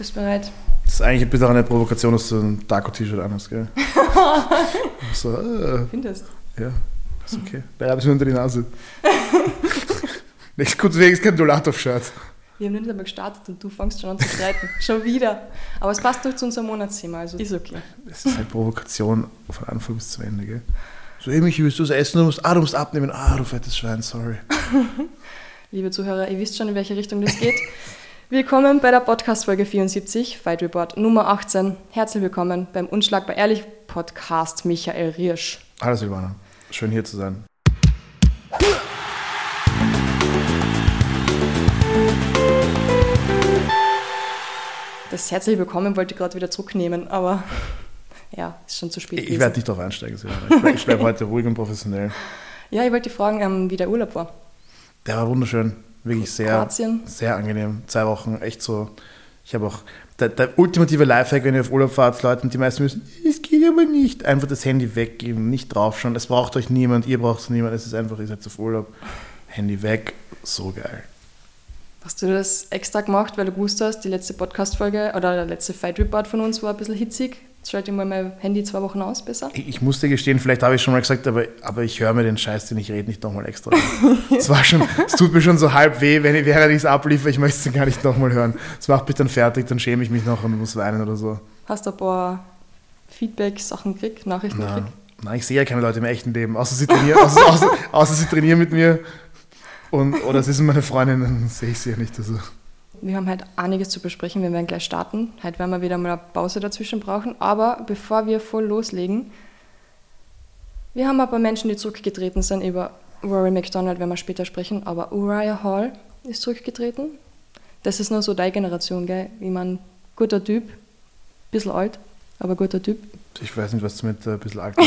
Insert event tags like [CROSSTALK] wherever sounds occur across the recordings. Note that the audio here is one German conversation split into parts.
Bist bereit? Das ist eigentlich ein bisschen eine Provokation, dass du ein Darko-T-Shirt anhast, gell? [LAUGHS] so, äh, Findest ja, ist okay. Da habe ich nur unter die Nase. Nicht gut, deswegen ist kein Dolatov-Shirt. Wir haben nicht einmal gestartet und du fängst schon an zu streiten. [LAUGHS] schon wieder. Aber es passt doch zu unserem Monatsthema, also ist okay. Das ist halt Provokation von Anfang bis zu Ende, gell? So, ey, Michi, willst du was essen? Du musst, ah, du musst abnehmen. Ah, du fettes Schwein, sorry. [LAUGHS] Liebe Zuhörer, ihr wisst schon, in welche Richtung das geht. Willkommen bei der Podcast-Folge 74, Fight Report Nummer 18. Herzlich willkommen beim Unschlagbar Ehrlich Podcast Michael Riersch. Hallo Silvana, schön hier zu sein. Das herzlich willkommen wollte ich gerade wieder zurücknehmen, aber ja, ist schon zu spät. Ich, werde nicht darauf einsteigen, Silvana. Ich bleibe bleib [LAUGHS] heute ruhig und professionell. Ja, ich wollte dich fragen, ähm, wie der Urlaub war. Der war wunderschön. Wirklich sehr, Kroatien. sehr angenehm. Zwei Wochen, echt so. Ich habe auch der, der ultimative Lifehack, wenn ihr auf Urlaub fahrt, Leute, und die meisten müssen, es geht aber nicht. Einfach das Handy weggeben, nicht draufschauen. Es braucht euch niemand, ihr braucht es niemand. Es ist einfach, ihr seid auf Urlaub. Handy weg, so geil. Hast du das extra gemacht, weil du gewusst hast, die letzte Podcast-Folge oder der letzte Fight Report von uns war ein bisschen hitzig? Jetzt schalte ich mal mein Handy zwei Wochen aus, besser? Ich, ich musste gestehen, vielleicht habe ich schon mal gesagt, aber, aber ich höre mir den Scheiß, den ich rede, nicht nochmal extra. [LAUGHS] Es war schon, es tut mir schon so halb weh, wenn ich, während ich es abliefere, ich möchte es gar nicht nochmal hören. Es macht mich dann fertig, dann schäme ich mich noch und muss weinen oder so. Hast du ein paar Feedback-Sachen gekriegt, Nachrichten Na, gekriegt? na, ich sehe ja keine Leute im echten Leben, außer sie trainieren, außer, außer, außer sie trainieren mit mir. Und, oder sie sind meine Freundin, dann sehe ich sie ja nicht. Also. Wir haben halt einiges zu besprechen. Wir werden gleich starten. Heute werden wir wieder mal eine Pause dazwischen brauchen. Aber bevor wir voll loslegen, wir haben ein paar Menschen, die zurückgetreten sind. Über Rory McDonald werden wir später sprechen. Aber Uriah Hall ist zurückgetreten. Das ist nur so deine Generation, gell? Ich meine, guter Typ, bisschen alt, aber guter Typ. Ich weiß nicht, was du mit äh, ein bisschen alt. [LAUGHS]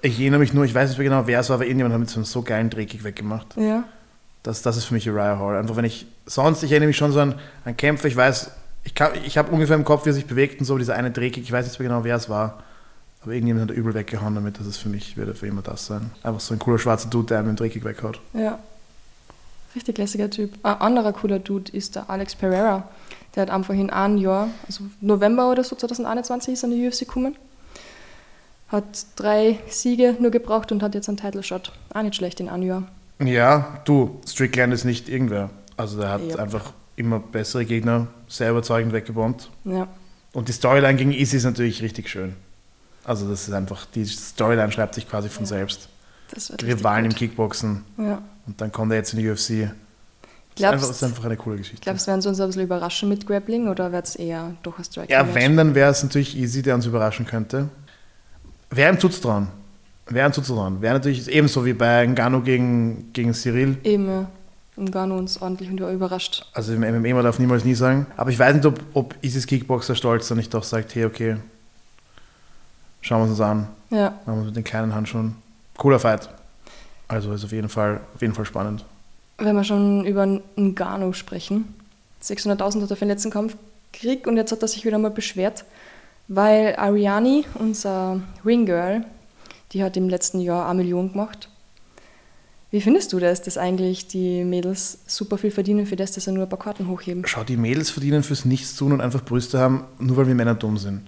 Ich erinnere mich nur, ich weiß nicht mehr genau, wer es war, aber irgendjemand hat mit so einem so geilen Dreckig weggemacht. Ja. Das, das ist für mich Uriah Hall. Einfach wenn ich, sonst, ich erinnere mich schon so an, an Kämpfe, ich weiß, ich, ich habe ungefähr im Kopf, wie er sich bewegt und so, dieser eine Dreckig, ich weiß nicht mehr genau, wer es war. Aber irgendjemand hat übel weggehauen damit, das ist für mich, wird für immer das sein. Einfach so ein cooler schwarzer Dude, der einem den Dreckig weghaut. Ja. Richtig lässiger Typ. Ein anderer cooler Dude ist der Alex Pereira. Der hat einfach in einem Jahr, also November oder so 2021 ist er in die UFC gekommen. Hat drei Siege nur gebraucht und hat jetzt einen Title Shot. Auch nicht schlecht in einem Jahr. Ja, du, Strickland ist nicht irgendwer. Also der hat Ja. einfach immer bessere Gegner sehr überzeugend weggebombt. Ja. Und die Storyline gegen Easy ist natürlich richtig schön. Also das ist einfach, die Storyline schreibt sich quasi von Ja. selbst. Das wird richtig Rivalen im. Kickboxen Ja. und dann kommt er jetzt in die UFC. Das ist einfach, Glaubst, das ist einfach eine coole Geschichte. glaubst du, werden sie uns ein bisschen überraschen mit Grappling oder wird es eher durch ein Striking? ja, wenn, dann wäre es natürlich Easy, der uns überraschen könnte. Wäre ihm zuzutrauen. Wäre ihm zuzutrauen. Wäre natürlich ebenso wie bei Ngannou gegen, gegen Cyril. Eben, ja. Ngannou uns ordentlich und überrascht. Also im MMA, man darf niemals nie sagen. Aber ich weiß nicht, ob, ob Isis Kickboxer stolz dann nicht doch sagt, hey, okay, schauen wir uns das an. Ja. Machen wir uns mit den kleinen Handschuhen. Cooler Fight. Also ist auf jeden Fall, auf jeden Fall spannend. Wenn wir schon über Ngannou sprechen, 600.000 hat er für den letzten Kampf gekriegt und jetzt hat er sich wieder mal beschwert, weil Ariani, unser Ringgirl, die hat im letzten Jahr eine Million gemacht. Wie findest du das, dass eigentlich die Mädels super viel verdienen für das, dass sie nur ein paar Karten hochheben? Schau, die Mädels verdienen fürs Nichtstun und einfach Brüste haben, nur weil wir Männer dumm sind.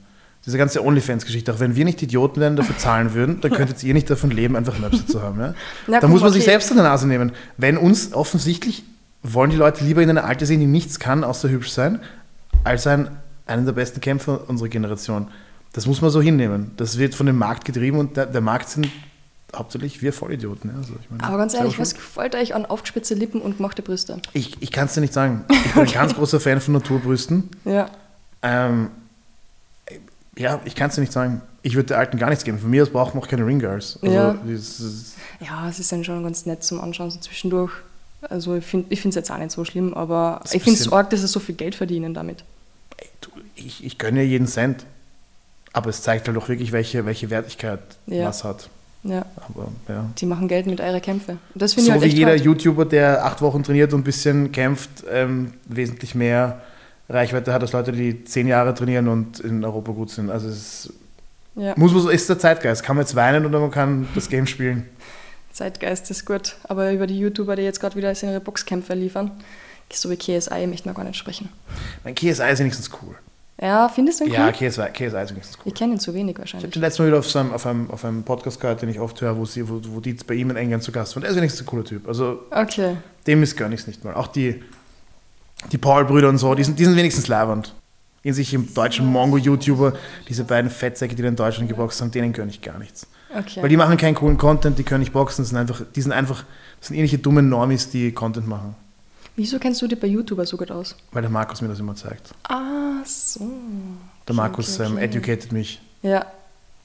Diese ganze OnlyFans-Geschichte, auch wenn wir nicht Idioten wären, dafür zahlen würden, dann könntet ihr nicht davon leben, einfach Möpse zu haben. Ja? Na, da muss man sich okay. selbst an der Nase nehmen. Wenn uns offensichtlich wollen die Leute lieber in eine Alte sehen, die nichts kann, außer hübsch sein, als ein, einen der besten Kämpfer unserer Generation. Das muss man so hinnehmen. Das wird von dem Markt getrieben und der, der Markt sind hauptsächlich wir Vollidioten. Ja? Also, meine, Aber ganz ehrlich, was gefällt euch an aufgespitzte Lippen und gemachte Brüste? ich, ich kann es dir nicht sagen. Ich bin ein ganz großer Fan von Naturbrüsten. [LAUGHS] Ja. Ähm, ja, ich kann es dir nicht sagen. Ich würde der Alten gar nichts geben. Von mir aus braucht man auch keine Ringgirls. Also, Ja. ist- Ja, es ist dann schon ganz nett zum Anschauen, so zwischendurch. Also ich finde es jetzt auch nicht so schlimm, aber ich finde es arg, dass sie so viel Geld verdienen damit. ey, du, ich, ich gönne ja jeden Cent. Aber es zeigt halt auch wirklich, welche, welche Wertigkeit Ja. was hat. Ja, Aber ja. die machen Geld mit euren Kämpfen. Und das finde So ich halt wie jeder hart. YouTuber, der acht Wochen trainiert und ein bisschen kämpft, ähm, wesentlich mehr Reichweite hat als Leute, die zehn Jahre trainieren und in Europa gut sind. Also es ist, Ja, muss man so, ist der Zeitgeist. Kann man jetzt weinen oder man kann das Game spielen. [LAUGHS] Zeitgeist ist gut. Aber über die YouTuber, die jetzt gerade wieder ihre Boxkämpfe liefern, So wie KSI möchte man gar nicht sprechen. Mein KSI ist wenigstens cool. Ja, findest du ihn Ja, cool? KSI, KSI ist wenigstens cool. Ich kenne ihn zu wenig Ich habe wahrscheinlich. den letzten Mal wieder auf, so einem, auf, einem, auf einem Podcast gehört, den ich oft höre, wo, sie, wo, wo die bei ihm in England zu Gast waren. Der ist wenigstens ein cooler Typ. Also Okay. dem ist gönn ich nicht mal. Auch die, die Paul-Brüder und so, die sind, die sind wenigstens leibernd. In sich im deutschen Mongo-YouTuber, diese beiden Fettsäcke, die in Deutschland geboxt haben, denen gönne ich gar nichts. Okay. Weil die machen keinen coolen Content, die können nicht boxen, sind einfach, die sind einfach, das sind ähnliche dumme Normis, die Content machen. Wieso kennst du dich bei YouTuber so gut aus? Weil der Markus mir das immer zeigt. Ah, so. Der Okay, Markus okay, ähm, educated mich. Ja.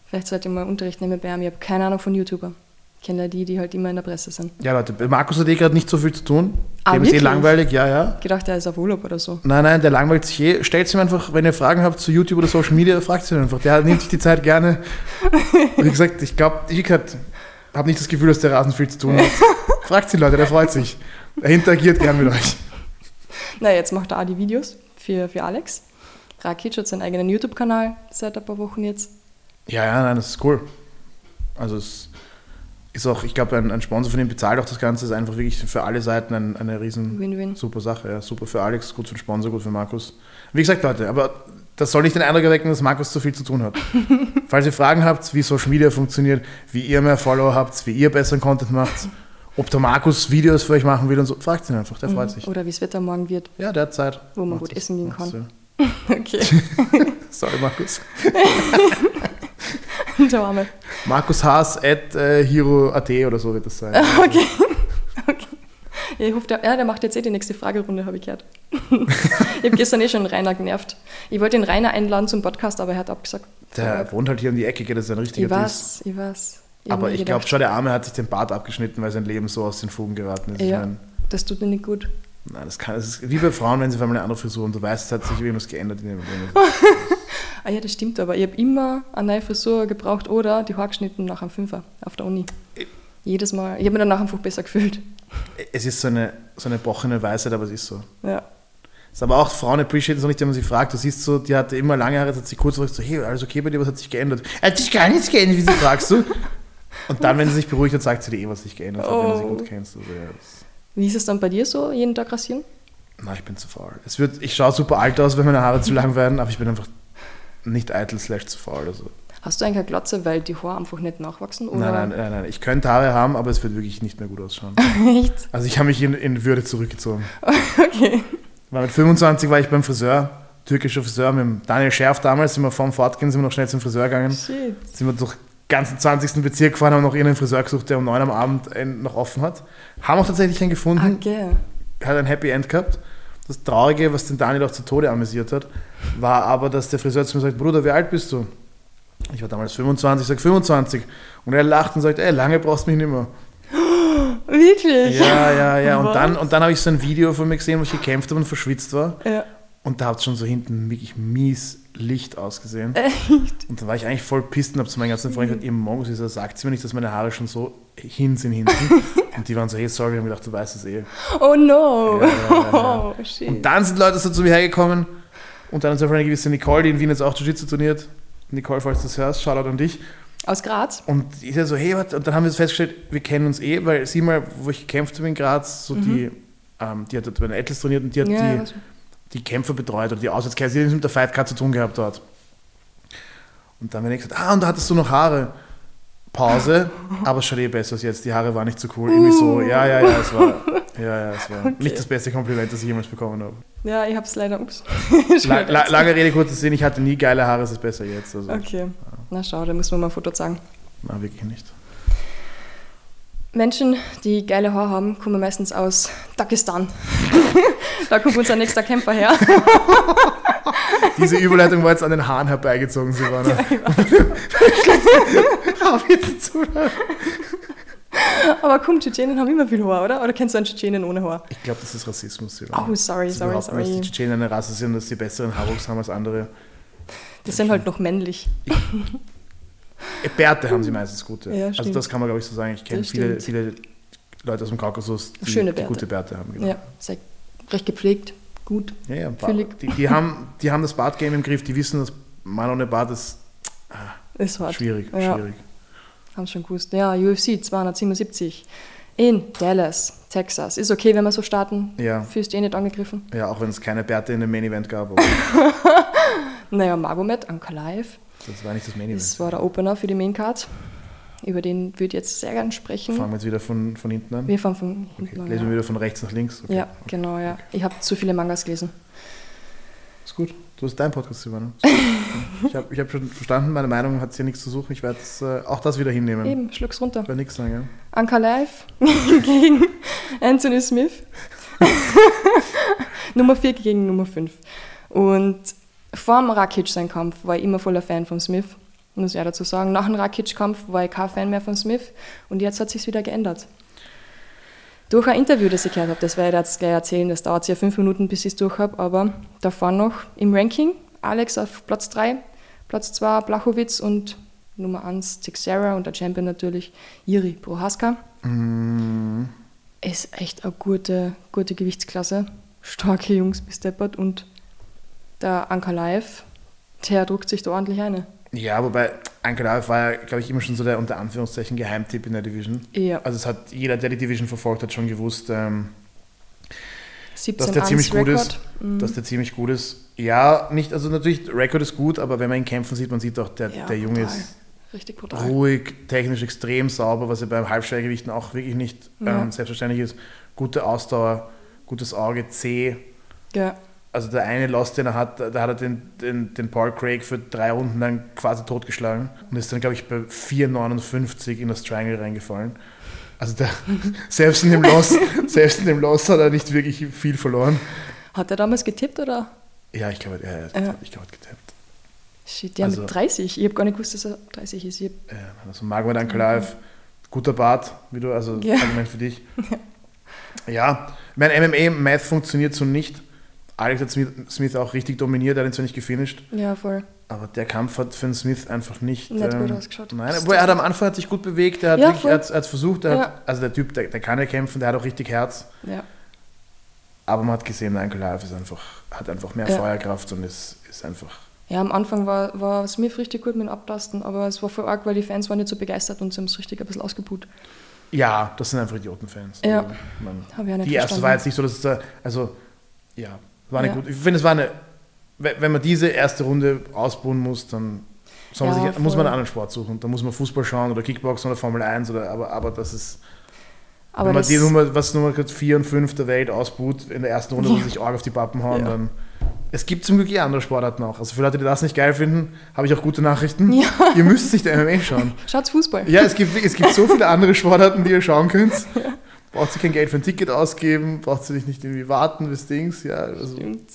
Vielleicht sollte ich mal Unterricht nehmen bei ihm. Ich habe keine Ahnung von YouTuber. Ich kenne ja die, die halt immer in der Presse sind. Ja, Leute, Markus hat eh gerade nicht so viel zu tun. Ah, Dem ist eh langweilig, ja, ja. Ich gedacht, er ist auf Urlaub oder so. Nein, nein, der langweilt sich eh. Stellt ihm einfach, wenn ihr Fragen habt zu YouTube oder Social Media, fragt ihn einfach. Der nimmt sich die Zeit gerne. Und [LAUGHS] wie gesagt, ich glaube, ich habe nicht das Gefühl, dass der Rasen viel zu tun hat. [LAUGHS] Fragt ihn, Leute, der freut sich. Er interagiert gern mit euch. Na, jetzt macht er auch die Videos für, für Alex. Rakic hat seinen eigenen YouTube-Kanal seit ein paar Wochen jetzt. Ja, ja, nein, das ist cool. Also es ist auch, ich glaube, ein, ein Sponsor von ihm bezahlt auch das Ganze. ist einfach wirklich für alle Seiten ein, eine riesen Win-win. super Sache. Ja. Super für Alex, gut für den Sponsor, gut für Markus. Wie gesagt, Leute, aber das soll nicht den Eindruck erwecken, dass Markus zu viel zu tun hat. [LAUGHS] Falls ihr Fragen habt, wie Social Media funktioniert, wie ihr mehr Follower habt, wie ihr besseren Content macht, ob der Markus Videos für euch machen will und so, fragt ihn einfach, der freut sich. Oder wie das Wetter morgen wird. Ja, der hat Zeit. Wo man gut das- essen gehen kann. [LAUGHS] Okay. [LAUGHS] Sorry, Markus. [LAUGHS] Der Arme. Markus Haas at äh, Hero.at oder so wird das sein. Okay. okay. Ja, ich hoffe, der, ja, der macht jetzt eh die nächste Fragerunde, habe ich gehört. ich habe gestern eh schon Rainer genervt. Ich wollte den Rainer einladen zum Podcast, aber er hat abgesagt. Der wohnt halt hier um die Ecke, das ist ein richtiger ich weiß, ich weiß. Aber ich glaube schon, der Arme hat sich den Bart abgeschnitten, weil sein Leben so aus den Fugen geraten ist. Ich Ja, mein, das tut mir nicht gut. nein, das, kann, das ist wie bei Frauen, wenn sie auf einmal eine andere Frisur und du weißt, es hat sich irgendwas geändert in Leben. [LAUGHS] Ah ja, das stimmt, aber ich habe immer eine neue Frisur gebraucht oder die Haare geschnitten nach einem Fünfer auf der Uni. Jedes Mal. Ich habe mich danach einfach besser gefühlt. Es ist so eine, so eine brochene Weisheit, aber es ist so. Ja. Es ist aber auch, Frauen appreciaten es auch nicht, wenn man sie fragt. Du siehst so, die hatte immer lange Haare, jetzt hat sie kurz so, hey, alles okay bei dir, was hat sich geändert? Hat sich gar nichts geändert, wie sie fragst du? Und dann, wenn sie sich beruhigt hat, sagt sie dir eh, was sich geändert hat, wenn du sie Oh. gut kennst. Also, ja, Wie ist es dann bei dir so, jeden Tag rasieren? na, ich bin zu faul. Es wird, ich schaue super alt aus, wenn meine Haare zu lang werden, aber ich bin einfach nicht eitel slash zu faul. Also. Hast du eigentlich eine Glotze, weil die Haare einfach nicht nachwachsen? Oder? Nein, nein, nein, nein. Ich könnte Haare haben, aber es wird wirklich nicht mehr gut ausschauen. [LAUGHS] Echt? Also ich habe mich in, in Würde zurückgezogen. [LAUGHS] Okay. Weil mit 25 war ich beim Friseur, türkischer Friseur, mit Daniel Scherf damals, sind wir vorm Fortgehen, sind wir noch schnell zum Friseur gegangen. Shit. Sind wir durch ganzen 20. Bezirk gefahren, haben noch irgendeinen Friseur gesucht, der um 9 am Abend noch offen hat. Haben auch tatsächlich einen gefunden, Okay. hat ein Happy End gehabt. Das Traurige, was den Daniel auch zu Tode amüsiert hat, war aber, dass der Friseur zu mir sagt, Bruder, wie alt bist du? Ich war damals 25, ich sage 25. Und er lacht und sagt, ey, lange brauchst du mich nicht mehr. [GASPS] Wirklich? Ja, ja, ja. Und [LAUGHS] Was? dann, und dann habe ich so ein Video von mir gesehen, wo ich gekämpft habe und verschwitzt war. Ja. Und da hat es schon so hinten wirklich mies Licht ausgesehen. Echt? Und dann war ich eigentlich voll pisst und habe zu meinen ganzen Freunden gesagt, ihr Mongos, wieso sagt sie mir nicht, dass meine Haare schon so hin sind hinten? [LAUGHS] und die waren so, hey, sorry, ich habe gedacht, du weißt es eh. Oh no. Ja, ja, ja. [LAUGHS] Oh, shit. Und dann sind Leute so zu mir hergekommen und dann ist eine gewisse Nicole, die in Wien jetzt auch Jiu-Jitsu trainiert. Nicole, falls du das hörst, Shoutout an dich. Aus Graz? Und ich so, hey, was? Und dann haben wir festgestellt, wir kennen uns eh, weil sie mal, wo ich gekämpft habe in Graz, so die, ähm, die hat dort bei den Atlas trainiert und die hat die, die Kämpfer betreut oder die Auswärtskämpfer, sie hat mit der Fight Card zu tun gehabt dort. Und dann haben wir gesagt, ah, und da hattest du noch Haare. Pause, [LAUGHS] aber es schaut eh besser aus jetzt. Die Haare waren nicht so cool. Irgendwie so, ja, ja, ja, es war, ja, ja, es war nicht das beste Kompliment, das ich jemals bekommen habe. Ja, ich hab's leider, ups. [LAUGHS] La, la, lange Rede, kurzer Sinn, ich hatte nie geile Haare, es ist besser jetzt. Also, Okay. Na schau, da muss man mal ein Foto zeigen. Na, wirklich nicht. Menschen, die geile Haare haben, kommen meistens aus Dagestan. [LAUGHS] da kommt unser nächster Kämpfer her. [LAUGHS] Diese Überleitung war jetzt an den Haaren herbeigezogen, Silvana. [LAUGHS] Jetzt zu. Aber komm, Tschetschenen haben immer viel Haar, oder? Oder kennst du einen Tschetschenen ohne Haar? Ich glaube, das ist Rassismus, Silvana. Oh, sorry, Das sorry, nicht, dass sorry. die Tschetschenen eine Rasse sind, dass sie besseren Haarwuchs haben als andere. Die sind halt noch männlich. Äh, Bärte haben sie meistens gute. Ja, also das kann man, glaube ich, so sagen. Ich kenne viele, viele Leute aus dem Kaukasus, die, Schöne die Bärte. gute Bärte haben. Genau. Ja, sehr recht gepflegt, gut. Ja, ja, die, die, haben, die haben das Bartgame im Griff, die wissen, dass Mann ohne Bart ist Ist hart. schwierig, Ja. schwierig. Haben schon gewusst. Ja, UFC 277. In Dallas, Texas. Ist okay, wenn wir so starten. Ja. Fühlst du eh nicht angegriffen? Ja, auch wenn es keine Bärte in dem Main Event gab. [LAUGHS] Naja, Magomed, Anka Live. Das war nicht das Main Event. Das war der Opener für die Main Card. Über den würde ich jetzt sehr gern sprechen. Fangen wir jetzt wieder von, von hinten an. Wir fangen von Okay. hinten an. Lesen wir Ja. wieder von rechts nach links. Okay. ja, genau, ja. Ich habe zu viele Mangas gelesen. Ist gut. Du hast deinen Podcast übernommen. Ist gut. ich habe ich hab schon verstanden, meine Meinung hat hier nichts zu suchen. Ich werde äh, auch das wieder hinnehmen. Eben, schluck's runter. Ich werde nichts sagen, ja. Anka Live [LAUGHS] gegen Anthony Smith. [LAUGHS] Nummer 4 gegen Nummer 5. Und vor dem Rakic sein Kampf war ich immer voller Fan von Smith, muss ich auch dazu sagen. Nach dem Rakic-Kampf war ich kein Fan mehr von Smith und jetzt hat sich wieder geändert. Durch ein Interview, das ich gehört habe, das werde ich jetzt gleich erzählen, das dauert ja fünf Minuten, bis ich es durch habe, aber davor noch im Ranking Alex auf Platz 3, Platz 2 Blachowitz und Nummer 1 Tixera und der Champion natürlich Jiri Prohaska. Mm, Ist echt eine gute, gute Gewichtsklasse. Starke Jungs bis deppert und der Anker Live, der druckt sich da ordentlich eine. Ja, wobei Anker Live war ja, glaube ich, immer schon so der unter Anführungszeichen Geheimtipp in der Division. Ja, Also es hat jeder, der die Division verfolgt hat, schon gewusst, ähm, 17 dass der ziemlich gut ist. Mhm. dass der ziemlich gut ist. Ja, nicht, also natürlich, Rekord ist gut, aber wenn man ihn kämpfen sieht, man sieht auch, der, Ja, der Junge brutal. ist Richtig brutal. ruhig, technisch extrem sauber, was ja beim Halbschwergewichten auch wirklich nicht Ja. ähm, selbstverständlich ist. Gute Ausdauer, gutes Auge, zäh. Ja, Also der eine Loss, den er hat, da hat er den, den, den Paul Craig für drei Runden lang quasi totgeschlagen und ist dann, glaube ich, bei 4,59 in das Triangle reingefallen. Also der, [LAUGHS] selbst, in dem Loss, selbst in dem Loss hat er nicht wirklich viel verloren. hat er damals getippt oder? Ja, ich glaube, er hat, Ja. ich glaube, er hat getappt. Shit, der Also- mit 30. Ich habe gar nicht gewusst, dass er 30 ist. Ich Ja, also Magomed Ankalaev, guter Bart, wie du, also Ja. Argument für dich. [LAUGHS] Ja, mein MMA-Math funktioniert so nicht. Alex hat Smith, Smith auch richtig dominiert, er hat ihn zwar nicht gefinisht, ja, voll. aber der Kampf hat für den Smith einfach nicht. Nicht gut ausgeschaut. Nein, obwohl er hat am Anfang hat sich gut bewegt, er hat Ja, wirklich, er hat, er hat versucht, er Ja. hat, also der Typ, der, der kann ja kämpfen, der hat auch richtig Herz, Ja, aber man hat gesehen, Ankalaev ist einfach, hat einfach mehr Ja. Feuerkraft und ist, ist einfach ja am Anfang war, war Smith richtig gut mit dem Abtasten, aber es war voll arg, weil die Fans waren nicht so begeistert und sie haben es richtig ein bisschen ausgebuht. Ja, das sind einfach Idiotenfans. Ja. Also, man, ich auch nicht die erste verstanden. war jetzt nicht so, dass es da, also, ja, war eine Ja. gute, ich finde, es war eine, wenn man diese erste Runde ausbuhen muss, dann soll man Ja, sich, dann muss man einen anderen Sport suchen. Da muss man Fußball schauen oder Kickboxen oder Formel 1 oder, aber, aber das ist, Aber wenn man die Nummer, was Nummer 4 und 5 der Welt ausbuht in der ersten Runde, wo Ja. sie sich arg auf die Pappen hauen, Ja. dann, es gibt zum Glück eh andere Sportarten auch. Also für Leute, die das nicht geil finden, habe ich auch gute Nachrichten. Ja. Ihr müsst nicht MMA schauen. [LAUGHS] Schaut's Fußball. Ja, es gibt, es gibt so viele andere Sportarten, die ihr schauen könnt. [LAUGHS] Braucht sie kein Geld für ein Ticket ausgeben, braucht sie nicht irgendwie warten bis Dings. Ja, also, Stimmt.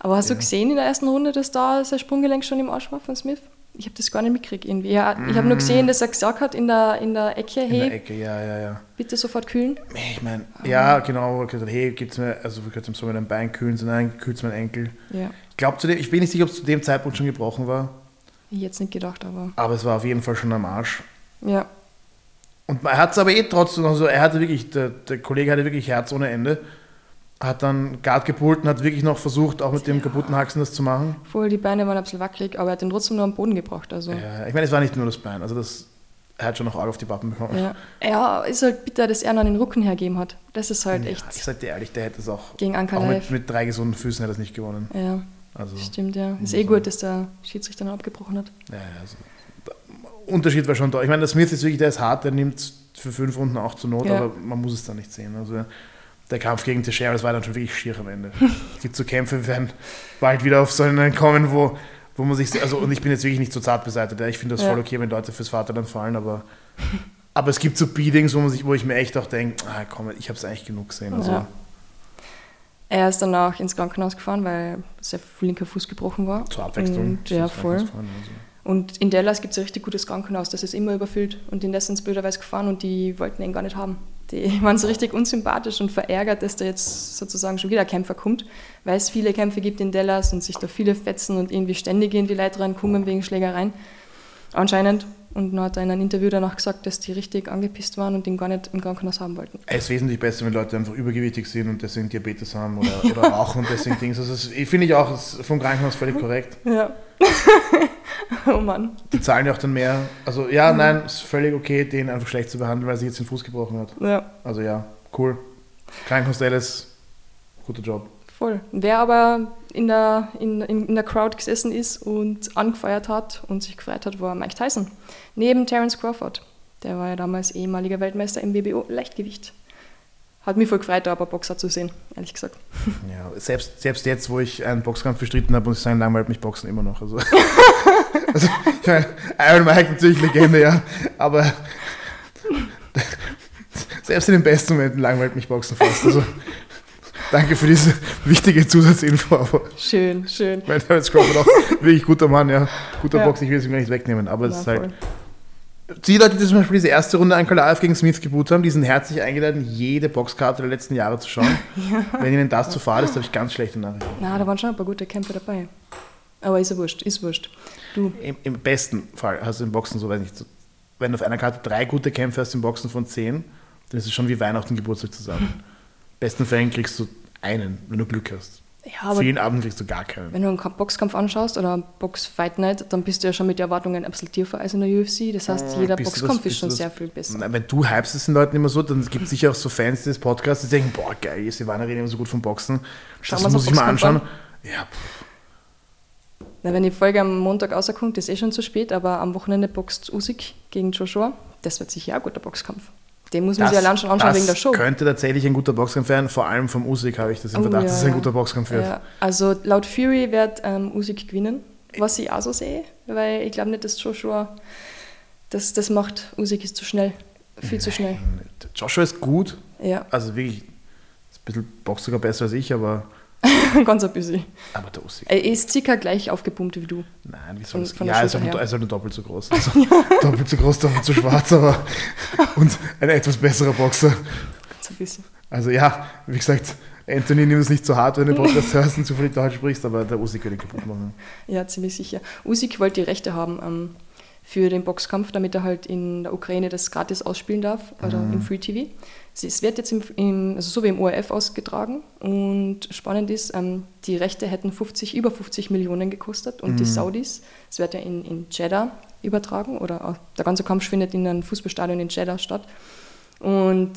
Aber hast Ja. du gesehen in der ersten Runde, dass da sein Sprunggelenk schon im Arsch war von Smith? Ich habe das gar nicht mitgekriegt irgendwie. Ja, Ich habe nur gesehen, dass er gesagt hat in der, in der Ecke, in hey, der Ecke, ja, ja, ja. bitte sofort kühlen. Ich meine, ja, genau, gesagt, hey, gibt's mir, also wir können so mit einem Bein kühlen, so nein, kühlt's mein Enkel. Ja, Ich glaube, ich bin nicht sicher, ob es zu dem Zeitpunkt schon gebrochen war, ich jetzt nicht gedacht, aber aber es war auf jeden Fall schon am Arsch. ja, Und er hat es aber eh trotzdem, also er hatte wirklich, der, der Kollege hatte wirklich Herz ohne Ende. Hat dann Guard gepult und hat wirklich noch versucht, auch mit dem kaputten Haxen das zu machen. voll die Beine waren ein bisschen wackelig, aber er hat ihn trotzdem nur am Boden gebracht. Also. Ja, ich meine, es war nicht nur das Bein, also das, er hat schon noch Arg auf die Pappen bekommen. Ja. ja, ist halt bitter, dass er noch den Rücken hergeben hat. Das ist halt Ja, echt ich sag dir ehrlich, der hätte es auch, gegen Anker auch mit, mit drei gesunden Füßen hätte er es nicht gewonnen. Ja, Also, stimmt, ja. Ist eh gut, dass der Schiedsrichter dann abgebrochen hat. ja, ja, also, Unterschied war schon da. Ich meine, der Smith ist wirklich, der ist hart, der nimmt für fünf Runden auch zur Not, Ja. aber man muss es dann nicht sehen. Also der Kampf gegen Teixeira, das war dann schon wirklich schier am Ende. es gibt so Kämpfe, werden bald wieder auf so einen kommen, wo, wo man sich, also und ich bin jetzt wirklich nicht so zart beseitigt. Ich finde das Ja. voll okay, wenn Leute fürs Vaterland fallen, aber aber es gibt so Beatings, wo, man sich, wo ich mir echt auch denke, ah, komm, ich habe es eigentlich genug gesehen. Also, Ja. Er ist dann auch ins Krankenhaus gefahren, weil sein linker Fuß gebrochen war. Zur Abwechslung. Und, ja, voll. vorne, also. Und in Dallas gibt es ein richtig gutes Krankenhaus, das ist immer überfüllt. Und in das sind blöderweise gefahren und die wollten ihn gar nicht haben. Die [LAUGHS] waren so richtig unsympathisch und verärgert, dass da jetzt sozusagen schon wieder ein Kämpfer kommt, weil es viele Kämpfe gibt in Dallas und sich da viele fetzen und irgendwie ständig in die Leute reinkommen wegen Schlägereien. Anscheinend. Und dann hat er in einem Interview danach gesagt, dass die richtig angepisst waren und ihn gar nicht im Krankenhaus haben wollten. Es ist wesentlich besser, wenn Leute einfach übergewichtig sind und deswegen Diabetes haben oder, oder rauchen und deswegen Dings. Also das finde ich auch vom Krankenhaus völlig korrekt. [LAUGHS] Ja. [LAUGHS] oh Mann. Die zahlen ja auch dann mehr. Also ja, nein, ist völlig okay, den einfach schlecht zu behandeln, weil sich jetzt den Fuß gebrochen hat. Ja, Also ja, cool. Krankenhaus Dallas, guter Job. voll. Wer aber in der, in, in, in der Crowd gesessen ist und angefeuert hat und sich gefreut hat, war Mike Tyson. Neben Terence Crawford. Der war ja damals ehemaliger Weltmeister im WBO Leichtgewicht. Hat mich voll gefreut, da aber Boxer zu sehen, ehrlich gesagt. [LAUGHS] Ja, selbst, selbst jetzt, wo ich einen Boxkampf bestritten habe, muss ich sagen, langweilt mich Boxen immer noch. Also, [LAUGHS] also ich meine, Iron Mike natürlich Legende, ja, aber selbst in den besten Momenten langweilt mich Boxen fast. Also, danke für diese wichtige Zusatzinfo. Schön, schön. mein Terence Crawford auch wirklich guter Mann, ja, guter Ja. Boxer, ich will es ihm gar nicht wegnehmen, aber es ist halt. voll. Die Leute, die zum Beispiel diese erste Runde Ankalaev gegen Smith geboot haben, die sind herzlich eingeladen, jede Boxkarte der letzten Jahre zu schauen. [LAUGHS] Wenn ihnen das zu fad ist, habe ich ganz schlechte Nachrichten. Na, da waren schon ein paar gute Kämpfe dabei. Aber ist ja wurscht, ist wurscht. Du, Im, Im besten Fall hast du im Boxen so, weiß nicht, wenn du auf einer Karte drei gute Kämpfe hast im Boxen von zehn, dann ist es schon wie Weihnachten und Geburtstag zusammen. [LAUGHS] besten Fällen kriegst du einen, wenn du Glück hast. Ja, Für jeden Abend kriegst du gar keinen. wenn du einen Boxkampf anschaust oder einen Box-Fight Night, dann bist du ja schon mit den Erwartungen ein tiefer als in der UFC. Das heißt, jeder Bist du das- Boxkampf ist schon sehr viel besser. Na, Wenn du hypest es den Leuten immer so, dann gibt es sicher auch so Fans des Podcasts, die denken, boah, geil, Silvana redet immer so gut vom Boxen. Schauen das muss ich mal Boxkampf anschauen. Ja, pff, Na, wenn die Folge am Montag rauskommt, ist eh schon zu spät, aber am Wochenende boxt Usyk gegen Joshua. Das wird sicher ein guter Boxkampf. Den muss man sich allein schon anschauen das wegen der Show. könnte tatsächlich ein guter Boxkampf werden, vor allem vom Usyk habe ich das im Oh, Verdacht, ja, dass es ein guter Boxkampf wird. Ja, also laut Fury wird ähm, Usyk gewinnen, was ich auch so sehe, weil ich glaube nicht, dass Joshua das, das macht. Usyk ist zu schnell, viel zu schnell. Joshua ist gut, Ja, also wirklich, ist ein bisschen Box sogar besser als ich, aber, [LAUGHS] ganz ein bisschen. aber der Usyk. Er ist circa gleich aufgepumpt wie du. Nein, wie soll das von Ja, er halt, er ist halt nur doppelt so groß. [LAUGHS] Also, doppelt so groß, doppelt so schwarz, aber und ein etwas besserer Boxer. Ganz ein bisschen. Also ja, wie gesagt, Anthony nimmt es nicht so hart, wenn du [LAUGHS] Podcast hörst und zufällig Deutsch sprichst, aber der Usyk ihn kaputt machen. Ja, ziemlich sicher. Usyk wollte die Rechte haben ähm, für den Boxkampf, damit er halt in der Ukraine das gratis ausspielen darf, oder im Free TV. Es- wird jetzt im, im, also so wie im ORF ausgetragen und spannend ist, ähm, die Rechte hätten 50, über 50 Millionen gekostet und die Saudis, es wird ja in, in Jeddah übertragen oder der ganze Kampf findet in einem Fußballstadion in Jeddah statt und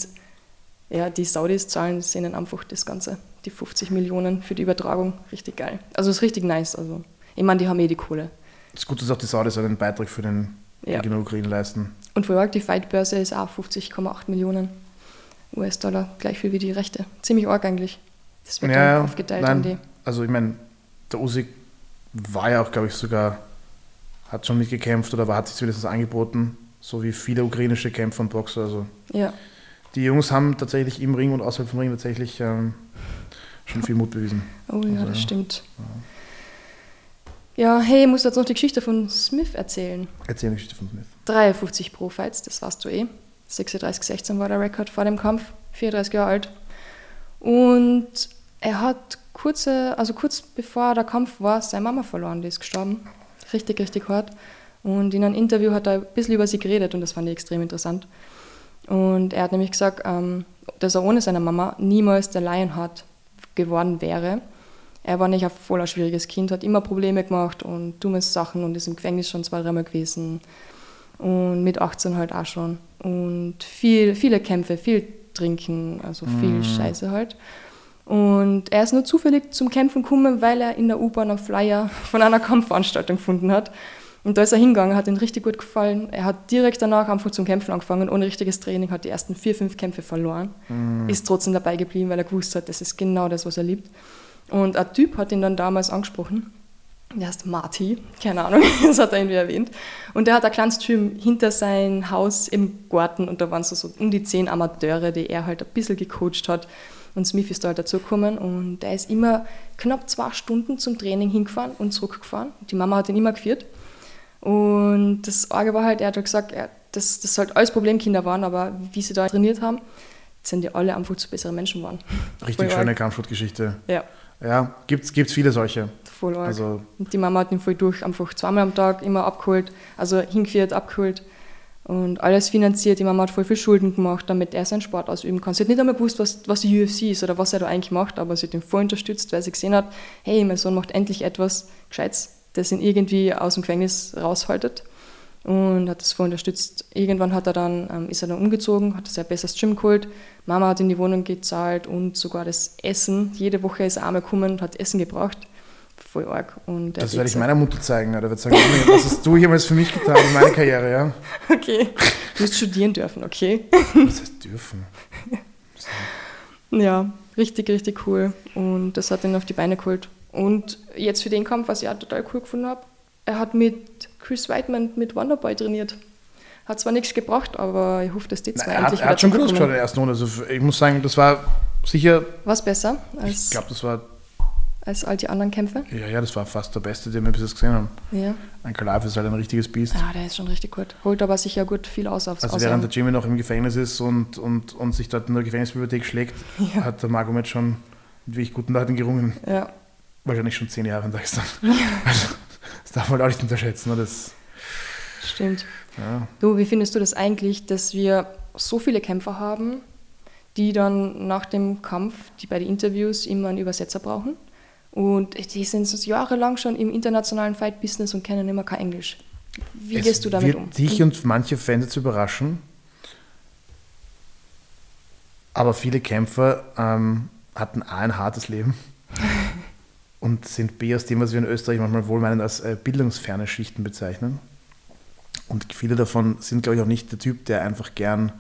ja, die Saudis zahlen es ihnen einfach das Ganze, die 50 Millionen für die Übertragung, richtig geil. Also es ist richtig nice, also ich meine, die haben eh die Kohle. Es ist gut, dass auch die Saudis einen Beitrag für den Ja. die Ukraine leisten. Und vor allem die Fightbörse ist auch 50,8 Millionen US-Dollar, gleich viel wie die Rechte. Ziemlich arg eigentlich. Das wird Ja, dann aufgeteilt nein. an die. Also ich meine, der Usyk war ja auch, glaube ich, sogar, hat schon mitgekämpft oder war, hat sich zumindest angeboten, so wie viele ukrainische Kämpfer und Boxer. Also Ja, die Jungs haben tatsächlich im Ring und außerhalb vom Ring tatsächlich ähm, schon viel Mut bewiesen. oh ja, Also, das stimmt. Ja, hey, ich muss jetzt noch die Geschichte von Smith erzählen. Erzähl eine Geschichte von Smith. 53 Pro-Fights, das warst du eh. 36-16 war der Rekord vor dem Kampf, 34 Jahre alt. Und er hat kurze, also kurz bevor der Kampf war, seine Mama verloren, die ist gestorben. Richtig, richtig hart. Und in einem Interview hat er ein bisschen über sie geredet und das fand ich extrem interessant. Und er hat nämlich gesagt, ähm, dass er ohne seine Mama niemals der Lionheart geworden wäre. Er war nicht ein voller schwieriges Kind, hat immer Probleme gemacht und dumme Sachen und ist im Gefängnis schon zwei, dreimal gewesen. Und mit 18 halt auch schon. Und viel, viele Kämpfe, viel Trinken, also viel Scheiße halt. Und er ist nur zufällig zum Kämpfen gekommen, weil er in der U-Bahn einen Flyer [LAUGHS] von einer Kampfveranstaltung gefunden hat. Und da ist er hingegangen, hat ihm richtig gut gefallen. Er hat direkt danach einfach zum Kämpfen angefangen, ohne richtiges Training, hat die ersten vier, fünf Kämpfe verloren. Ist trotzdem dabei geblieben, weil er gewusst hat, das ist genau das, was er liebt. Und ein Typ hat ihn dann damals angesprochen. Der heißt Marty, keine Ahnung, [LAUGHS] das hat er irgendwie erwähnt. Und der hat ein kleines Gym hinter sein Haus im Garten und da waren so, so um die zehn Amateure, die er halt ein bisschen gecoacht hat. Und Smith ist da halt dazugekommen und der ist immer knapp zwei Stunden zum Training hingefahren und zurückgefahren. Die Mama hat ihn immer geführt. Und das Arge war halt, er hat halt gesagt, er, dass das halt alles Problemkinder waren, aber wie sie da trainiert haben, sind die alle einfach zu besseren Menschen geworden. Richtig schöne. Kampfsportgeschichte. Ja, Ja, gibt's, gibt's viele solche. Voll arg. Also Und die Mama hat ihn voll durch, einfach zweimal am Tag immer abgeholt, also hingeführt, abgeholt und alles finanziert. Die Mama hat voll viel Schulden gemacht, damit er seinen Sport ausüben kann. Sie hat nicht einmal gewusst, was, was die UFC ist oder was er da eigentlich macht, aber sie hat ihn voll unterstützt, weil sie gesehen hat, hey, mein Sohn macht endlich etwas Gescheites, das ihn irgendwie aus dem Gefängnis raushaltet und hat das voll unterstützt. Irgendwann hat er dann, ähm, ist er dann umgezogen, hat sein besseres Gym geholt. Mama hat ihm die Wohnung gezahlt und sogar das Essen. Jede Woche ist er einmal gekommen und hat Essen gebraucht. Voll arg. Und das werde ich meiner Mutter zeigen. Oder wird sagen, was hast du jemals für mich getan in meiner Karriere? Ja? [LAUGHS] Okay. Du musst studieren dürfen, okay? [LAUGHS] Was heißt dürfen? Ja, richtig, richtig cool. Und das hat ihn auf die Beine geholt. Und jetzt für den Kampf, was ich auch total cool gefunden habe, er hat mit Chris Weidman mit Wonderboy trainiert. Hat zwar nichts gebracht, aber ich hoffe, dass die Na, zwei er, hat, endlich er hat schon gut ausgeschaut in der ersten Runde. Also ich muss sagen, das war sicher, Was besser ich glaube, das war, als all die anderen Kämpfe? ja, ja, das war fast der beste, den wir bis jetzt gesehen haben. Ja. Ein Kalav ist halt ein richtiges Biest. Ja, der ist schon richtig gut. Holt aber sicher gut viel aus aufs Also während der Jimmy noch im Gefängnis ist und, und, und sich dort in der Gefängnisbibliothek schlägt, [LAUGHS] hat der Magomed schon mit wirklich guten Leuten gerungen. Ja, Wahrscheinlich schon zehn Jahre in Dagestan. [LAUGHS] Also, das darf man halt auch nicht unterschätzen. ne, Das, stimmt. ja. Du, wie findest du das eigentlich, dass wir so viele Kämpfer haben, die dann nach dem Kampf, die bei den Interviews immer einen Übersetzer brauchen? Und die sind jahrelang schon im internationalen Fight-Business und kennen immer kein Englisch. Wie Es gehst du damit wird um? dich und manche Fans jetzt überraschen. Aber viele Kämpfer ähm, hatten A, ein hartes Leben [LAUGHS] und sind B, aus dem, was wir in Österreich manchmal wohlmeinend als äh, bildungsferne Schichten bezeichnen. Und viele davon sind, glaube ich, auch nicht der Typ, der einfach gern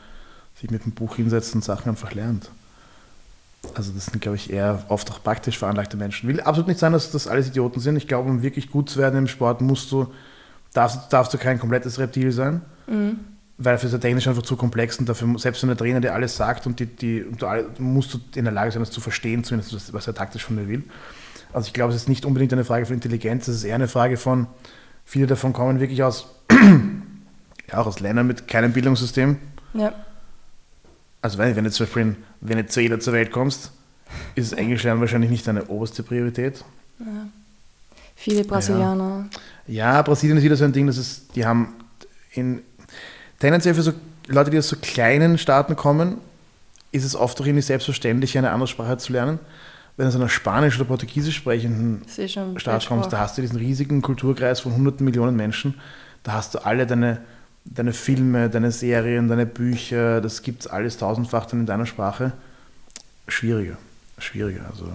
sich mit einem Buch hinsetzt und Sachen einfach lernt. Also das sind, glaube ich, eher oft auch praktisch veranlagte Menschen. Will absolut nicht sein, dass das alles Idioten sind. Ich glaube, um wirklich gut zu werden im Sport, musst du, darfst, darfst du kein komplettes Reptil sein, weil dafür ist der technisch einfach zu komplex und dafür, selbst wenn der Trainer dir alles sagt und, die, die, und du alle, musst du in der Lage sein, das zu verstehen, zumindest was- was er taktisch von dir will. Also ich glaube, es ist nicht unbedingt eine Frage von Intelligenz, es ist eher eine Frage von, viele davon kommen wirklich aus, [CLEARS THROAT] ja, auch aus Ländern mit keinem Bildungssystem. Ja, Also wenn, wenn du zum Beispiel in Venezuela zur Welt kommst, ist Englisch lernen wahrscheinlich nicht deine oberste Priorität. viele Brasilianer. Ja, Brasilien ist wieder so ein Ding, das ist, die haben in, tendenziell für so Leute, die aus so kleinen Staaten kommen, ist es oft auch irgendwie selbstverständlich, eine andere Sprache zu lernen. Wenn du aus einer Spanisch- oder Portugiesisch sprechenden Das Staat kommst, da hast du diesen riesigen Kulturkreis von hunderten Millionen Menschen. Da hast du alle deine, deine Filme, deine Serien, deine Bücher, das gibt es alles tausendfach dann in deiner Sprache. Schwieriger, schwieriger. Also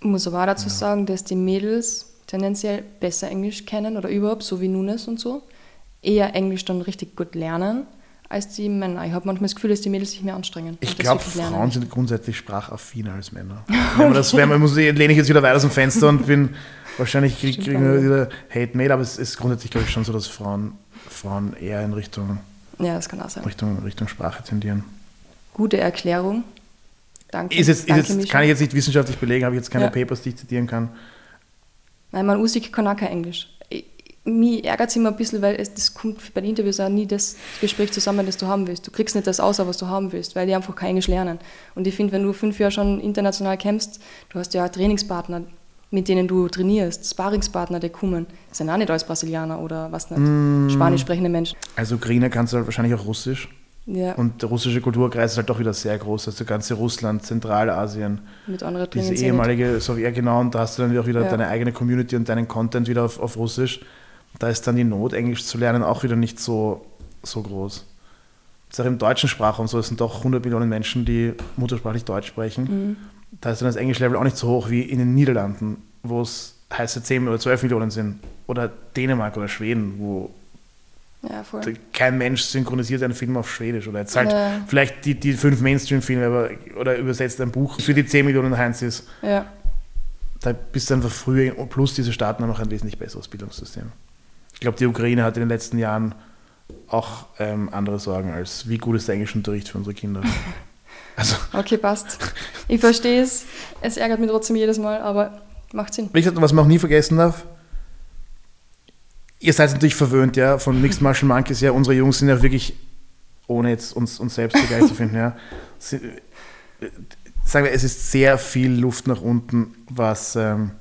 Ich muss aber auch dazu sagen, dass die Mädels tendenziell besser Englisch kennen oder überhaupt, so wie Nunes und so, eher Englisch dann richtig gut lernen als die Männer. Ich habe manchmal das Gefühl, dass die Mädels sich mehr anstrengen. Ich glaube. Frauen sind grundsätzlich sprachaffiner als Männer. [LAUGHS] Wenn man das, wenn man muss, lehne ich jetzt wieder weit aus dem Fenster und bin [LAUGHS] wahrscheinlich krieg, kriegen wir wieder Hate Mail, aber es ist grundsätzlich glaube ich schon so, dass Frauen, Frauen eher in Richtung, Ja, das kann auch sein. Richtung, Richtung Sprache tendieren. Gute Erklärung. Danke. Ist jetzt, ist Danke, jetzt, Mischa. kann ich jetzt nicht wissenschaftlich belegen, habe ich jetzt keine Ja. Papers, die ich zitieren kann. Nein, mein Usik kann auch kein Englisch. Mich ärgert es immer ein bisschen, weil es, das kommt bei den Interviews auch nie das Gespräch zusammen, das du haben willst. Du kriegst nicht das aus, was du haben willst, weil die einfach kein Englisch lernen. Und ich finde, wenn du fünf Jahre schon international kämpfst, du hast ja Trainingspartner, mit denen du trainierst, Sparingspartner, die kommen, das sind auch nicht alles Brasilianer oder was nicht, Mm. Spanisch sprechende Menschen. Also Ukraine kannst du halt wahrscheinlich auch Russisch. Ja, Und der russische Kulturkreis ist halt doch wieder sehr groß. Also ganze Russland, Zentralasien, mit anderen diese ehemalige Sowjet, genau, und da hast du dann auch wieder Ja. deine eigene Community und deinen Content wieder auf, auf Russisch. Da ist dann die Not, Englisch zu lernen, auch wieder nicht so, so groß. Das ist auch im deutschen Sprachraum so, es sind doch 100 Millionen Menschen, die muttersprachlich Deutsch sprechen. Mhm. Da ist dann das Englisch-Level auch nicht so hoch wie in den Niederlanden, wo es heiße 10 oder 12 Millionen sind. Oder Dänemark oder Schweden, wo Ja, kein Mensch synchronisiert einen Film auf Schwedisch. Oder jetzt halt Ja. vielleicht die, die fünf Mainstream-Filme oder übersetzt ein Buch für die 10 Millionen Heinz ist. Ja, Da bist du einfach früher, plus diese Staaten haben noch ein wesentlich besseres Bildungssystem. Ich glaube, die Ukraine hat in den letzten Jahren auch ähm, andere Sorgen als, wie gut ist der Englischunterricht für unsere Kinder. [LAUGHS] Also, okay, passt. Ich verstehe es. Es ärgert mich trotzdem jedes Mal, aber macht Sinn. wie gesagt, was man auch nie vergessen darf, ihr seid natürlich verwöhnt, ja, von Mixed [LAUGHS] Martial Monkeys, ja, unsere Jungs sind ja wirklich, ohne jetzt uns, uns selbst zu geil zu finden, ja, sind, äh, sagen wir, es ist sehr viel Luft nach unten, was, ähm,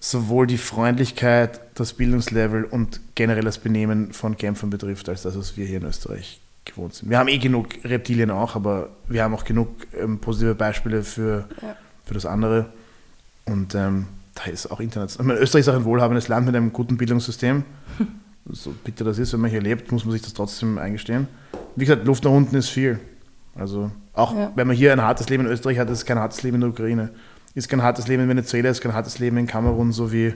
sowohl die Freundlichkeit, das Bildungslevel und generell das Benehmen von Kämpfern betrifft, als das, was wir hier in Österreich gewohnt sind. Wir haben eh genug Reptilien auch, aber wir haben auch genug ähm, positive Beispiele für, Ja. für das andere. Und ähm, da ist auch international. Ich meine, Österreich ist auch ein wohlhabendes Land mit einem guten Bildungssystem. [LAUGHS] So bitter das ist, wenn man hier lebt, muss man sich das trotzdem eingestehen. Wie gesagt, Luft nach unten ist viel. Also auch Ja. wenn man hier ein hartes Leben in Österreich hat, ist es kein hartes Leben in der Ukraine. Ist kein hartes Leben in Venezuela, ist kein hartes Leben in Kamerun, so wie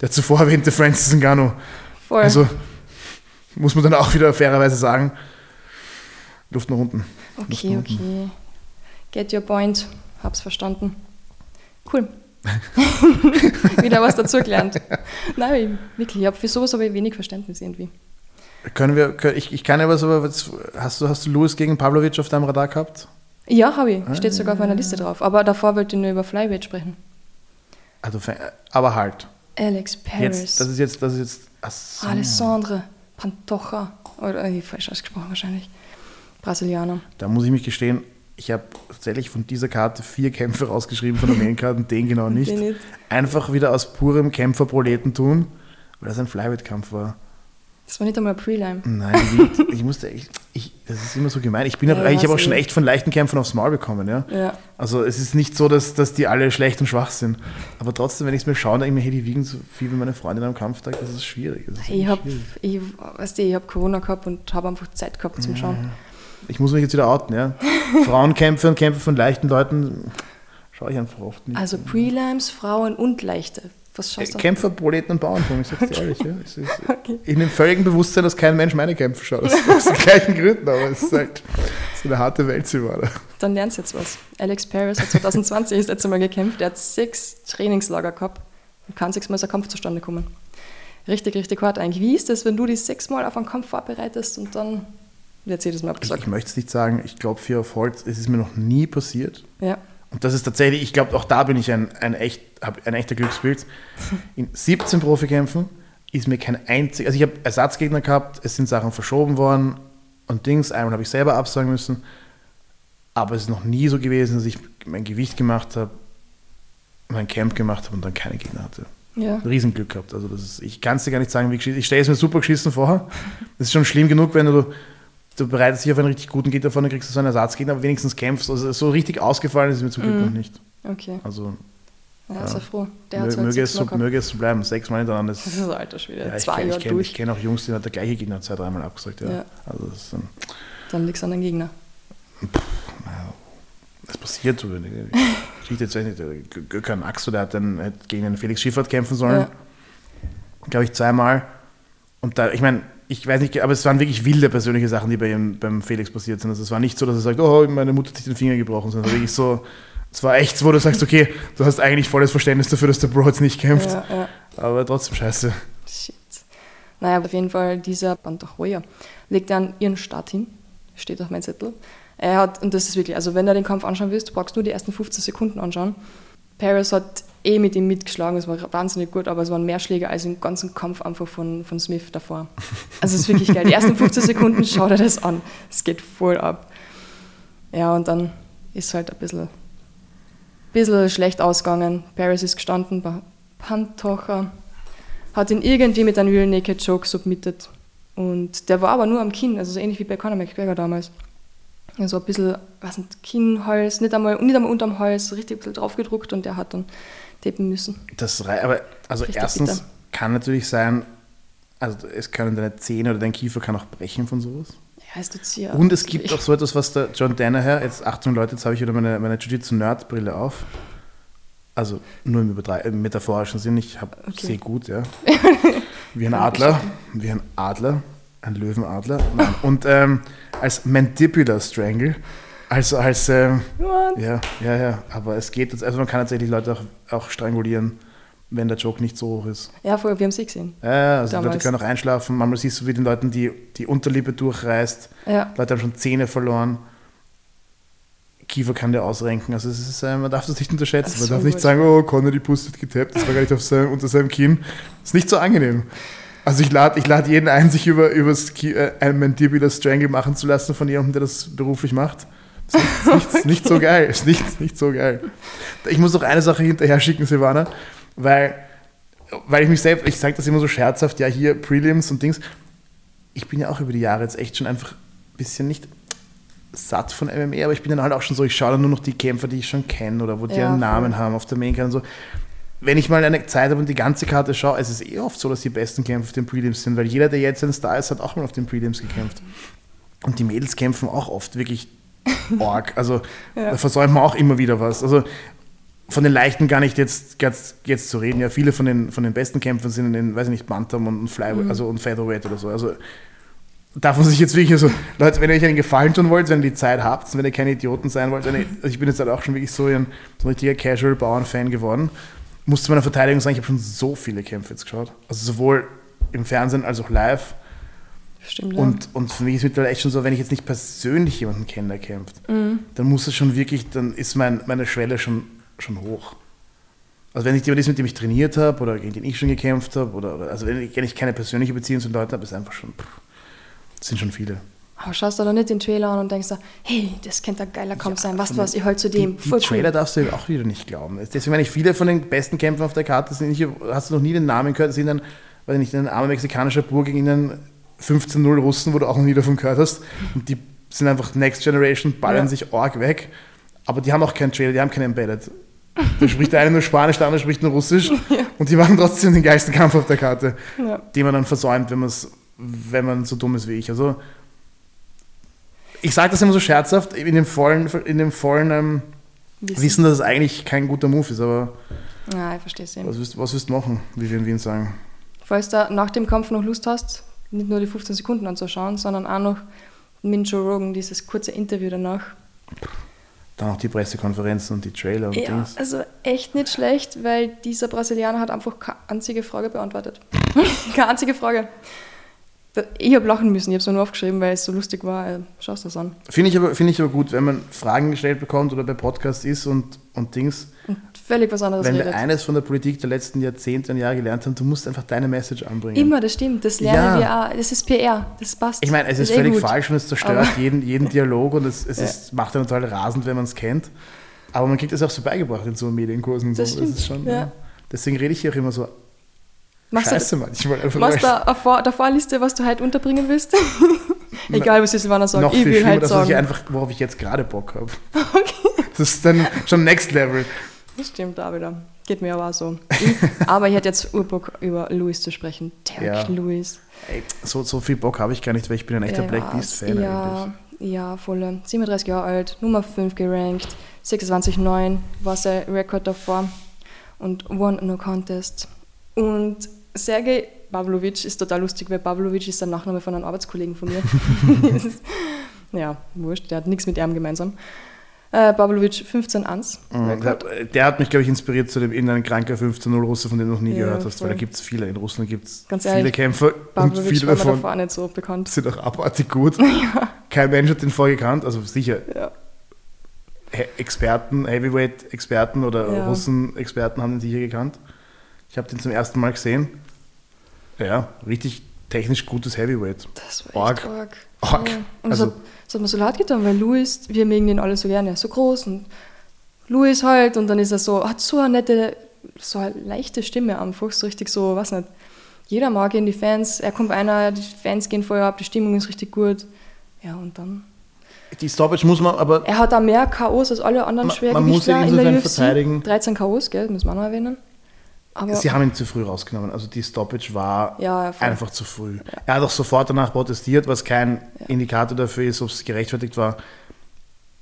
der zuvor erwähnte Francis Ngannou. Voll. Also muss man dann auch wieder fairerweise sagen, Luft nach unten. Okay, nach unten. okay. Get your point. Hab's verstanden. Cool. [LAUGHS] Wieder was dazugelernt. Nein, wirklich, ich hab, für sowas habe ich wenig Verständnis irgendwie. Können wir, können, ich, ich kann ja was, aber was, hast du, hast du Lewis gegen Pavlovic auf deinem Radar gehabt? Ja, habe ich. Steht sogar auf meiner Liste drauf. Aber davor wollte ich nur über Flyweight sprechen. Also, aber halt. Alex Paris. Jetzt, das ist jetzt, das ist jetzt. ach so. Alessandre Pantoja. Oder äh, falsch ausgesprochen wahrscheinlich. Brasilianer. Da muss ich mich gestehen, ich habe tatsächlich von dieser Karte vier Kämpfe rausgeschrieben von der Maincard und den genau nicht. Den nicht. Einfach wieder aus purem Kämpferproletentum, weil das ein Flyweight-Kampf war. Das war nicht einmal Prelim. Nein, die- ich musste echt, ich, das ist immer so gemein. Ich, bin Ja, ich habe auch schon ich. echt von leichten Kämpfern aufs Maul bekommen, ja. Ja. Also es ist nicht so, dass, dass die alle schlecht und schwach sind. Aber trotzdem, wenn ich es mir schaue, denke ich mir, hey, die wiegen so viel wie meine Freundin am Kampftag, das ist schwierig. Das ist Ich habe ich, weißt du, ich hab Corona gehabt und habe einfach Zeit gehabt zum Schauen. Ich muss mich jetzt wieder outen, ja. [LAUGHS] Frauenkämpfe und Kämpfe von leichten Leuten schaue ich einfach oft nicht. Also Prelims, Frauen und Leichte. Was Äh, schaust du? Kämpfer, Proleten und Bauerntum, ich sag's dir ehrlich. Ja. [LAUGHS] Ist Okay. In dem völligen Bewusstsein, dass kein Mensch meine Kämpfe schaut. Aus, aus den gleichen Gründen, aber es ist halt so eine harte Welt, sie war da. Dann lernst du jetzt was. Alex Paris hat 2020 das letzte Mal gekämpft. Er hat sechs Trainingslager gehabt und kann sechsmal ein Kampf zustande kommen. Richtig, richtig hart eigentlich. Wie ist das, wenn du dich sechsmal auf einen Kampf vorbereitest und dann wird jedes Mal Ich, abgesagt? ich möchte es nicht sagen, ich glaube, vier auf Holz, es ist mir noch nie passiert. Ja. Und das ist tatsächlich, ich glaube, auch da bin ich ein, ein, echt, ein echter Glückspilz. In 17 Profikämpfen ist mir kein einziger, also ich habe Ersatzgegner gehabt, es sind Sachen verschoben worden und Dings, einmal habe ich selber absagen müssen, aber es ist noch nie so gewesen, dass ich mein Gewicht gemacht habe, mein Camp gemacht habe und dann keine Gegner hatte. Ja. Riesenglück gehabt. Also das ist, ich kann es dir gar nicht sagen, wie geschissen. Ich stelle es mir super geschissen vor. Das ist schon schlimm genug, wenn du, du bereitest dich auf einen richtig guten Gegner vor, dann kriegst du so einen Ersatzgegner, aber wenigstens kämpfst. Also so richtig ausgefallen ist es mir zum Glück Mhm. noch nicht. Okay. Also Ja, Ja. sei froh. Der hat mö- möge, es so, möge es so bleiben. Sechsmal hintereinander. Das ist- ist alter Schwede. Ja, ich Zwei kenne Jahre kenn, durch. ich kenn auch Jungs, die hat der gleiche Gegner zwei, dreimal abgesagt. Ja. Ja. Also das, ist dann, Dann liegt es an den Gegner. das passiert so. Ich rede jetzt nicht, Gökhan Axo, der hat dann hat gegen den Felix Schiffert kämpfen sollen. Ja. glaube ich, zweimal. Und da, ich meine, ich weiß nicht, aber es waren wirklich wilde persönliche Sachen, die bei ihm, beim Felix passiert sind. Also es war nicht so, dass er sagt, oh, meine Mutter hat sich den Finger gebrochen, sondern wirklich so, es war echt, wo du sagst, okay, du hast eigentlich volles Verständnis dafür, dass der Bro jetzt nicht kämpft. Ja, ja. Aber trotzdem scheiße. Shit. Naja, auf jeden Fall, dieser Pantoja legt dann ihren Start hin, steht auf meinem Zettel. Er hat, und das ist wirklich, also wenn du den Kampf anschauen willst, du brauchst nur die ersten 15 Sekunden anschauen. Paris hat eh mit ihm mitgeschlagen, es war wahnsinnig gut, aber es waren mehr Schläge als im ganzen Kampf einfach von, von Smith davor. Also es ist wirklich geil. Die ersten 15 Sekunden [LAUGHS] schaut er das an. Es geht voll ab. Ja, und dann ist halt ein bisschen, bisschen schlecht ausgegangen. Paris ist gestanden, bei Pantoja hat ihn irgendwie mit einem Real Naked Choke submitted. Und der war aber nur am Kinn, also so ähnlich wie bei Conor McGregor damals. Also ein bisschen, was nicht, Kinn, Hals, nicht einmal, nicht einmal unterm Hals, so richtig ein bisschen draufgedruckt und der hat dann tapen müssen. Das rei- aber also Richtig erstens bitter. kann natürlich sein, also es können deine Zähne oder dein Kiefer kann auch brechen von sowas. Ja, es tut sehr. Und es gibt auch so etwas, was der John Danaher, jetzt Achtung Leute, jetzt habe ich wieder meine, meine Jiu-Jitsu-Nerd-Brille auf. Also nur im, Übertre- im metaphorischen Sinn, ich hab, Okay. sehe gut, ja. [LAUGHS] Wie ein Adler, wie ein Adler, ein Löwenadler. Nein. Und ähm, als Mandibular Strangle, also als, ähm, ja, ja, ja, aber es geht, jetzt- also man kann tatsächlich Leute auch, auch strangulieren, wenn der Joke nicht so hoch ist. Ja, voll, wir haben sie gesehen. Ja, Ja, also die Leute können auch einschlafen, manchmal siehst du, wie den Leuten die, die Unterlippe durchreißt. Ja, Leute haben schon Zähne verloren. Kiefer kann der ausrenken. Also es ist, äh, man darf das nicht unterschätzen. Ach Man darf nicht sagen, oh, Conor, die Puste wird getappt, das war gar nicht auf seinem, unter seinem Kinn. Das ist nicht so angenehm. Also ich lade ich lad jeden ein, sich über übers Ki äh, ein Mandibular Strangle machen zu lassen von jemandem, der das beruflich macht. Das ist nicht, nicht, [LAUGHS] nicht so geil. Ist nicht, nicht so geil. Ich muss noch eine Sache hinterher schicken, Silvana, weil weil ich mich selbst, ich sage das immer so scherzhaft, ja, hier Prelims und Dings. Ich bin ja auch über die Jahre jetzt echt schon einfach ein bisschen nicht satt von MMA, aber ich bin dann halt auch schon so, ich schaue dann nur noch die Kämpfer, die ich schon kenne oder wo die Ja, einen voll. Namen haben auf der Maincard und so. Wenn ich mal eine Zeit habe und die ganze Karte schaue, es ist eh oft so, dass die besten Kämpfer auf den Prelims sind, weil jeder, der jetzt ein Star ist, hat auch mal auf den Prelims gekämpft. Und die Mädels kämpfen auch oft wirklich [LAUGHS] arg. Also Ja. da versäumt man auch immer wieder was. Also von den Leichten gar nicht jetzt, jetzt, jetzt zu reden. Ja, viele von den, von den besten Kämpfern sind in den, weiß ich nicht, Bantam und Flyweight, also und Featherweight oder so. Also darf man sich jetzt wirklich so, Leute, wenn ihr euch einen Gefallen tun wollt, wenn ihr die Zeit habt, wenn ihr keine Idioten sein wollt, wenn ihr, also ich bin jetzt halt auch schon wirklich so ein, so ein richtiger Casual-Bauern-Fan geworden, muss zu meiner Verteidigung sagen, ich habe schon so viele Kämpfe jetzt geschaut. Also sowohl im Fernsehen als auch live. Stimmt, ja. Und, und für mich ist mittlerweile echt schon so, wenn ich jetzt nicht persönlich jemanden kenne, der kämpft, dann muss es schon wirklich, dann ist mein, meine Schwelle schon, schon hoch. Also wenn ich jemand ist, mit dem ich trainiert habe oder gegen den ich schon gekämpft habe, oder, also wenn ich, keine persönliche Beziehung zu den Leuten habe, ist einfach schon, pff, das sind schon viele. Aber schaust du da nicht den Trailer an und denkst da, hey, das könnte ein geiler Kampf sein, weißt du was, ich halt zu dem, Die, die Trailer cool. darfst du ja auch wieder nicht glauben. Deswegen meine ich, viele von den besten Kämpfern auf der Karte sind nicht, hast du noch nie den Namen gehört, sind dann, weiß ich nicht, ein armer mexikanischer Bur gegen einen 15-0 Russen, wo du auch noch nie davon gehört hast. Und die sind einfach Next Generation, ballern Ja. sich arg weg. Aber die haben auch keinen Trailer, die haben keinen Embedded. Da spricht der eine nur Spanisch, der andere spricht nur Russisch. [LAUGHS] Und die machen trotzdem den geilsten Kampf auf der Karte, Ja. den man dann versäumt, wenn, wenn man so dumm ist wie ich. Also, ich sage das immer so scherzhaft, in dem vollen, in dem vollen ähm, Wissen. wissen, dass es eigentlich kein guter Move ist, aber Ja, ich verstehe es eben. was wirst, was wirst du machen, wie wir in Wien sagen? Falls du nach dem Kampf noch Lust hast, nicht nur die 15 Sekunden anzuschauen, sondern auch noch mit Joe Rogan dieses kurze Interview danach. Dann auch die Pressekonferenzen und die Trailer und Ja, Dings. also echt nicht schlecht, weil dieser Brasilianer hat einfach keine einzige Frage beantwortet. [LAUGHS] keine einzige Frage. Ich habe lachen müssen, ich habe es nur aufgeschrieben, weil es so lustig war. Äh, Schaust du das an. Finde ich, aber, finde ich aber gut, wenn man Fragen gestellt bekommt oder bei Podcasts ist und, und Dings. Und völlig was anderes wenn wir redet. eines von der Politik der letzten Jahrzehnte und Jahre gelernt haben, du musst einfach deine Message anbringen. Immer, das stimmt. Das lernen Ja. wir auch. Das ist PR. Das passt. Ich meine, es Das ist eh völlig falsch und es zerstört Aber- jeden, jeden Dialog und es, es Ja. ist, macht einen total rasend, wenn man es kennt. Aber man kriegt es auch so beigebracht in so Medienkursen. Das so. stimmt, ist schon, ja. Deswegen rede ich hier auch immer so Machst scheiße manchmal. Einfach du machst da eine Vor- der Vorliste, was du heute unterbringen willst? [LAUGHS] Egal, was Silvana sagt. noch ich viel will schlimmer, halt ich sagen. einfach, worauf ich jetzt gerade Bock habe. [LAUGHS] Das ist dann schon Next Level. Das stimmt auch wieder. Geht mir aber auch so. Ich, aber ich hätte jetzt Urbock über Louis zu sprechen. Derek Ja. Louis. Ey, so, so viel Bock habe ich gar nicht, weil ich bin ein echter Ja, Black Beast-Fan ja, eigentlich. Ja, voll. 37 Jahre alt, Nummer 5 gerankt, 26,9 war sein Rekord davor und won no contest. Und Sergej Pavlovic ist total lustig, weil Pavlovic ist der Nachname von einem Arbeitskollegen von mir. [LAUGHS] Ja, wurscht, der hat nichts mit ihm gemeinsam. Äh, Pavlovic 15-1. Mhm, Rekord. Der, der hat mich, glaube ich, inspiriert zu dem irgendeinem kranker 15-0 Russe, von dem du noch nie Ja, gehört hast, weil da voll. gibt es viele. In Russland gibt es viele ehrlich, Kämpfer und Pavlovic viele war mir davon davor nicht so bekannt. sind auch abartig gut. [LAUGHS] Kein Mensch hat den vorher gekannt, also sicher Ja. Experten, Heavyweight-Experten oder Ja. Russen-Experten haben den sicher gekannt. Ich habe den zum ersten Mal gesehen. Ja, richtig technisch gutes Heavyweight. Das war echt Arg. arg. Ja. Und Also- das, hat, das hat mir so leid getan, weil Louis, wir mögen ihn alle so gerne, er ist so groß und Louis halt und dann ist er so, hat so eine nette, so eine leichte Stimme einfach, so richtig so, weiß nicht. Jeder mag ihn, die Fans, er kommt einer, die Fans gehen vorher ab, die Stimmung ist richtig gut. Ja, und dann. Die Stoppage muss man aber Er hat auch mehr K.O.s als alle anderen Man- man muss ihn in der insofern UFC. verteidigen. 13 K.O.s, gell, müssen wir auch noch erwähnen. Aber Sie haben ihn zu früh rausgenommen. Also die Stoppage war Ja, ja, einfach zu früh. Er hat auch sofort danach protestiert, was kein Indikator dafür ist, ob es gerechtfertigt war.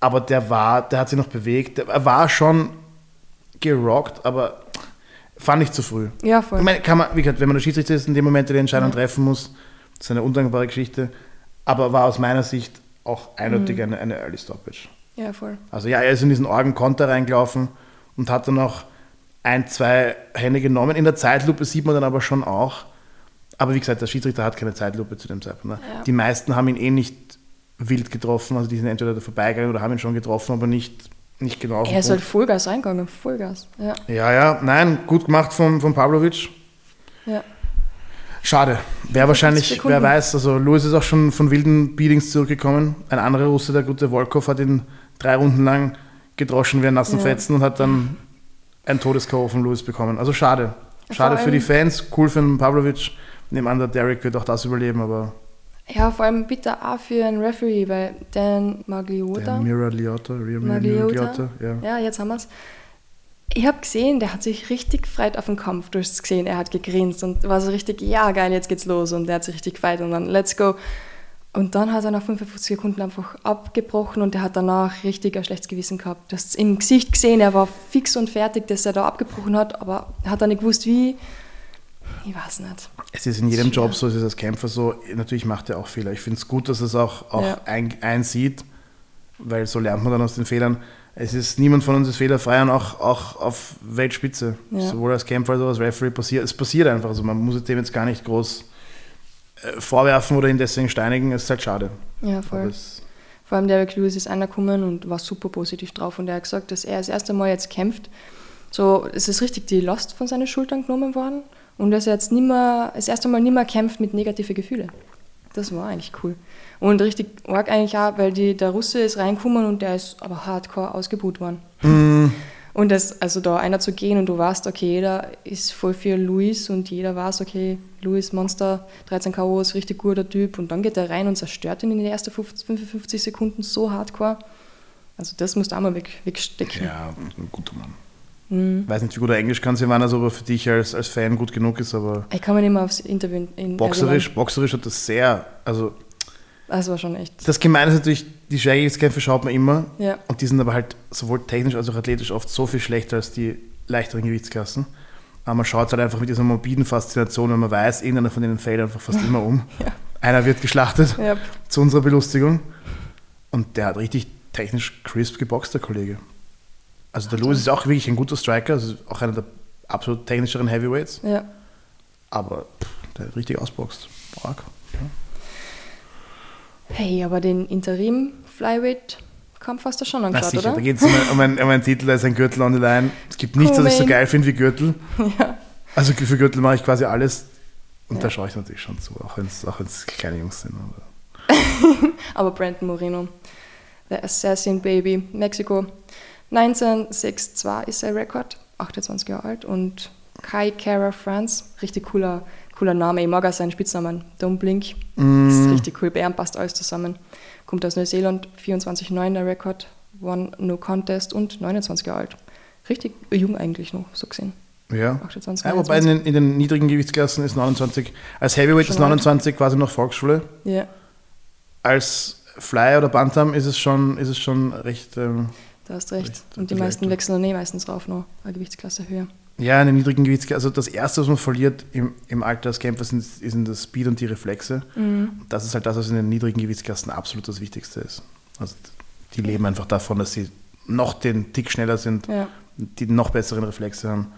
Aber der war, der hat sich noch bewegt. Er war schon gerockt, aber fand ich zu früh. ja, voll. Ich meine, kann man, wie gesagt, wenn man der Schiedsrichter ist, in dem Moment der die Entscheidung treffen muss, das ist eine undankbare Geschichte. Aber war aus meiner Sicht auch eindeutig Mhm. eine, eine Early Stoppage. ja, voll. Also ja, er ist in diesen Orgenkonter reingelaufen und hat dann auch ein, zwei Hände genommen. In der Zeitlupe sieht man dann aber schon auch. Aber wie gesagt, der Schiedsrichter hat keine Zeitlupe zu dem Zeitpunkt. Ne? Ja. Die meisten haben ihn eh nicht wild getroffen, also die sind entweder da vorbeigegangen oder haben ihn schon getroffen, aber nicht, nicht genau Er ist halt. Vollgas reingegangen, Vollgas. Ja, Ja, ja, nein, gut gemacht von, von Pavlovic. ja. Schade. Wer wahrscheinlich, wer weiß, also Louis ist auch schon von wilden Beatings zurückgekommen. Ein anderer Russe, der gute Volkov, hat ihn drei Runden lang gedroschen wie ein nassen Ja. Fetzen und hat dann ein Todes-K.O. von Louis bekommen. Also schade. Schade für die Fans, cool für den Pavlovic. Nebenan der Derek wird auch das überleben, aber Ja, vor allem bitte auch für einen Referee, weil Dan Magliota, der Mira Liotta, Mira Magliota. Liotta, ja. ja, jetzt haben wir es. Ich habe gesehen, der hat sich richtig gefreut auf den Kampf. Du hast es gesehen, er hat gegrinst und war so richtig, ja geil, jetzt geht's los. Und er hat sich richtig gefreut und dann, let's go. Und dann hat er nach 55 Sekunden einfach abgebrochen und er hat danach richtig ein schlechtes Gewissen gehabt. Hast es im Gesicht gesehen, er war fix und fertig, dass er da abgebrochen hat, aber er hat dann nicht gewusst, wie. Ich weiß nicht. Es ist in jedem Schwer. Job so, es ist als Kämpfer so. Natürlich macht er auch Fehler. Ich finde es gut, dass er es auch, auch Ja. ein, einsieht, weil so lernt man dann aus den Fehlern. Es ist niemand von uns ist fehlerfrei und auch, auch auf Weltspitze. Ja. Sowohl als Kämpfer als auch als Referee passiert. Es passiert einfach. Also man muss dem jetzt gar nicht groß vorwerfen oder ihn deswegen steinigen. Es ist halt schade. Ja, voll. Vor allem Derek Lewis ist einer gekommen und war super positiv drauf und er hat gesagt, dass er das erste Mal jetzt kämpft. So, es ist richtig die Last von seinen Schultern genommen worden und dass er jetzt nimmer, das erste Mal nicht mehr kämpft mit negativen Gefühlen. Das war eigentlich cool. Und richtig arg eigentlich auch, weil die, der Russe ist reingekommen und der ist aber hardcore ausgebuht worden. Und das, also da einer zu gehen und du weißt, okay, jeder ist voll für Luis und jeder weiß, okay, Luis Monster, 13 K.O. ist richtig guter Typ und dann geht er rein und zerstört ihn in den ersten 50 55 Sekunden so hardcore. Also das musst du auch mal weg, wegstecken. ja, ein guter Mann. Mhm. Weiß nicht, wie gut er Englisch kann, Silvana, aber für dich als, als Fan gut genug ist, aber Ich kann mich nicht mehr aufs Interview in boxerisch, boxerisch hat das sehr, also Das war schon echt. Das Gemeine ist natürlich, die Schwergewichtskämpfe schaut man immer. Ja. Und die sind aber halt sowohl technisch als auch athletisch oft so viel schlechter als die leichteren Gewichtsklassen. Aber man schaut halt einfach mit dieser morbiden Faszination, wenn man weiß, irgendeiner von denen fällt einfach fast [LAUGHS] immer um. Ja. Einer wird geschlachtet Ja. zu unserer Belustigung. Und der hat richtig technisch crisp geboxt, der Kollege. Also der Lewis ist auch wirklich ein guter Striker, also auch einer der absolut technischeren Heavyweights. ja. Aber pff, der hat richtig ausboxt. Arg. Hey, aber den Interim-Flyweight-Kampf hast du schon Na angeschaut, sicher, oder? da geht es um, um, einen- um einen Titel, da ist ein Gürtel on the line. Es gibt nichts, was ich so geil finde wie Gürtel. [LAUGHS] ja. Also für Gürtel mache ich quasi alles. Und Ja. da schaue ich natürlich schon zu, auch wenn es auch wenn's kleine Jungs sind. Aber [LAUGHS] Aber Brandon Moreno, The Assassin Baby, Mexiko. 1962 ist sein Rekord, 28 Jahre alt. Und Kai Kara France, richtig cooler, cooler Name. Ich mag auch seinen Spitznamen, Don't Blink. Das ist richtig cool, bei ihm passt alles zusammen. Kommt aus Neuseeland, 24,9 der Rekord, One No Contest und 29 Jahre alt. Richtig jung eigentlich noch, so gesehen. ja. 28, ja wobei in 29. den, in den niedrigen Gewichtsklassen ist 29, als Heavyweight Schon ist 29 quasi noch Volksschule. Ja, Als Fly oder Bantam ist es schon, ist es schon recht. Ähm, da hast recht. Recht, Und die meisten wechseln dann eh meistens rauf noch, eine Gewichtsklasse höher. Ja, in den niedrigen Gewichtsklassen. Also das Erste, was man verliert im, im Alter als Kämpfer, sind, sind das Speed und die Reflexe. Mhm. Das ist halt das, was in den niedrigen Gewichtsklassen absolut das Wichtigste ist. Also die leben einfach davon, dass sie noch den Tick schneller sind, Ja. die noch besseren Reflexe haben.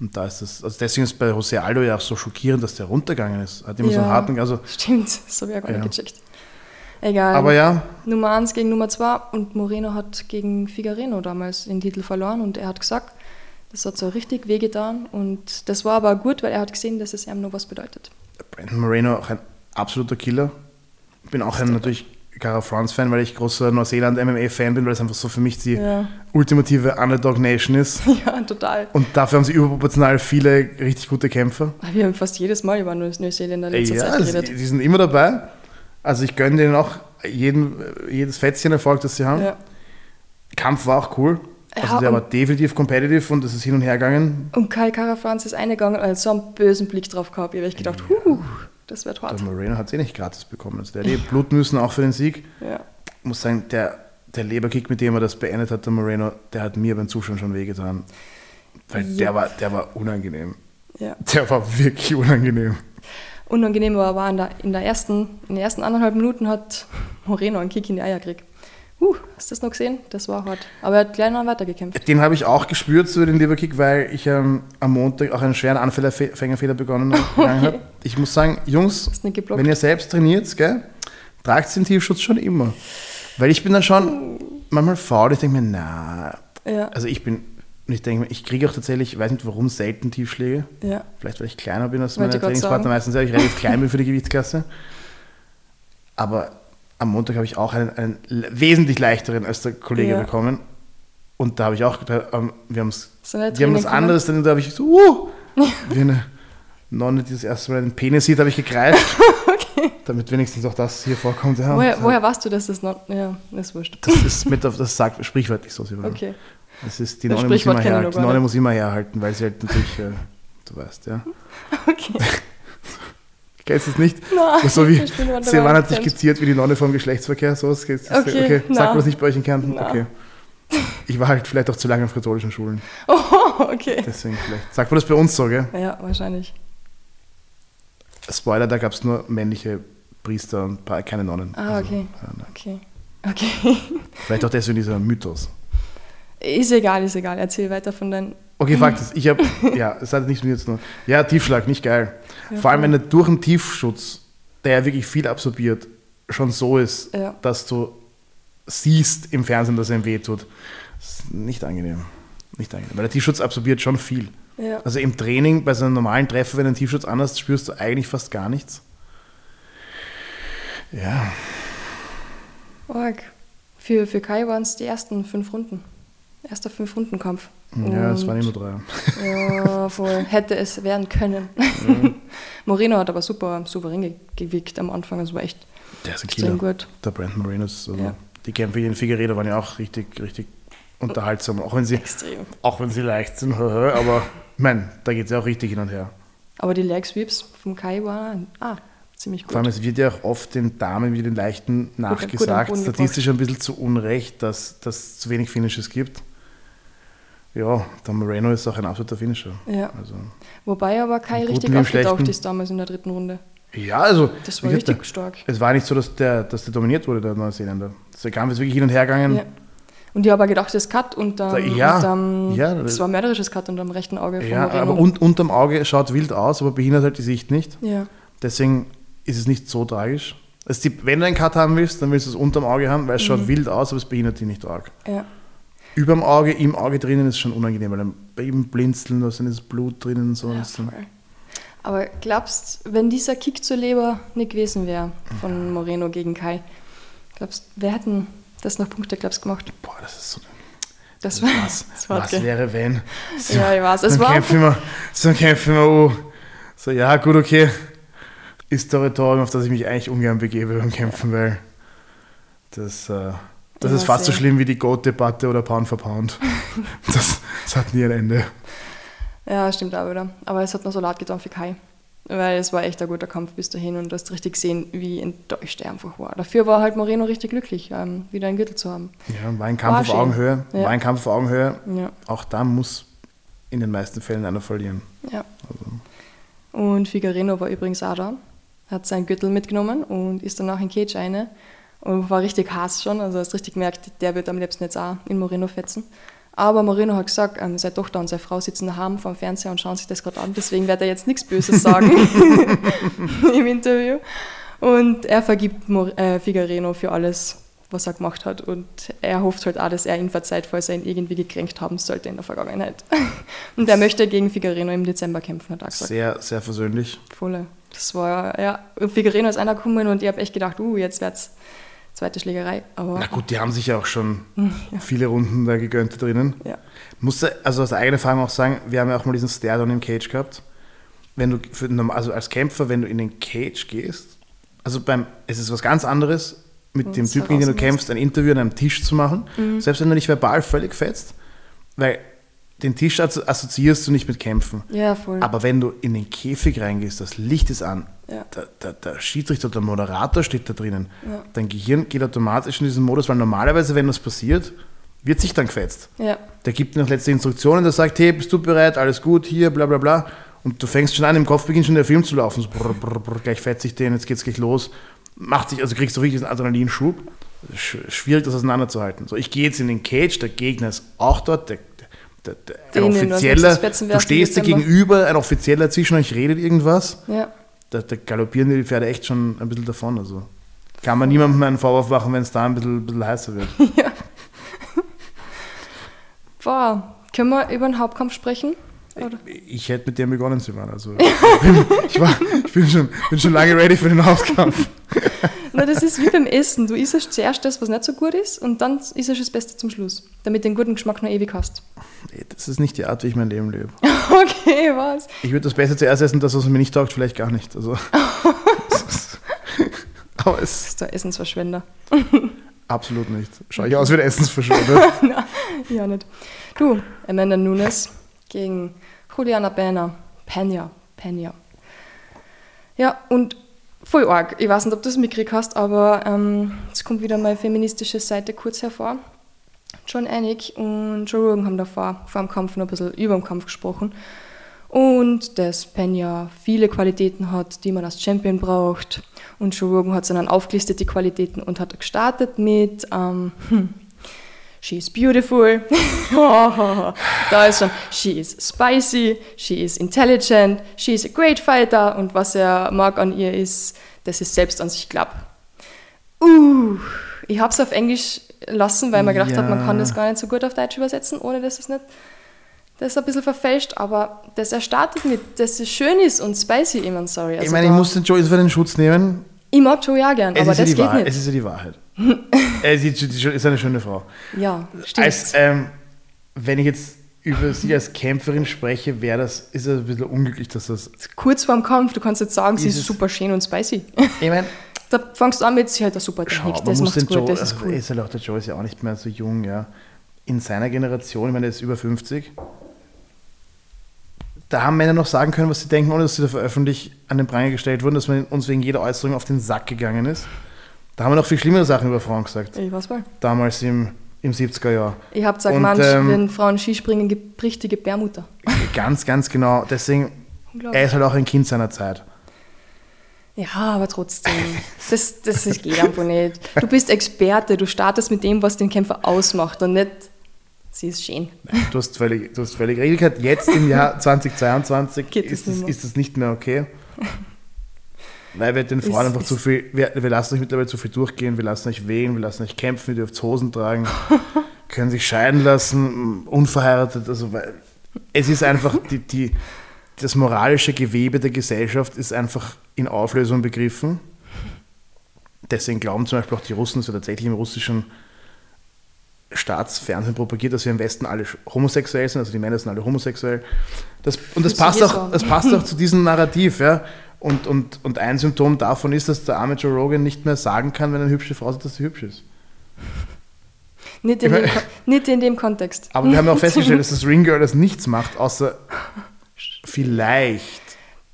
Und da ist es, also deswegen ist bei José Aldo ja auch so schockierend, dass der runtergegangen ist. Hat immer so einen Ja. harten, also, Stimmt, das habe ich auch gar Ja. nicht gecheckt. Egal. aber ja, Nummer 1 gegen Nummer 2 und Moreno hat gegen Figareno damals den Titel verloren und er hat gesagt, das hat so richtig wehgetan und das war aber gut, weil er hat gesehen, dass es ihm noch was bedeutet. Brandon Moreno auch ein absoluter Killer. Ich bin auch ein natürlich Cara France-Fan, weil ich großer Neuseeland-MMA-Fan bin, weil es einfach so für mich die Ja, ultimative Underdog-Nation ist. [LAUGHS] ja total. Und dafür haben sie überproportional viele richtig gute Kämpfer. Wir haben fast jedes Mal über Neu- Neuseeländer in letzter Ja, Zeit geredet. die sind immer dabei. Also ich gönne denen auch jeden, jedes Fetzchen Erfolg, das sie haben. Ja. Kampf war auch cool. Also Ja, der war definitiv competitive und es ist hin und her gegangen. Und Kai Kara-Franz ist eingegangen und hat so einen bösen Blick drauf gehabt. Ich habe gedacht, huh, das wird hart. Der Moreno hat es eh nicht gratis bekommen. Also der hat eh Blut müssen auch für den Sieg. Ja. Ich muss sagen, der, der Leberkick, mit dem er das beendet hat, der Moreno, der hat mir beim Zuschauen schon wehgetan. Weil Ja. der, war, der war unangenehm. ja. Der war wirklich unangenehm. Unangenehm war, war in, der, in, der ersten, in den ersten anderthalb Minuten hat Moreno einen Kick in die Eier gekriegt. Huh, hast du das noch gesehen? Das war hart. Aber er hat gleich noch weitergekämpft. Den habe ich auch gespürt, so den Leberkick, weil ich ähm, am Montag auch einen schweren Anfängerfehler begonnen begangen [LAUGHS] habe. Ich muss sagen, Jungs, wenn ihr selbst trainiert, gell, tragt den Tiefschutz schon immer. Weil ich bin dann schon manchmal faul, ich denke mir, na, Ja, also ich bin, und ich denke mir, ich kriege auch tatsächlich, ich weiß nicht warum, selten Tiefschläge. ja. Vielleicht, weil ich kleiner bin als Wollte meine Trainingspartner meistens, weil ich relativ klein bin für die [LAUGHS] Gewichtsklasse. Aber am Montag habe ich auch einen, einen wesentlich leichteren als der Kollege Ja. bekommen. Und da habe ich auch, da, ähm, wir haben es So wir haben was anderes, dann da habe ich so, uh, Wie eine Nonne, die das erste Mal den Penis sieht, habe ich gekreischt. [LAUGHS] Okay. Damit wenigstens auch das hier vorkommt. Ja, Woher, und, woher weißt du, dass das noch. Ja, ist wurscht. Das ist mit auf, das sagt sprichwörtlich so. Okay. Das ist, die Das Nonne, muss immer, kenn ich her, noch die Nonne muss immer herhalten, weil sie halt natürlich, äh, du weißt, ja. [LAUGHS] Okay. Kennst du es nicht? Nein, so wie. Silvana hat sich skizziert wie die Nonne vom Geschlechtsverkehr. So, Okay, okay. Sagt man das nicht bei euch in Kärnten? Na. Okay. Ich war halt vielleicht auch zu lange in katholischen Schulen. [LAUGHS] Oh, okay. Deswegen vielleicht. Sagt man das bei uns so, gell? Ja, wahrscheinlich. Spoiler, da gab es nur männliche Priester und paar, keine Nonnen. Ah, Also, okay. ja. Okay. Okay. Vielleicht auch deswegen dieser Mythos. Ist egal, ist egal. Erzähl weiter von deinen. Okay, Fakt ist, ich habe, [LAUGHS] ja, es hat nichts mit mir zu tun. Ja, Tiefschlag, nicht geil. Ja, Vor allem, wenn er durch den Tiefschutz, der ja wirklich viel absorbiert, schon so ist, Ja. dass du siehst im Fernsehen, dass er ihm wehtut. Das ist nicht angenehm. Nicht angenehm. Weil der Tiefschutz absorbiert schon viel. Ja. Also im Training, bei so einem normalen Treffer, wenn du einen Tiefschutz anhast, spürst du eigentlich fast gar nichts. Ja, Org. Für, für Kai waren es die ersten fünf Runden. Erster Fünf-Runden-Kampf. Ja es waren immer drei. Ja, voll. [LAUGHS] Hätte es werden können. [LAUGHS] Moreno hat aber super souverän ge gewickt am Anfang. Es war echt Der ist ein extrem Killer. gut. Der Brandon Morenos. Also Ja. Die Kämpfe gegen Figueredo waren ja auch richtig, richtig unterhaltsam. Auch wenn sie, Extrem. auch wenn sie leicht sind. [LAUGHS] Aber meine, da geht es ja auch richtig hin und her. Aber die Leg Sweeps vom Kai waren ah, ziemlich gut. Vor allem, es wird ja auch oft den Damen wie den Leichten gut nachgesagt, Boden statistisch ein bisschen zu Unrecht, dass dass es zu wenig Finishes gibt. Ja, der Moreno ist auch ein absoluter Finisher. Ja. Also, Wobei aber Kai richtig aufgetaucht ist damals in der dritten Runde. ja, also. Das war richtig stark. Es war nicht so, dass der, dass der dominiert wurde, der Neuseeländer. Der Kampf ist wirklich hin und her gegangen. Ja. Und ich habe gedacht, das Cut unterm, Da- ja, unterm ja, das war ein mörderisches Cut unterm rechten Auge Ja, Moreno. aber un unterm Auge schaut wild aus, aber behindert halt die Sicht nicht. ja, Deswegen ist es nicht so tragisch. Also die, wenn du einen Cut haben willst, dann willst du es unterm Auge haben, weil es Mhm. schaut wild aus, aber es behindert die nicht arg. ja. Überm Auge, im Auge drinnen ist schon unangenehm, weil dann bei ihm blinzeln, da ist dann das Blut drinnen und so. ja voll. Aber glaubst wenn dieser Kick zur Leber nicht gewesen wäre von Moreno gegen Kai, glaubst wer hätten das noch Punkte, glaubst gemacht? boah, das ist so. Das war, Was, [LAUGHS] das war was wäre, wenn? So, Ja, ich weiß. Es dann war kämpfen wir, so dann kämpfen wir, oh. So, ja, gut, okay. Ist Territorium, auf das ich mich eigentlich ungern begebe beim Kämpfen, weil das, äh, das ist fast so schlimm wie die Goat-Debatte oder Pound for Pound. [LAUGHS] das, das hat nie ein Ende. Ja, stimmt auch wieder. Aber es hat noch so laut getan für Kai. Weil es war echt ein guter Kampf bis dahin und du hast richtig gesehen, wie enttäuscht er einfach war. Dafür war halt Moreno richtig glücklich, ähm, wieder einen Gürtel zu haben. Ja, war ein Kampf War auf schön. Augenhöhe. Ja. War ein Kampf auf Augenhöhe. Ja, Auch da muss in den meisten Fällen einer verlieren. ja. Und Figarino war übrigens auch da, hat seinen Gürtel mitgenommen und ist danach in Cage eine und war richtig heiß schon, also hast richtig gemerkt, der wird am liebsten jetzt auch in Moreno fetzen. Aber Moreno hat gesagt, ähm, seine Tochter und seine Frau sitzen daheim vor dem Fernseher und schauen sich das gerade an, deswegen wird er jetzt nichts Böses sagen [LAUGHS] im Interview. Und er vergibt Mor äh, Figarino für alles, was er gemacht hat. Und er hofft halt auch, dass er ihn verzeiht, falls er ihn irgendwie gekränkt haben sollte in der Vergangenheit. [LAUGHS] Und er möchte gegen Figarino im Dezember kämpfen, hat er gesagt. Sehr, sehr versöhnlich. Volle. Das war, ja, und Figarino ist einer gekommen und ich habe echt gedacht, uh, jetzt wird's zweite Schlägerei. Aber Na gut, die haben sich ja auch schon [LAUGHS] viele Runden da gegönnt da drinnen. ja, Musste also aus eigener Erfahrung auch sagen, wir haben ja auch mal diesen Stare-Down im Cage gehabt. Wenn du für, also als Kämpfer, wenn du in den Cage gehst, also beim, es ist was ganz anderes, mit Und dem Typen, gegen den du kämpfst, ein Interview an einem Tisch zu machen, selbst wenn du nicht verbal völlig fetzt, weil den Tisch assozi- assoziierst du nicht mit Kämpfen. ja, voll. Aber wenn du in den Käfig reingehst, das Licht ist an, Ja. der, der, der Schiedsrichter, der Moderator steht da drinnen, Ja. dein Gehirn geht automatisch in diesen Modus, weil normalerweise, wenn das passiert, wird sich dann gefetzt. ja, Der gibt dir noch letzte Instruktionen, der sagt, hey, bist du bereit, alles gut, hier, bla bla bla. Und du fängst schon an, im Kopf beginnt schon der Film zu laufen. So, brr, brr, brr, gleich fetzt sich den, jetzt geht's gleich los. Macht sich, also kriegst du richtig einen Adrenalinschub. Sch schwierig, das auseinanderzuhalten. So, ich gehe jetzt in den Cage, der Gegner ist auch dort, der, der, der, als offizieller, du stehst dir gegenüber, ein offizieller zwischen euch redet irgendwas. ja. Da, da galoppieren die Pferde echt schon ein bisschen davon. Also kann man niemandem einen Vorwurf machen, wenn es da ein bisschen, ein bisschen heißer wird. [LAUGHS] Boah, können wir über den Hauptkampf sprechen? Oder? Ich hätte mit dem begonnen machen. Also ich bin, ich war, ich bin, schon, bin schon lange ready für den Hauptkampf. [LAUGHS] Na, das ist wie beim Essen. Du isst zuerst das, was nicht so gut ist, und dann isst du das Beste zum Schluss, damit du den guten Geschmack noch ewig hast. Nee, Das ist nicht die Art, wie ich mein Leben lebe. [LAUGHS] Okay, was? Ich würde das Beste zuerst essen, das, was mir nicht taugt, vielleicht gar nicht. Also, [LAUGHS] aber Das es ist der Essensverschwender. [LAUGHS] absolut nicht. Schau ich aus wie ein Essensverschwender. Ja, nicht. Du, Amanda Nunes gegen Juliana Pena. Pena. Pena. Ja, und voll arg. Ich weiß nicht, ob du das mitgekriegt hast, aber ähm, es kommt wieder meine feministische Seite kurz hervor. John Anik und Joe Rogan haben davor vor dem Kampf noch ein bisschen über den Kampf gesprochen. Und dass Pena viele Qualitäten hat, die man als Champion braucht. Und Joe Rogan hat dann aufgelistet die Qualitäten und hat gestartet mit ähm, hm, She is beautiful. [LAUGHS] da ist schon, she is spicy, she is intelligent, she is a great fighter. Und was er mag an ihr ist, dass sie selbst an sich glaubt. Uh, ich habe es auf Englisch lassen, weil man gedacht hat, man kann Ja. das gar nicht so gut auf Deutsch übersetzen, ohne dass es nicht. Das ist ein bisschen verfälscht, aber dass er startet mit, dass es schön ist und spicy immer, sorry. Also ich meine, ich muss den Joe für den Schutz nehmen. ich mag Joe ja gern, Es aber ja das die geht Wahrheit. nicht. es ist ja die Wahrheit. [LAUGHS] es ist, ist eine schöne Frau. ja, stimmt. Als, ähm, wenn ich jetzt über sie als Kämpferin spreche, wäre das, ist es ein bisschen unglücklich, dass das. Kurz vorm Kampf, du kannst jetzt sagen, sie Ist super schön und spicy. Ich meine, Da fängst du an mit, sie hat eine super schau, Technik, man das muss macht's den Joe, gut, das ist also cool. ist halt auch der Joe ist ja auch nicht mehr so jung, ja. In seiner Generation, ich meine, er ist über 50. Da haben Männer noch sagen können, was sie denken, ohne dass sie dafür öffentlich an den Pranger gestellt wurden, dass man uns wegen jeder Äußerung auf den Sack gegangen ist. Da haben wir noch viel schlimmere Sachen über Frauen gesagt. Ich weiß mal. Damals im, im 70er Jahr. Ich habe gesagt, manch, ähm, wenn Frauen Skispringen, gibt richtige Bärmutter. [LAUGHS] Ganz, ganz genau. Deswegen, er ist halt auch ein Kind seiner Zeit. Ja, aber trotzdem. Das, das ist- geht einfach nicht. Du bist Experte, du startest mit dem, was den Kämpfer ausmacht und nicht, sie ist schön. Du hast völlig, du hast völlig recht. Jetzt im Jahr [LAUGHS] 2022 Geht das ist, mehr. ist das nicht mehr okay. Weil wir den Frauen Ist- einfach ist- zu viel, wir, wir lassen euch mittlerweile zu viel durchgehen, wir lassen euch wählen, wir lassen euch kämpfen, ihr dürft Hosen tragen, [LAUGHS] können sich scheiden lassen, unverheiratet. Also, weil es ist einfach, die, die, das moralische Gewebe der Gesellschaft ist einfach in Auflösung begriffen. Deswegen glauben zum Beispiel auch die Russen, dass wir tatsächlich im russischen Staatsfernsehen propagiert, dass wir im Westen alle homosexuell sind, also die Männer sind alle homosexuell. Das, und das passt, auch, das passt auch zu diesem Narrativ. Ja? Und, und, und ein Symptom davon ist, dass der arme Joe Rogan nicht mehr sagen kann, wenn eine hübsche Frau sagt, dass sie hübsch ist. Nicht in, dem, nicht in dem Kontext. Aber wir haben ja auch festgestellt, dass das [LAUGHS] Ring Girl das nichts macht, außer vielleicht.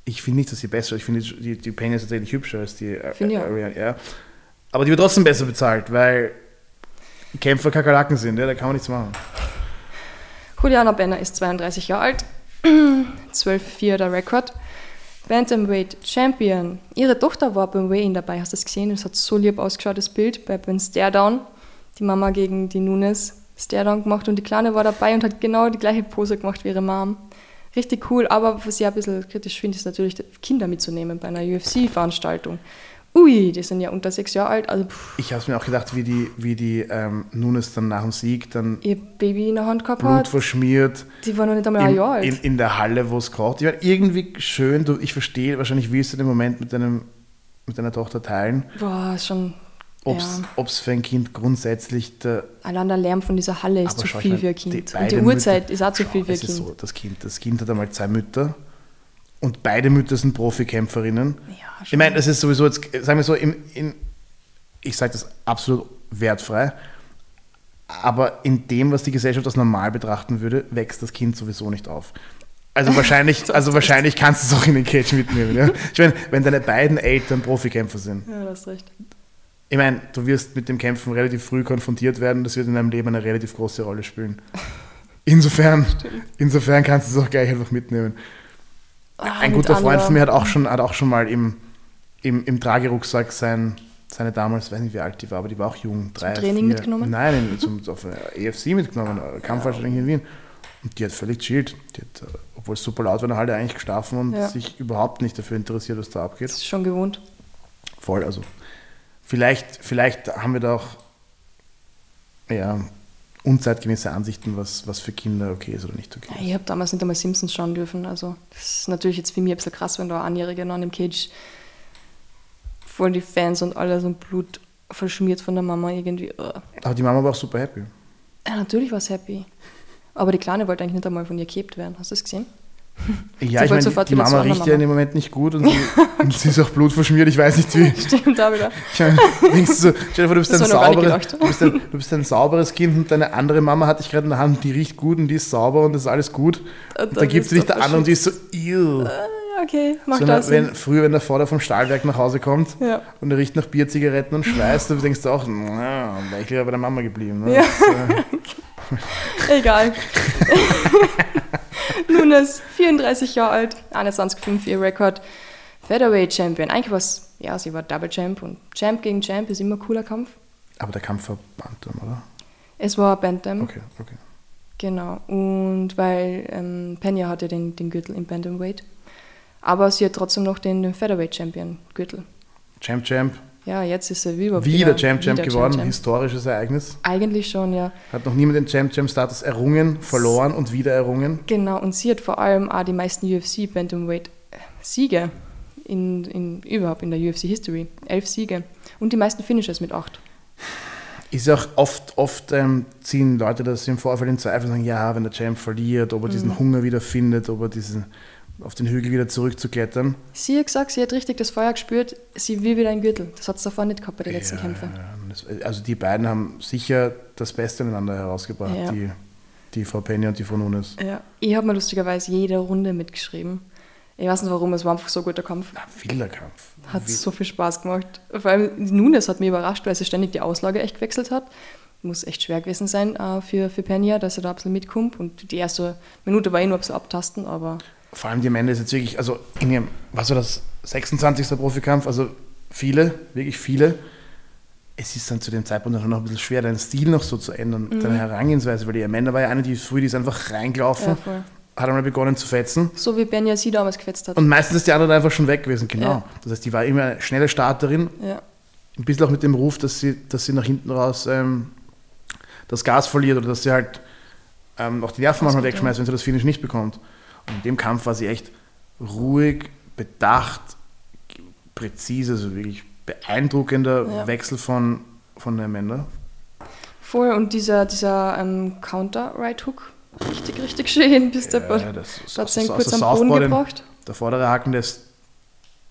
Ich finde nicht, dass sie besser ist. Ich finde, die, die Penny ist tatsächlich hübscher als die äh, auch. Ariane. Ja. Aber die wird trotzdem besser bezahlt, weil Kämpfer Kakerlaken sind. Ja? Da kann man nichts machen. Juliana Benner ist 32 Jahre alt, [CLEARS THROAT] 12-4 der Rekord. Bantamweight Champion. Ihre Tochter war beim Weigh-In dabei, hast du das gesehen? Es hat so lieb ausgeschaut, das Bild, bei beim Stare-Down. Die Mama gegen die Nunes Stare-Down gemacht und die Kleine war dabei und hat genau die gleiche Pose gemacht wie ihre Mom. Richtig cool, aber was ich ein bisschen kritisch finde, ist natürlich, Kinder mitzunehmen bei einer UFC-Veranstaltung. Ui, die sind ja unter sechs Jahre alt, also pff, Ich habe es mir auch gedacht, wie die, wie die ähm, Nunes dann nach dem Sieg dann ihr Baby in der Hand gehabt Blut hat. verschmiert. Die war noch nicht einmal ein in, Jahr alt. in, in der Halle, wo es kocht. Ich meine, irgendwie schön, du, ich verstehe, wahrscheinlich willst du den Moment mit, deinem, mit deiner Tochter teilen, Boah, ist schon. ob ja. es für ein Kind grundsätzlich der. Allein der Lärm von dieser Halle ist zu viel für ein die Kind. und beiden die Uhrzeit ist auch zu viel für ein Kind. So, das, kind. Das Kind hat einmal zwei Mütter und beide Mütter sind Profikämpferinnen. Ja, ich meine, das ist sowieso jetzt, sagen wir so, im, in, ich sage das absolut wertfrei, aber in dem, was die Gesellschaft als normal betrachten würde, wächst das Kind sowieso nicht auf. Also wahrscheinlich, [LAUGHS] also wahrscheinlich kannst du es auch in den Cage mitnehmen. Ja? Ich meine, wenn deine beiden Eltern Profikämpfer sind, Ja, du hast recht. ich meine, du wirst mit dem Kämpfen relativ früh konfrontiert werden, das wird in deinem Leben eine relativ große Rolle spielen. [LAUGHS] Insofern, insofern kannst du es auch gleich einfach mitnehmen. Ah, Ein guter Freund von mir hat auch schon, hat auch schon mal im, im, im Tragerucksack sein, seine damals, weiß nicht wie alt die war, aber die war auch jung. Drei, Training vier, mitgenommen? Nein, in- zum, auf EFC mitgenommen, äh, Kampfveranstaltung hier in Wien. Und die hat völlig chillt. Die hat, äh, obwohl es super laut war, in der Halle eigentlich geschlafen und Ja. sich überhaupt nicht dafür interessiert, was da abgeht. Das ist schon gewohnt. Voll, also vielleicht, vielleicht haben wir da auch ja, unzeitgemäße Ansichten, was, was für Kinder okay ist oder nicht okay Ja, ist. ich habe damals nicht einmal Simpsons schauen dürfen. Also, das ist natürlich jetzt für mich ein bisschen krass, wenn da ein Einjähriger noch in dem Cage voll die Fans und alles und Blut verschmiert von der Mama irgendwie. Uh. Aber die Mama war auch super happy. Ja, natürlich war sie happy. Aber die Kleine wollte eigentlich nicht einmal von ihr gehabt werden. Hast du das gesehen? [LAUGHS] Ja, ich meine, die, die Mama riecht ja in dem Moment nicht gut und sie, [LAUGHS] und sie, ist auch blutverschmiert, ich weiß nicht wie. Stimmt, da wieder. Ich meine, denkst du, stell dir vor, du bist, ein sauberes, du, bist ein, du bist ein sauberes Kind und deine andere Mama hat dich gerade in der Hand, die riecht gut und die ist sauber und das ist alles gut. Und, und dann gibt sie dich der andere und die ist so, ew. Äh, okay, mach so, das. Wenn, früher, wenn der Vater vom Stahlwerk nach Hause kommt ja. und er riecht nach Bier, Zigaretten und Schweiß, dann denkst du auch, na, wäre ich lieber bei der Mama geblieben. Ne? Ja. Das, [LAUGHS] äh Egal. [LAUGHS] Nun ist 34 Jahre alt, 21,5 ihr Rekord. Featherweight Champion. Eigentlich war es, ja, sie war Double Champ und Champ gegen Champ ist immer ein cooler Kampf. Aber der Kampf war Bantam, oder? Es war Bantam. Okay, okay. Genau. Und weil ähm, Pena hatte den, den Gürtel im Bantamweight. Aber sie hat trotzdem noch den, den Featherweight Champion Gürtel. Champ Champ. Ja, jetzt ist er wieder, wieder Champ Champ geworden. -Champ. Historisches Ereignis. Eigentlich schon, ja. Hat noch niemand den Champ Champ Status errungen, verloren und wieder errungen. Genau, und sie hat vor allem auch die meisten UFC Bantamweight Siege in, in, überhaupt in der UFC History. Elf Siege. Und die meisten Finishes mit acht. Ist auch oft, oft ähm, ziehen Leute das im Vorfeld in Zweifel und sagen, ja, wenn der Champ verliert, ob er mhm. diesen Hunger wieder findet, ob er diesen auf den Hügel wieder zurückzuklettern. Sie hat gesagt, sie hat richtig das Feuer gespürt, sie will wieder ein Gürtel. Das hat sie davor nicht gehabt bei den letzten ja, Kämpfen. Also die beiden haben sicher das Beste miteinander herausgebracht, ja. die, die Frau Penny und die Frau Nunes. Ja. Ich habe mir lustigerweise jede Runde mitgeschrieben. Ich weiß nicht warum, es war einfach so ein guter Kampf. Na, wilder Kampf. Hat Wild. so viel Spaß gemacht. Vor allem Nunes hat mich überrascht, weil sie ständig die Auslage echt gewechselt hat. Muss echt schwer gewesen sein äh, für, für Penya, dass er da ein bisschen mitkommt. Und die erste Minute war eh nur ein bisschen abtasten, aber vor allem die Männer ist jetzt wirklich, also in ihrem, was war das, 26. Profikampf, also viele, wirklich viele. Es ist dann zu dem Zeitpunkt noch ein bisschen schwer, deinen Stil noch so zu ändern, mhm. deine Herangehensweise, weil die Amanda war ja eine, die früh, die ist einfach reingelaufen, ja, hat einmal begonnen zu fetzen. So wie Benja sie damals gefetzt hat. Und meistens ist die andere einfach schon weg gewesen, genau. Ja. Das heißt, die war immer eine schnelle Starterin, ja. ein bisschen auch mit dem Ruf, dass sie, dass sie nach hinten raus ähm, das Gas verliert oder dass sie halt ähm, auch die Nerven manchmal wegschmeißt, wenn sie das Finish nicht bekommt. Und in dem Kampf war sie echt ruhig, bedacht, präzise, also wirklich beeindruckender ja. Wechsel von, von der Amanda. Voll, und dieser, dieser ähm, Counter-Right-Hook, richtig, richtig schön, bis der ja, das, hat seinen kurz am Boden gebracht. Der vordere Haken, der ist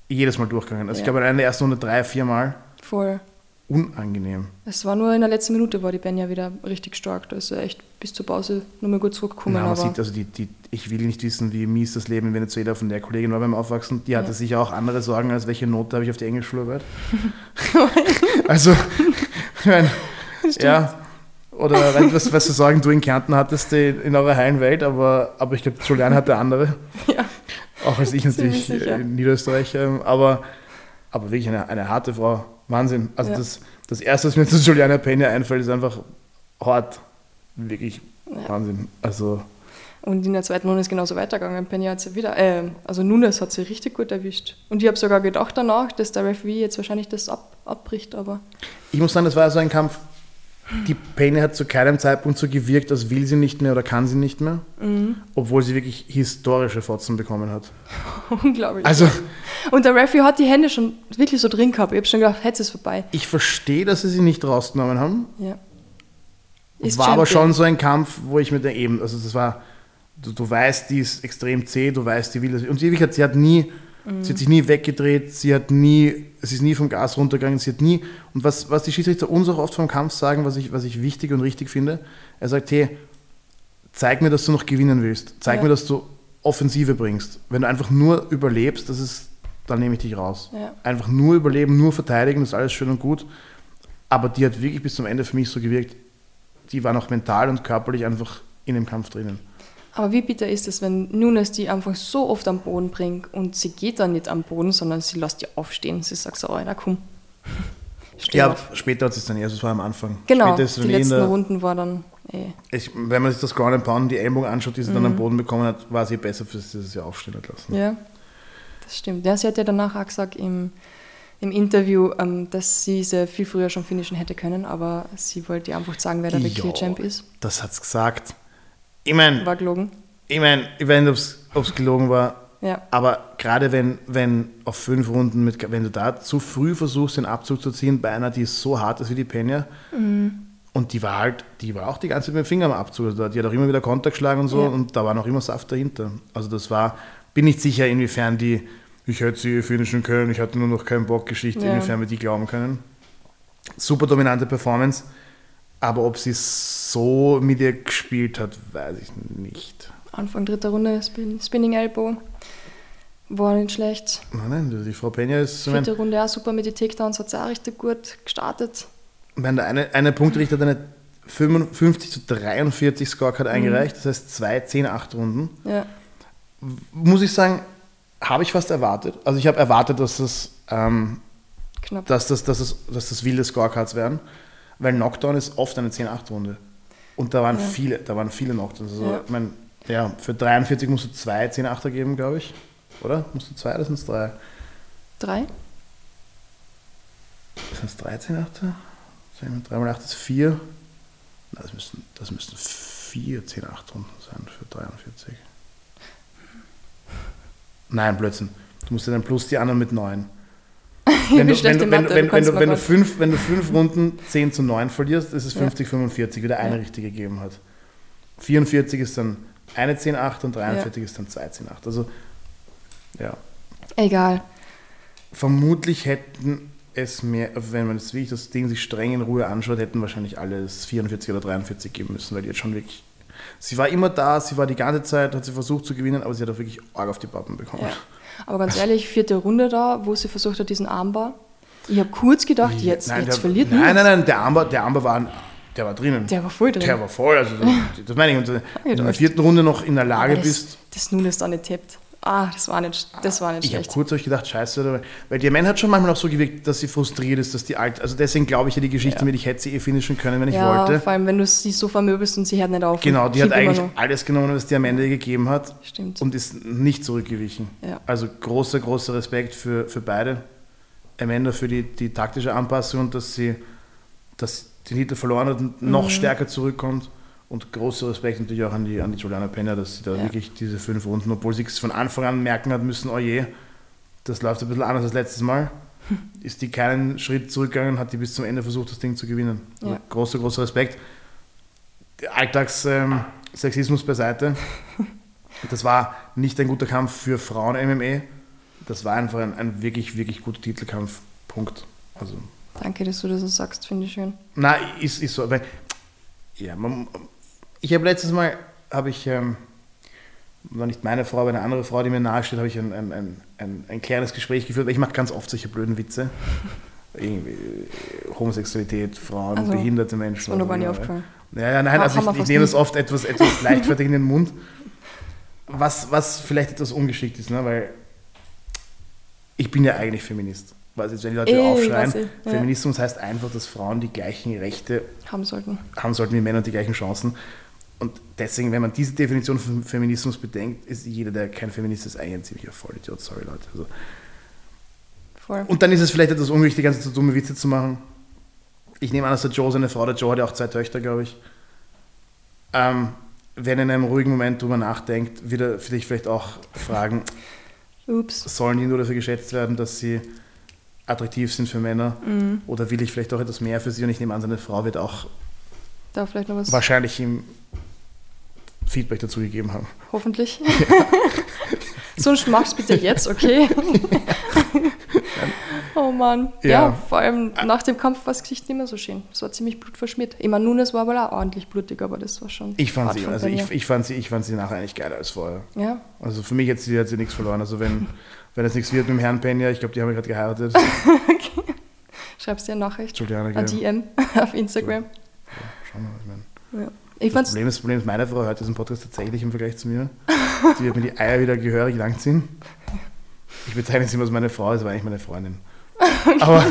jedes Mal durchgegangen. Also ja. ich glaube, in der ersten Runde drei, vier Mal. Voll unangenehm. Es war nur in der letzten Minute, war die Benja wieder richtig stark. Da ist er echt bis zur Pause nur mal gut zurückgekommen. Ja, man sieht, also die, die, ich will nicht wissen, wie mies das Leben in Venezuela von der Kollegin war beim Aufwachsen. Die hatte ja. sicher auch andere Sorgen, als welche Note habe ich auf die Englischschularbeit. [LAUGHS] also, [LAUGHS] ich meine, ja. Oder was, was zu sagen, du in Kärnten hattest in eurer heilen Welt, aber, aber ich glaube, Julian hatte andere. [LAUGHS] Ja. Auch als ich natürlich in Niederösterreich. Ähm, aber, aber wirklich eine, eine harte Frau Wahnsinn. Also ja. das, das Erste, was mir zu Juliana Peña einfällt, ist einfach hart. Wirklich ja. Wahnsinn. Also und in der zweiten Runde ist genauso weitergegangen. Peña hat sie wieder, äh, also Nunes hat sie richtig gut erwischt. Und ich habe sogar gedacht danach, dass der Referee jetzt wahrscheinlich das ab, abbricht, aber. Ich muss sagen, das war so ein Kampf. Die Peña hat zu keinem Zeitpunkt so gewirkt, als will sie nicht mehr oder kann sie nicht mehr, mhm. obwohl sie wirklich historische Fotzen bekommen hat. [LAUGHS] Unglaublich. Also, und der Referee hat die Hände schon wirklich so drin gehabt. Ich habe schon gedacht, jetzt ist es vorbei. Ich verstehe, dass sie sie nicht rausgenommen haben. Ja. Ist war Champion. aber schon so ein Kampf, wo ich mir da eben, also das war, du, du weißt, die ist extrem zäh, du weißt, die will das. Und sie, hat, sie hat nie, mhm. sie hat sich nie weggedreht, sie hat nie, sie ist nie vom Gas runtergegangen, sie hat nie, und was, was die Schiedsrichter uns auch oft vom Kampf sagen, was ich, was ich wichtig und richtig finde, er sagt, hey, zeig mir, dass du noch gewinnen willst, zeig ja. mir, dass du Offensive bringst. Wenn du einfach nur überlebst, das ist dann nehme ich dich raus. Ja. Einfach nur überleben, nur verteidigen, das ist alles schön und gut. Aber die hat wirklich bis zum Ende für mich so gewirkt, die war noch mental und körperlich einfach in dem Kampf drinnen. Aber wie bitter ist es, wenn Nunes die einfach so oft am Boden bringt und sie geht dann nicht am Boden, sondern sie lässt die aufstehen. Sie sagt so, oh, na komm. ja, auf. später hat sie es dann eher, das war am Anfang. Genau, die letzten der, Runden war dann eh. Ich, wenn man sich das Ground and Pound, die Ellbogen anschaut, die sie mhm. dann am Boden bekommen hat, war sie besser, für sie das aufstehen hat lassen. Ja, das stimmt. Ja, sie hat ja danach auch gesagt im, im Interview, ähm, dass sie sie viel früher schon finishen hätte können, aber sie wollte einfach sagen, wer der Clear Champ ist. Das hat es gesagt. Ich meine. War gelogen. Ich meine, ich weiß nicht, ob es gelogen war. Ja. aber gerade wenn, wenn auf fünf Runden, mit, wenn du da zu früh versuchst, den Abzug zu ziehen, bei einer, die so hart ist wie die Pena, und die war halt, die war auch die ganze Zeit mit dem Finger am Abzug. Also die hat auch immer wieder Konter geschlagen und so, Ja. und da war noch immer Saft dahinter. Also das war, bin nicht sicher, inwiefern die, ich hätte sie finishen können, ich hatte nur noch keinen Bock, Geschichte, Ja. inwiefern wir die glauben können. Super dominante Performance, aber ob sie so mit ihr gespielt hat, weiß ich nicht. Anfang dritter Runde, Spin, Spinning Elbow. War nicht schlecht. Nein, nein, die Frau Peña ist, Vierte Runde auch super mit den Takedowns, hat sie auch richtig gut gestartet. Ich meine, der eine, eine Punktrichter hat eine 55 zu 43 Scorecard eingereicht, das heißt zwei 10-8 Runden. Ja, Muss ich sagen, habe ich fast erwartet. Also ich habe erwartet, dass das, ähm, dass das, dass das, dass das wilde Scorecards werden, weil Knockdown ist oft eine 10-8-Runde. Und da waren Ja. viele, da waren viele Knockdowns. Also, Ja. ich meine, ja, für 43 musst du zwei 10-8er geben, glaube ich. Oder? Musst du zwei oder sind es drei? Drei? Sind es 13 Achter? 3 mal 8 ist 4. Na, das müssten, das müssten 4 10 8 Runden sein für 43. Nein, Blödsinn. Du musst ja dann plus die anderen mit 9. [LAUGHS] Wenn du, wenn, du, wenn, Mathe, wenn, du wenn, du, fünf, wenn du fünf Runden 10 zu 9 verlierst, ist es Ja. 50-45, wie der eine Ja. richtige gegeben hat. 44 ist dann eine 10-8 und 43 ist dann zwei 10-8. Also, ja. Egal. Vermutlich hätten es mehr, wenn man das wirklich das Ding sich streng in Ruhe anschaut, hätten wahrscheinlich alle es 44 oder 43 geben müssen, weil die jetzt schon wirklich. Sie war immer da, sie war die ganze Zeit, hat sie versucht zu gewinnen, aber sie hat auch wirklich arg auf die Pappen bekommen. Ja. Aber ganz ehrlich, vierte Runde da, wo sie versucht hat, diesen Armbar. Ich habe kurz gedacht, jetzt, nein, jetzt der, verliert Nein, niemand. nein, nein, der Amber, der Amber war, der war drinnen. Der war voll drin. Der war voll, also das, [LAUGHS] das meine ich. Und wenn du in der vierten Runde noch in der Lage das, bist, das Nunes da nicht tippt. Ah, das war nicht, das war nicht ich habe schlecht. kurz euch gedacht, scheiße, oder? weil die Man hat schon manchmal auch so gewirkt, dass sie frustriert ist, dass die alt, also deswegen glaube ich ja die Geschichte Ja. mit, ich hätte sie eh finishen können, wenn ich ja, wollte. vor allem, wenn du sie so vermöbelst und sie hört nicht auf. Genau, die hat eigentlich alles genommen, was die am Ende gegeben hat Stimmt. und ist nicht zurückgewichen. Ja. Also großer, großer Respekt für, für beide. Amanda für die, die taktische Anpassung und dass sie dass den Titel verloren hat und Mhm. noch stärker zurückkommt. Und großer Respekt natürlich auch an die, an die Juliana Penner, dass sie da Ja. wirklich diese fünf Runden, obwohl sie es von Anfang an merken hat müssen, oh je, das läuft ein bisschen anders als letztes Mal, [LAUGHS] ist die keinen Schritt zurückgegangen, hat die bis zum Ende versucht, das Ding zu gewinnen. Also Ja. Großer, großer Respekt. Alltagssexismus beiseite. [LAUGHS] Das war nicht ein guter Kampf für Frauen-MMA. Das war einfach ein, ein wirklich, wirklich guter Titelkampf. Punkt. Also, Danke, dass du das so sagst, finde ich schön. na, ist, ist so. Weil, ja, man, ich habe letztes Mal, habe ich, ähm, war nicht meine Frau, aber eine andere Frau, die mir nahesteht, habe ich ein, ein, ein, ein, ein kleines Gespräch geführt. weil Ich mache ganz oft solche blöden Witze. [LAUGHS] Irgendwie äh, Homosexualität, Frauen, Also, behinderte Menschen. Ist mir auch immer, aufgefallen. ja, ja, nein, also ich, ich nehme das oft etwas, etwas [LAUGHS] leichtfertig in den Mund. Was, was vielleicht etwas ungeschickt ist, ne? weil ich bin ja eigentlich Feminist. Was jetzt, wenn die Leute Eh, aufschreien, ich, ja. Feminismus heißt einfach, dass Frauen die gleichen Rechte Haben sollten. haben sollten wie Männer und die gleichen Chancen. Und deswegen, wenn man diese Definition von Feminismus bedenkt, ist jeder, der kein Feminist ist, eigentlich ein ziemlicher Vollidiot. Sorry, Leute. Also, Voll. und dann ist es vielleicht etwas unwichtig, ganz so dumme Witze zu machen. Ich nehme an, dass der Joe seine Frau, der Joe hat ja auch zwei Töchter, glaube ich. Ähm, wenn er in einem ruhigen Moment drüber nachdenkt, wird er sich vielleicht auch fragen, Ups. sollen die nur dafür geschätzt werden, dass sie attraktiv sind für Männer? Mhm. Oder will ich vielleicht auch etwas mehr für sie? Und ich nehme an, seine Frau wird auch Da vielleicht noch was. wahrscheinlich ihm Feedback dazu gegeben haben. Hoffentlich. [LAUGHS] Sonst mach's [LAUGHS] bitte jetzt, okay? [LAUGHS] oh Mann. Ja. Ja. vor allem nach dem Kampf war das Gesicht nicht mehr so schön. Es war ziemlich blutverschmiert. Ich meine, Nunes war aber auch ordentlich blutig, aber das war schon. Ich fand sie, also ich, ich, fand sie, ich fand sie nachher eigentlich geiler als vorher. Ja, Also für mich hat sie, hat sie nichts verloren. Also wenn, wenn es nichts wird mit dem Herrn Penja, ich glaube, die haben ja gerade geheiratet. schreibst dir eine Nachricht. Juliana, Ein? DM auf Instagram. Schauen wir mal, ich meine. Ja. Ich Das. Problem, ist, das Problem ist, meine Frau hört diesen Podcast tatsächlich im Vergleich zu mir. Die wird mir die Eier wieder gehörig langziehen. Ich bezeichne sie immer als meine Frau, das war eigentlich meine Freundin. Aber,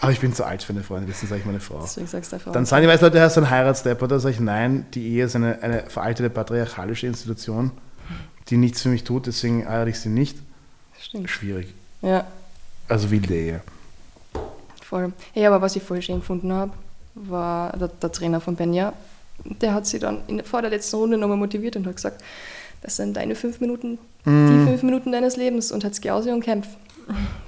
aber ich bin zu alt für eine Freundin, deswegen sage ich meine Frau. Deswegen sagst du einfach. Dann sagen die meisten Leute, er ist ein Heiratsstepper. Da sage ich, nein, die Ehe ist eine, eine veraltete patriarchalische Institution, die nichts für mich tut, deswegen heirate ich sie nicht. Stimmt. Schwierig. Ja, Also wilde Ehe. voll. Hey, aber was ich voll schön gefunden habe, war der, der Trainer von Benja. Der hat sie dann in, vor der letzten Runde nochmal motiviert und hat gesagt, Das sind deine fünf Minuten, Mhm. die fünf Minuten deines Lebens und jetzt geh aus und kämpf.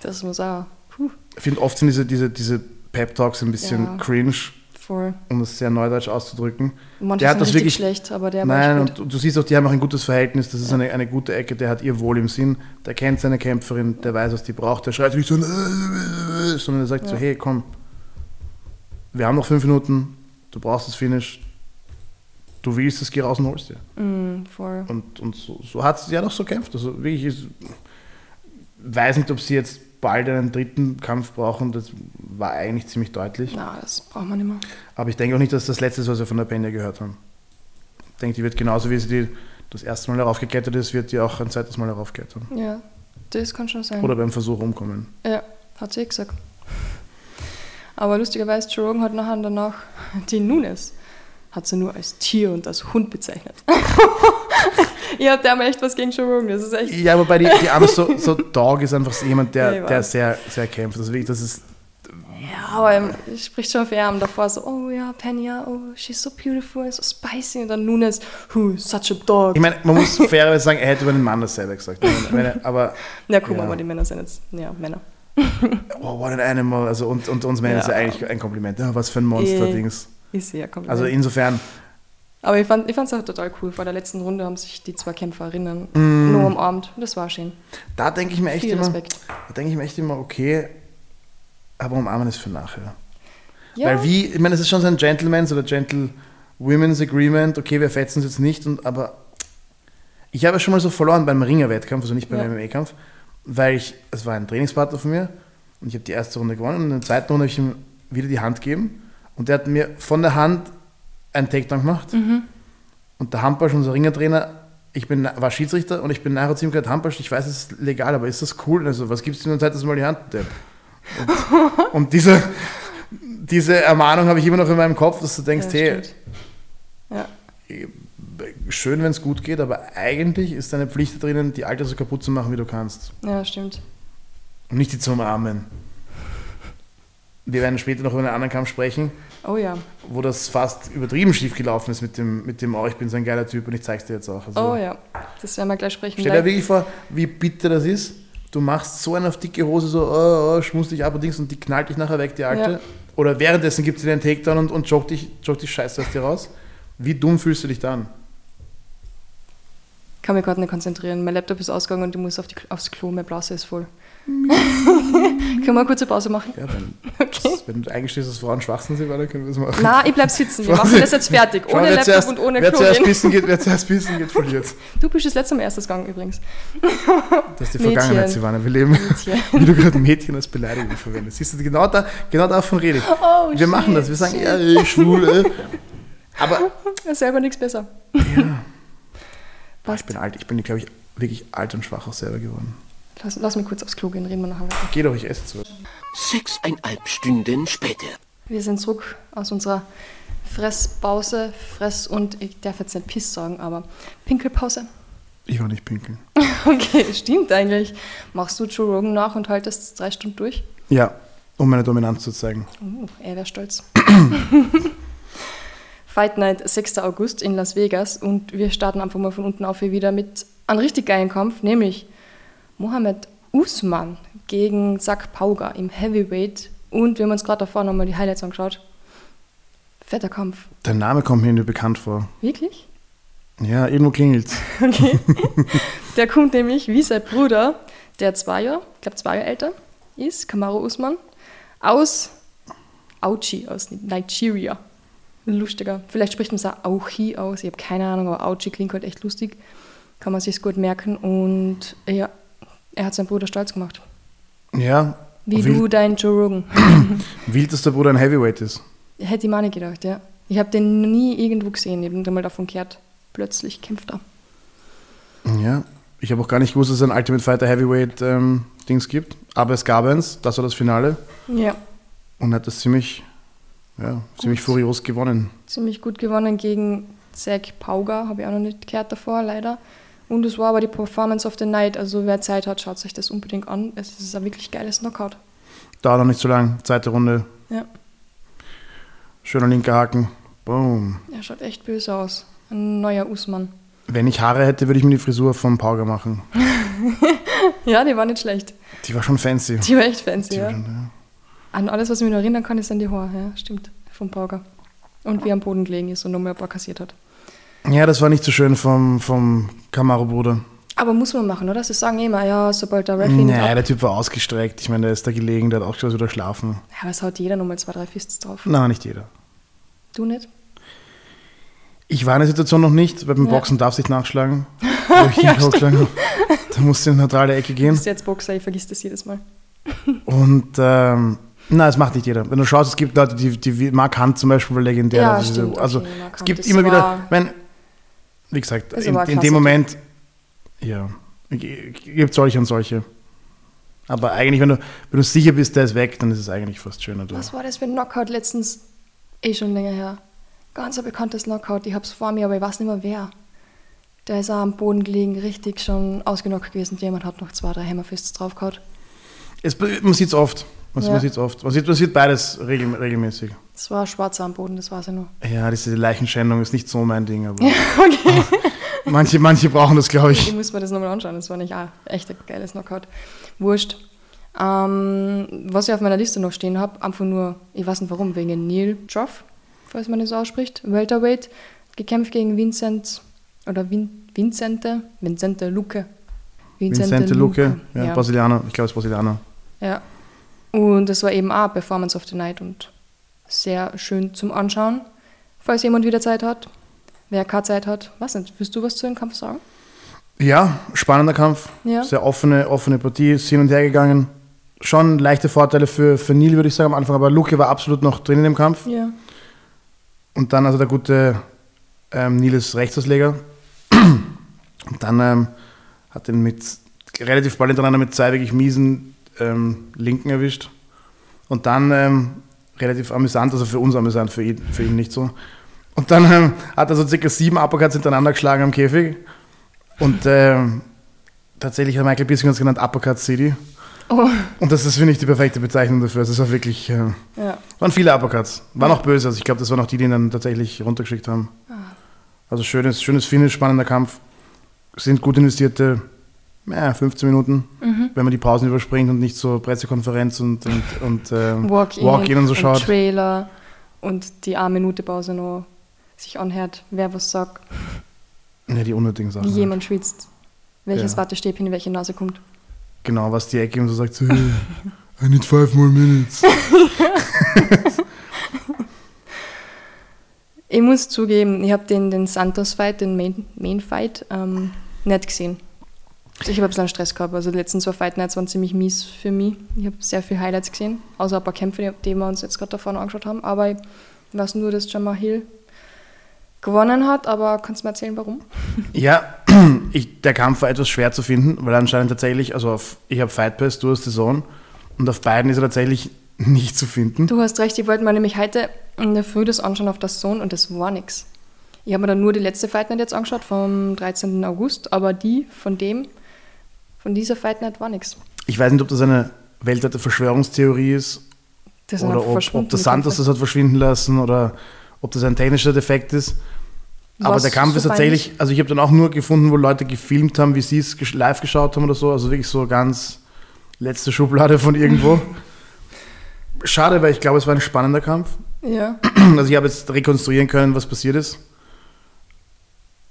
Das muss auch. Puh, Ich finde, oft sind diese, diese, diese Pep-Talks ein bisschen Ja. cringe, voll. um das sehr neudeutsch auszudrücken. Manche Der hat sind das wirklich- schlecht, aber der Nein, und du, du siehst auch, die haben auch ein gutes Verhältnis. Das ist eine, eine gute Ecke, der hat ihr Wohl im Sinn. Der kennt seine Kämpferin, der weiß, was die braucht. Der schreit nicht so, sondern er sagt so: Ja. Hey, komm, wir haben noch fünf Minuten, du brauchst das Finish, du willst es, geh raus und holst dir. Mm, voll. Und, und so, so hat sie ja noch so kämpft. Also wirklich, ist, weiß nicht, ob sie jetzt bald einen dritten Kampf brauchen, das war eigentlich ziemlich deutlich. Na, das braucht man nicht mehr. Aber ich denke auch nicht, dass das letzte ist, was wir von der Pena gehört haben. Ich denke, die wird genauso wie sie die das erste Mal darauf geklettert ist, wird die auch ein zweites Mal darauf klettern. Ja, das kann schon sein. Oder beim Versuch umkommen. Ja, hat sie eh gesagt. Aber lustigerweise, Joe Rogan hat nachher danach die Nunes hat sie nur als Tier und als Hund bezeichnet. Ihr [LAUGHS] habt ja mal echt was gegen Rogan, das ist echt... Ja, aber bei die, die Arme so, so Dog ist einfach jemand, Ja, der, der sehr, sehr kämpft. Das ist, wirklich- das ist Ja, aber ähm, spricht schon für ihn davor so, oh ja, Penny, ja, oh, she's so beautiful, so spicy. Und dann Nunes, who, such a dog. ich meine, man muss fairerweise sagen, er hätte über den Mann dasselbe gesagt. [LAUGHS] Meine, aber, Ja, guck mal, Ja. aber die Männer sind jetzt, ja, Männer. oh, what an animal. Also, und, und uns Männern ist ja Ja. eigentlich ein Kompliment. Ja, was für ein Monster-Dings. Ist ja komplett. Also insofern, aber ich fand es auch total cool. Vor der letzten Runde haben sich die zwei Kämpferinnen Mm. nur umarmt. Das war schön. da denke ich mir echt Viel immer, Respekt. da denke ich mir echt immer, okay, aber umarmen ist für nachher. Ja, Weil wie, ich meine, es ist schon so ein Gentleman's oder Gentlewomen's Agreement, okay, wir fetzen uns jetzt nicht, und, aber ich habe schon mal so verloren beim Ringer-Wettkampf, also nicht beim Ja. MMA-Kampf, weil ich, es war ein Trainingspartner von mir und ich habe die erste Runde gewonnen und in der zweiten Runde habe ich ihm wieder die Hand gegeben und der hat mir von der Hand einen Takedown gemacht Mhm. und der Hampasch, unser Ringertrainer, ich bin, war Schiedsrichter und ich bin nachher ihm gesagt, Hampasch, ich weiß, es ist legal, aber ist das cool? Also, was gibst du mir Zeit, dass du mal die Hand Depp? [LAUGHS] Und, und diese, diese Ermahnung habe ich immer noch in meinem Kopf, dass du denkst, ja, hey. Ja, schön, wenn es gut geht, aber eigentlich ist deine Pflicht da drinnen, die Alte so kaputt zu machen, wie du kannst. ja, stimmt. Und nicht die zu umarmen. Wir werden später noch über einen anderen Kampf sprechen, Oh ja. wo das fast übertrieben schief gelaufen ist mit dem, mit dem oh, ich bin so ein geiler Typ und ich zeig's dir jetzt auch. Also, Oh ja. Das werden wir gleich sprechen. Stell dir wirklich vor, wie bitter das ist. Du machst so eine auf dicke Hose, so, oh, oh, schmust dich ab und Dings und die knallt dich nachher weg, die Alte. Ja. Oder währenddessen gibt sie dir einen Takedown und, und joggt dich, joggt dich scheiße aus dir raus. Wie dumm fühlst du dich dann? kann mich gerade nicht konzentrieren. Mein Laptop ist ausgegangen und ich muss auf die, aufs Klo. Meine Blase ist voll. [LAUGHS] Können wir eine kurze Pause machen? Ja, wenn, [LAUGHS] Okay. wenn du eingestehst, dass Frauen schwachsinn sind, dann können wir das machen. Na, ich bleib sitzen. Wir machen das jetzt fertig. Ohne wer Laptop zuerst, und ohne wer Klo zuerst gehen. pissen geht, wer zuerst pissen geht, verliert. [LAUGHS] Du bist das letzte Mal erstes gegangen übrigens. Das ist die Mädchen. Vergangenheit, Silvana. Wir leben, Mädchen. wie du gerade Mädchen als Beleidigung verwendest. Siehst du, genau, da, genau davon rede ich. Oh, Wir machen das. Wir sagen, ja, ey, schwul. Aber selber nichts besser. ja, ich bin alt. Ich bin, glaube ich, wirklich alt und schwach auch selber geworden. Lass, lass mich kurz aufs Klo gehen, reden wir nachher weiter. Geh doch, ich esse zu. Sechseinhalb Stunden später. Wir sind zurück aus unserer Fresspause. Fress- und, ich darf jetzt nicht Piss sagen, aber Pinkelpause. Ich war nicht pinkeln. [LAUGHS] Okay, stimmt eigentlich. Machst du Joe Rogan nach und haltest drei Stunden durch? Ja, um meine Dominanz zu zeigen. Oh, er wäre stolz. Fight Night, 6. August in Las Vegas und wir starten einfach mal von unten auf hier wieder mit einem richtig geilen Kampf, nämlich Mohamed Usman gegen Zach Pauga im Heavyweight und wir haben uns gerade davor nochmal die Highlights angeschaut. Fetter Kampf. Dein Name kommt mir irgendwie bekannt vor. Wirklich? Ja, irgendwo klingelt's. [LAUGHS] Okay. der kommt nämlich wie sein Bruder, der zwei Jahre, ich glaube zwei Jahre älter ist, Kamaru Usman, aus Auchi, aus Nigeria. Lustiger. Vielleicht spricht man es auch Auchi aus, ich habe keine Ahnung, aber Auchi klingt halt echt lustig. Kann man sich gut merken und ja, er hat seinen Bruder stolz gemacht. Ja, Wie wild, du dein Joe Rogan. [CLEARS THROAT] wild, dass der Bruder ein Heavyweight ist. Hätte ich auch nicht gedacht, ja. Ich habe den nie irgendwo gesehen, eben einmal davon gehört. Plötzlich kämpft er. Ja, ich habe auch gar nicht gewusst, dass es ein Ultimate Fighter Heavyweight ähm, Dings gibt. Aber es gab eins, das war das Finale. Ja. Und hat das ziemlich, ja, ziemlich furios gewonnen. ziemlich gut gewonnen gegen Zack Pauga, habe ich auch noch nicht gehört davor, leider. Und es war aber die Performance of the Night, also wer Zeit hat, schaut sich das unbedingt an. Es ist ein wirklich geiles Knockout. Dauert noch nicht so lang. Zweite Runde. Ja, Schöner linker Haken. Boom. er schaut echt böse aus. Ein neuer Usman. Wenn ich Haare hätte, würde ich mir die Frisur vom Pauger machen. [LAUGHS] Ja, die war nicht schlecht. Die war schon fancy. Die war echt fancy, Die ja. schon, ja. An alles, was ich mich noch erinnern kann, ist an die Haare. Ja, stimmt. Vom Pauger. Und wie er am Boden gelegen ist und nochmal ein paar kassiert hat. Ja, das war nicht so schön vom, vom Camaro-Bruder. Aber muss man machen, oder? Sie sagen immer, ja, sobald der Referee ab- der Typ war ausgestreckt. Ich meine, der ist da gelegen, der hat auch schon wieder schlafen. Ja, aber es haut jeder nochmal zwei, drei Fists drauf. Na, nicht jeder. Du nicht? Ich war in der Situation noch nicht, weil beim Ja. Boxen darf sich nachschlagen. [LAUGHS] Habe. Da musste in die neutrale Ecke Du gehen. bist jetzt Boxer, ich vergiss das jedes Mal. [LAUGHS] Und ähm, nein, das macht nicht jeder. Wenn du schaust, es gibt Leute, die, die Mark Hunt zum Beispiel war legendär. Ja, ist- stimmt, Also okay, es gibt immer wieder, wenn, wie gesagt, in, in dem. Moment, ja, gibt solche und solche. Aber eigentlich, wenn du, wenn du sicher bist, der ist weg, dann ist es eigentlich fast schöner. Du. Was war das für ein Knockout letztens? Eh schon länger her. Ganz ein bekanntes Knockout. Ich hab's vor mir, aber ich weiß nicht mehr wer. Der ist auch am Boden gelegen, richtig schon ausgenockt gewesen. Jemand hat noch zwei, drei Hammerfists draufgehauen. Es, man sieht es oft. Man, Ja. man sieht's oft. Man sieht, man sieht beides regel, regelmäßig. Das war schwarzer am Boden, das weiß ich noch. Ja, diese Leichenschändung ist nicht so mein Ding, aber [LAUGHS] manche, manche brauchen das, glaube Ich ich. muss mir das nochmal anschauen. Das war nicht auch echt ein geiles Knockout. Wurscht. Ähm, was ich auf meiner Liste noch stehen habe, einfach nur, ich weiß nicht warum, wegen Neil Joff, falls man das so ausspricht, Welterweight, gekämpft gegen Vincent oder Vin, Vincente, Vincente Luque. Vincente Luque, ja, ja. Brasilianer, ich glaube, es ist Brasilianer. Ja. Und das war eben auch Performance of the Night und sehr schön zum Anschauen. Falls jemand wieder Zeit hat. Wer keine Zeit hat, weiß nicht, willst du was zu dem Kampf sagen? Ja, spannender Kampf. Ja. Sehr offene, offene Partie, ist hin und her gegangen. Schon leichte Vorteile für, für Neil, würde ich sagen, am Anfang, aber Luke war absolut noch drin in dem Kampf. Ja. Und dann also der gute ähm, Neil ist Rechtsausleger. Und [CLEARS THROAT] dann ähm, hat ihn mit relativ bald hintereinander mit zwei wirklich miesen ähm, Linken erwischt. Und dann ähm, relativ amüsant, also für uns amüsant, für ihn, für ihn nicht so. Und dann ähm, hat er so circa sieben Uppercuts hintereinander geschlagen am Käfig. Und ähm, tatsächlich hat Michael Bisping uns genannt Uppercut City. Oh, Und das ist, finde ich, die perfekte Bezeichnung dafür. Es ist auch wirklich, äh, ja. waren viele Uppercuts. Waren auch böse. Also ich glaube, das waren auch die, die ihn dann tatsächlich runtergeschickt haben. Also schönes, schönes Finish, spannender Kampf. Sind gut investierte ja, 15 Minuten, wenn man die Pausen überspringt und nicht so Pressekonferenz und, und, und ähm, Walk-in Walk-in und so schaut. Trailer und die eine Minute Pause noch sich anhört, wer was sagt, Ja, die unnötigen Sachen. wie jemand schwitzt, welches Ja. Wattestäbchen in welche Nase kommt. Genau, was die Ecke und so sagt, hey, [LAUGHS] I need five more minutes. [LAUGHS] Ich muss zugeben, ich habe den, den Santos-Fight, den Main- Main-Fight, ähm, nicht gesehen. Also ich habe ein bisschen Stress gehabt. Also die letzten zwei Fight Nights waren ziemlich mies für mich. Ich habe sehr viele Highlights gesehen, außer ein paar Kämpfe, die wir uns jetzt gerade da vorne angeschaut haben. Aber ich weiß nur, dass Jamal Hill gewonnen hat, aber kannst du mir erzählen, warum? [LAUGHS] Ja, ich, der Kampf war etwas schwer zu finden, weil anscheinend tatsächlich, also auf, ich habe Fight Pass, du hast The Zone und auf beiden ist er tatsächlich [LAUGHS] nicht zu finden. Du hast recht, ich wollte mir nämlich heute in der Früh das anschauen auf das Sohn und das war nix. Ich habe mir dann nur die letzte Fight Night jetzt angeschaut vom 13. August, aber die von dem, von dieser Fight Night war nix. Ich weiß nicht, ob das eine weltweite Verschwörungstheorie ist Das oder ob, ob der Santos das hat verschwinden lassen oder ob das ein technischer Defekt ist. Aber Was der Kampf so ist tatsächlich, also ich habe dann auch nur gefunden, wo Leute gefilmt haben, wie sie es live geschaut haben oder so. Also wirklich so ganz letzte Schublade von irgendwo. [LAUGHS] Schade, weil ich glaube, es war ein spannender Kampf. Ja, [CLEARS THROAT] Also ich habe jetzt rekonstruieren können, was passiert ist.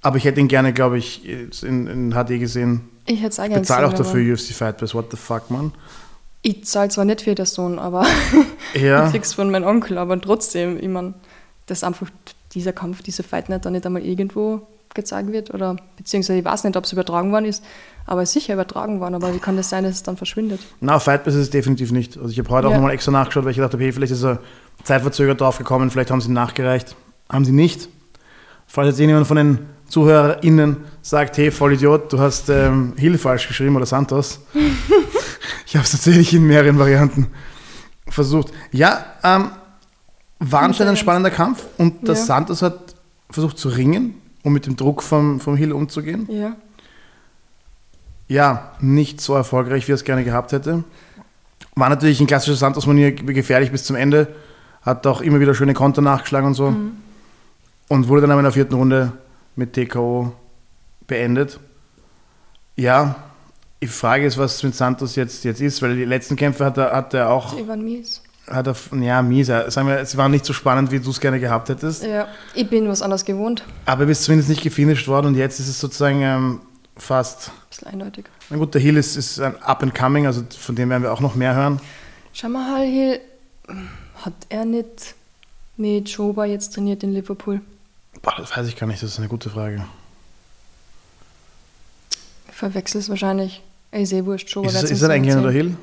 Aber ich hätte ihn gerne, glaube ich, in, in HD gesehen. Ich hätte es auch Ich gerne auch dafür UFC Fight Pass. What the fuck, man? Ich zahle zwar nicht für das Sohn, aber [LAUGHS] Ja. [LAUGHS] ich krieg's von meinem Onkel, aber trotzdem, ich meine, dass einfach dieser Kampf, diese Fight Night dann nicht einmal irgendwo gezeigt wird oder beziehungsweise ich weiß nicht, ob es übertragen worden ist, aber es ist sicher übertragen worden, aber wie kann das sein, dass es dann verschwindet? Na, Fight Pass ist es definitiv nicht. Also ich habe heute auch Ja. nochmal extra nachgeschaut, weil ich habe, hey, vielleicht ist er zeitverzögert draufgekommen, vielleicht haben sie ihn nachgereicht. Haben sie nicht. Falls jetzt jemand von den ZuhörerInnen sagt, hey, Vollidiot, du hast ähm, Hill falsch geschrieben oder Santos. [LAUGHS] ich habe es tatsächlich in mehreren Varianten versucht. Ja, ähm, war anscheinend ein spannender Kampf und der Ja. Santos hat versucht zu ringen, um mit dem Druck vom, vom Hill umzugehen. Ja. Ja, nicht so erfolgreich, wie er es gerne gehabt hätte. War natürlich in klassischer Santos-Manier gefährlich bis zum Ende. Hat auch immer wieder schöne Konter nachgeschlagen und so. Und wurde dann aber in der vierten Runde mit TKO beendet. Ja, die Frage ist, was mit Santos jetzt, jetzt ist, weil die letzten Kämpfe hat er, hat er auch, Die waren mies. hat er, ja, mieser. Sagen wir, sie waren nicht so spannend, wie du es gerne gehabt hättest. Ja, ich bin was anderes gewohnt. Aber du bist zumindest nicht gefinisht worden und jetzt ist es sozusagen ähm, fast. Ein bisschen eindeutig. Na gut, der Hill ist, ist ein Up and Coming, also von dem werden wir auch noch mehr hören. Schau mal, Hal Hill, hat er nicht mit Schober jetzt trainiert in Liverpool? Boah, das weiß ich gar nicht, das ist eine gute Frage. Verwechsel es wahrscheinlich. Ich sehe wurscht, Schober Ist, wird's ist das erzählen. oder Hill?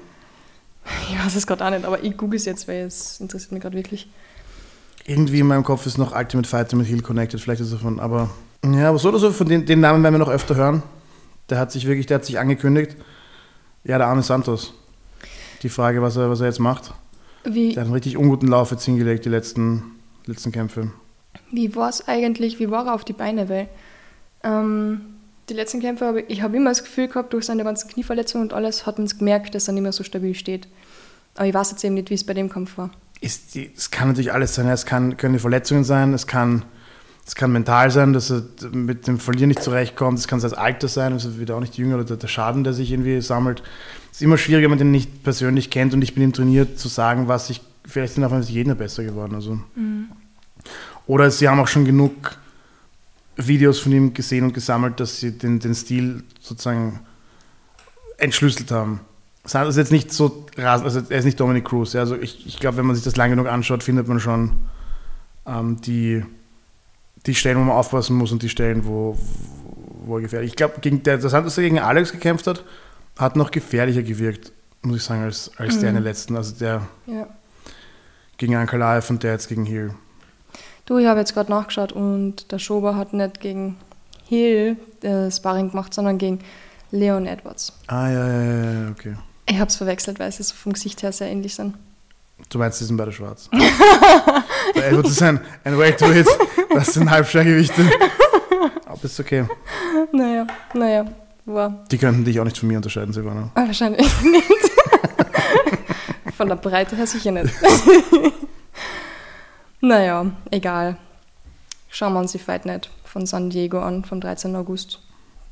Ich weiß es gerade auch nicht, aber ich google es jetzt, weil es interessiert mich gerade wirklich. Irgendwie in meinem Kopf ist noch Ultimate Fighter mit Hill connected, vielleicht ist er von, aber. Ja, aber so oder so, von den, den Namen werden wir noch öfter hören. Der hat sich wirklich, der hat sich angekündigt. Ja, der arme Santos. Die Frage, was er, was er jetzt macht. Wie, Der hat einen richtig unguten Lauf jetzt hingelegt, die letzten, letzten Kämpfe. wie war es eigentlich, wie war er auf die Beine? Weil ähm, die letzten Kämpfe, habe ich, habe immer das Gefühl gehabt, durch seine ganzen Knieverletzungen und alles, hat man es gemerkt, dass er nicht mehr so stabil steht. Aber ich weiß jetzt eben nicht, wie es bei dem Kampf war. Die, es kann natürlich alles sein. Es kann, können die Verletzungen sein, es kann, es kann mental sein, dass er mit dem Verlieren nicht zurechtkommt, es kann das Alter sein, also wieder auch nicht jünger oder der, Schaden, der sich irgendwie sammelt. Es ist immer schwierig, wenn man den nicht persönlich kennt und ich bin ihm trainiert, zu sagen, was ich, vielleicht sind auf jeden besser geworden. Also. Oder sie haben auch schon genug Videos von ihm gesehen und gesammelt, dass sie den, den Stil sozusagen entschlüsselt haben. Das ist jetzt nicht so rasend, also er ist nicht Dominic Cruz. Ja, also ich, ich glaube, wenn man sich das lang genug anschaut, findet man schon ähm, die, die Stellen, wo man aufpassen muss und die Stellen, wo, wo er gefährlich Ich glaube, gegen der, das Santos, der gegen Alex gekämpft hat, hat noch gefährlicher gewirkt, muss ich sagen, als, als der in den letzten. Also der Ja. gegen Ankalaev und der jetzt gegen Hill. Du, ich habe jetzt gerade nachgeschaut und der Schober hat nicht gegen Hill äh, Sparring gemacht, sondern gegen Leon Edwards. Ah, ja, ja, ja, okay. Ich habe es verwechselt, weil sie so vom Gesicht her sehr ähnlich sind. Du meinst, die sind beide schwarz. [LAUGHS] der Edwards ist ein, ein Welterweight, das sind Halbschwergewichte. Aber ist okay. Naja, naja, war Die könnten dich auch nicht von mir unterscheiden, Silvana. ah, wahrscheinlich nicht. [LAUGHS] Von der Breite her sicher nicht. [LAUGHS] naja, egal. Schauen wir uns die Fight Night von San Diego an, vom 13. August.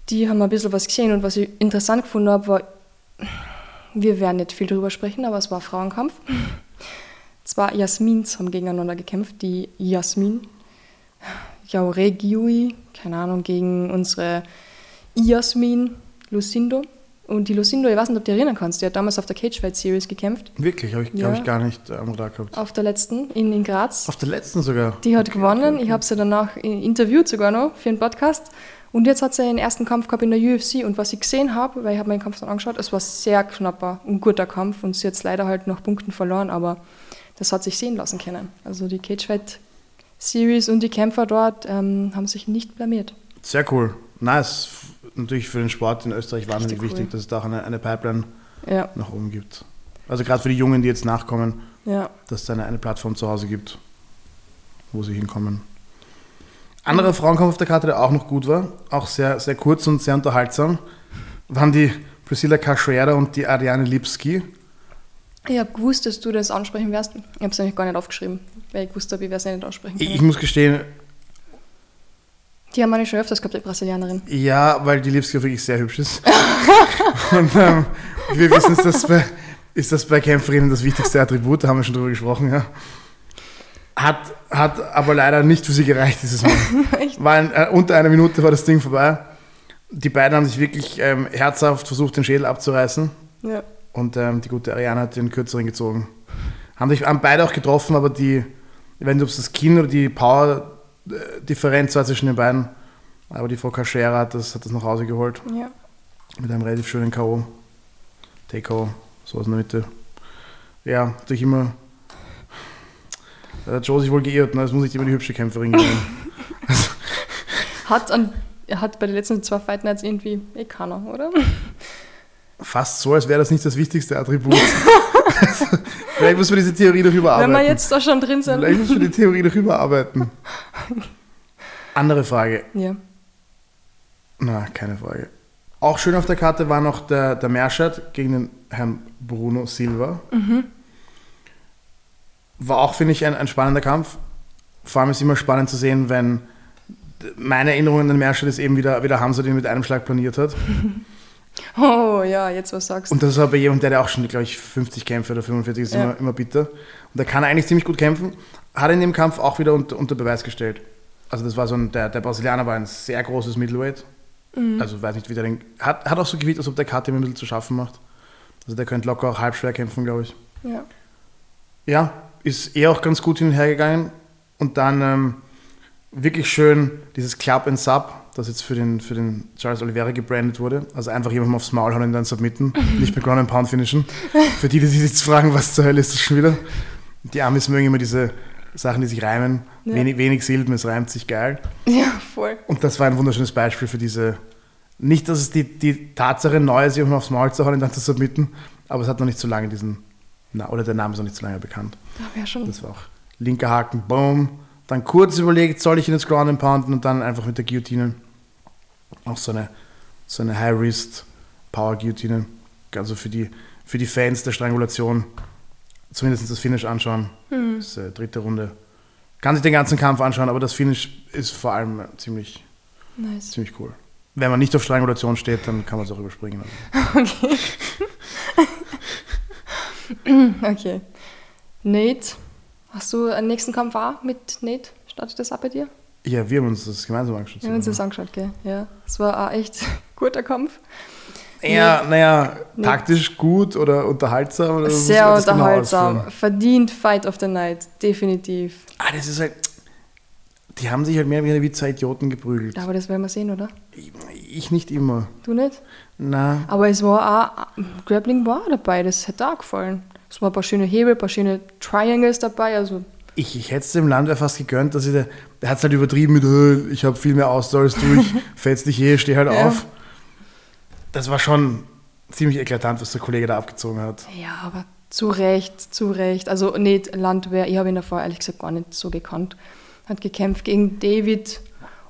Die haben ein bisschen was gesehen und was ich interessant gefunden habe, war, wir werden nicht viel drüber sprechen, aber es war Frauenkampf. Zwei Jasmins haben gegeneinander gekämpft. Die Jasmin Jauregiui, keine Ahnung, gegen unsere Jasmin Lucindo. Und die Lucindo, ich weiß nicht, ob du dich erinnern kannst, die hat damals auf der Cage Fight Series gekämpft, Wirklich, habe ich, Ja. hab ich gar nicht äh, am Radar gehabt. auf der letzten in, in Graz. Auf der letzten sogar. Die hat gewonnen. Ich habe sie danach i- interviewt sogar noch für einen Podcast. Und jetzt hat sie den ersten Kampf gehabt in der UFC. Und was ich gesehen habe, weil ich habe mir den Kampf dann angeschaut, es war sehr knapper und guter Kampf. Und sie hat jetzt leider halt nach Punkten verloren, aber das hat sich sehen lassen können. Also die Cagefight Series und die Kämpfer dort ähm, haben sich nicht blamiert. Sehr cool. Nice. Natürlich für den Sport in Österreich wahnsinnig wichtig, cool. dass es da auch eine, eine Pipeline Ja, nach oben gibt. Also gerade für die Jungen, die jetzt nachkommen, ja. dass es eine, eine Plattform zu Hause gibt, wo sie hinkommen. Anderer Frauenkampf auf der Karte, der auch noch gut war, auch sehr, sehr kurz und sehr unterhaltsam, waren die Priscilla Cachoeira und die Ariane Lipski. Ich habe gewusst, dass du das ansprechen wirst. Ich habe es nämlich gar nicht aufgeschrieben, weil ich gewusst habe, ich werde es nicht aussprechen können. ich muss gestehen, Die haben wir schon öfters gehabt, die Brasilianerin. Ja, weil die Lipski auch wirklich sehr hübsch ist. [LAUGHS] Und ähm, wir wissen, ist das, bei, ist das bei Kämpferinnen das wichtigste Attribut, da haben wir schon drüber gesprochen. Ja. Hat, hat aber leider nicht für sie gereicht dieses Mal. [LAUGHS] In, äh, unter einer Minute war das Ding vorbei. Die beiden haben sich wirklich ähm, herzhaft versucht, den Schädel abzureißen. Ja. Und ähm, die gute Ariane hat den kürzeren gezogen. Haben, sich, haben beide auch getroffen, aber die, ob es das Kinn oder die Power-Differenz war zwischen den beiden. Aber die Frau Caschera hat das, hat das nach Hause geholt. ja. Mit einem relativ schönen K.O. Take-O, so aus in der Mitte. Ja, natürlich immer. Da hat Joe sich wohl geirrt, ne? das muss nicht immer die hübsche Kämpferin geben. [LAUGHS] Hat, an, er hat bei den letzten zwei Fight Nights irgendwie eh keiner, oder? Fast so, als wäre das nicht das wichtigste Attribut. [LAUGHS] [LAUGHS] Vielleicht muss man diese Theorie noch überarbeiten. Wenn wir jetzt da schon drin sind. Vielleicht muss man die Theorie noch überarbeiten. Andere Frage. Ja. Na, keine Frage. Auch schön auf der Karte war noch der, der Merschert gegen den Herrn Bruno Silva. War auch, finde ich, ein, ein spannender Kampf. Vor allem ist es immer spannend zu sehen, wenn meine Erinnerung an den Meerschall ist eben, wie der, wie der Hamza den mit einem Schlag planiert hat. [LAUGHS] Oh ja, jetzt was sagst Und das war bei jemandem, der, der auch schon, glaube ich, 50 Kämpfe oder 45 ist, Ja. immer, immer bitter. Und der kann eigentlich ziemlich gut kämpfen. Hat in dem Kampf auch wieder unter, unter Beweis gestellt. Also das war so ein, der, der Brasilianer war ein sehr großes Middleweight. Mhm. Also weiß nicht, wie der den, hat, hat auch so Gewicht, als ob der KTM ein bisschen zu schaffen macht. Also der könnte locker auch halb schwer kämpfen, glaube ich. Ja. Ja, ist eh auch ganz gut hin und her gegangen. Und dann ähm, wirklich schön dieses Club and Sub, das jetzt für den, für den Charles Oliveira gebrandet wurde. Also einfach jemandem aufs Maul hauen und dann submitten, [LAUGHS] nicht mit Ground and Pound finishen. Für die, die sich jetzt fragen, was zur Hölle ist das schon wieder. Die Amis mögen immer diese Sachen, die sich reimen. Ja. Wenig, wenig Silben, es reimt sich geil. ja, voll. Und das war ein wunderschönes Beispiel für diese, nicht, dass es die, die Tatsache neu ist, jemandem aufs Maul zu hauen und dann zu submitten, aber es hat noch nicht so lange diesen, na, oder der Name ist noch nicht so lange bekannt. Da wäre schon. Das war auch linker Haken, boom. Dann kurz überlegt, soll ich ihn jetzt Ground and Pounden und dann einfach mit der Guillotine. Auch so eine, so eine High-Wrist-Power-Guillotine. Also für die, für die Fans der Strangulation zumindest das Finish anschauen. Das ist, äh, dritte Runde. Kann sich den ganzen Kampf anschauen, aber das Finish ist vor allem äh, ziemlich, Nice. ziemlich cool. Wenn man nicht auf Strangulation steht, dann kann man es auch überspringen. [LAUGHS] Okay. Nate, hast du einen nächsten Kampf auch mit Nate? Startet das auch bei dir? Ja, wir haben uns das gemeinsam angeschaut. Wir haben uns das angeschaut, gell? Ja. Es war auch echt [LAUGHS] guter Kampf. Ja, naja, Nee. taktisch gut oder unterhaltsam? Oder Sehr genau unterhaltsam. ausführen? Verdient Fight of the Night. Definitiv. Ah, das ist halt. Die haben sich halt mehr oder weniger wie zwei Idioten geprügelt. Aber das werden wir sehen, oder? Ich, ich nicht immer. Du nicht? Na, Aber es war auch, Grappling war dabei, das hätte auch gefallen. Es waren ein paar schöne Hebel, ein paar schöne Triangles dabei, also ich, ich hätte es dem Landwehr fast gegönnt, dass ich der, der hat es halt übertrieben mit, "Äh, ich habe viel mehr Ausdauer als du, ich [LAUGHS] fetz dich eh, steh halt Ja. auf. Das war schon ziemlich eklatant, was der Kollege da abgezogen hat. ja, aber zu Recht, zu Recht. Also nicht Landwehr, ich habe ihn davor ehrlich gesagt gar nicht so gekannt. Hat gekämpft gegen David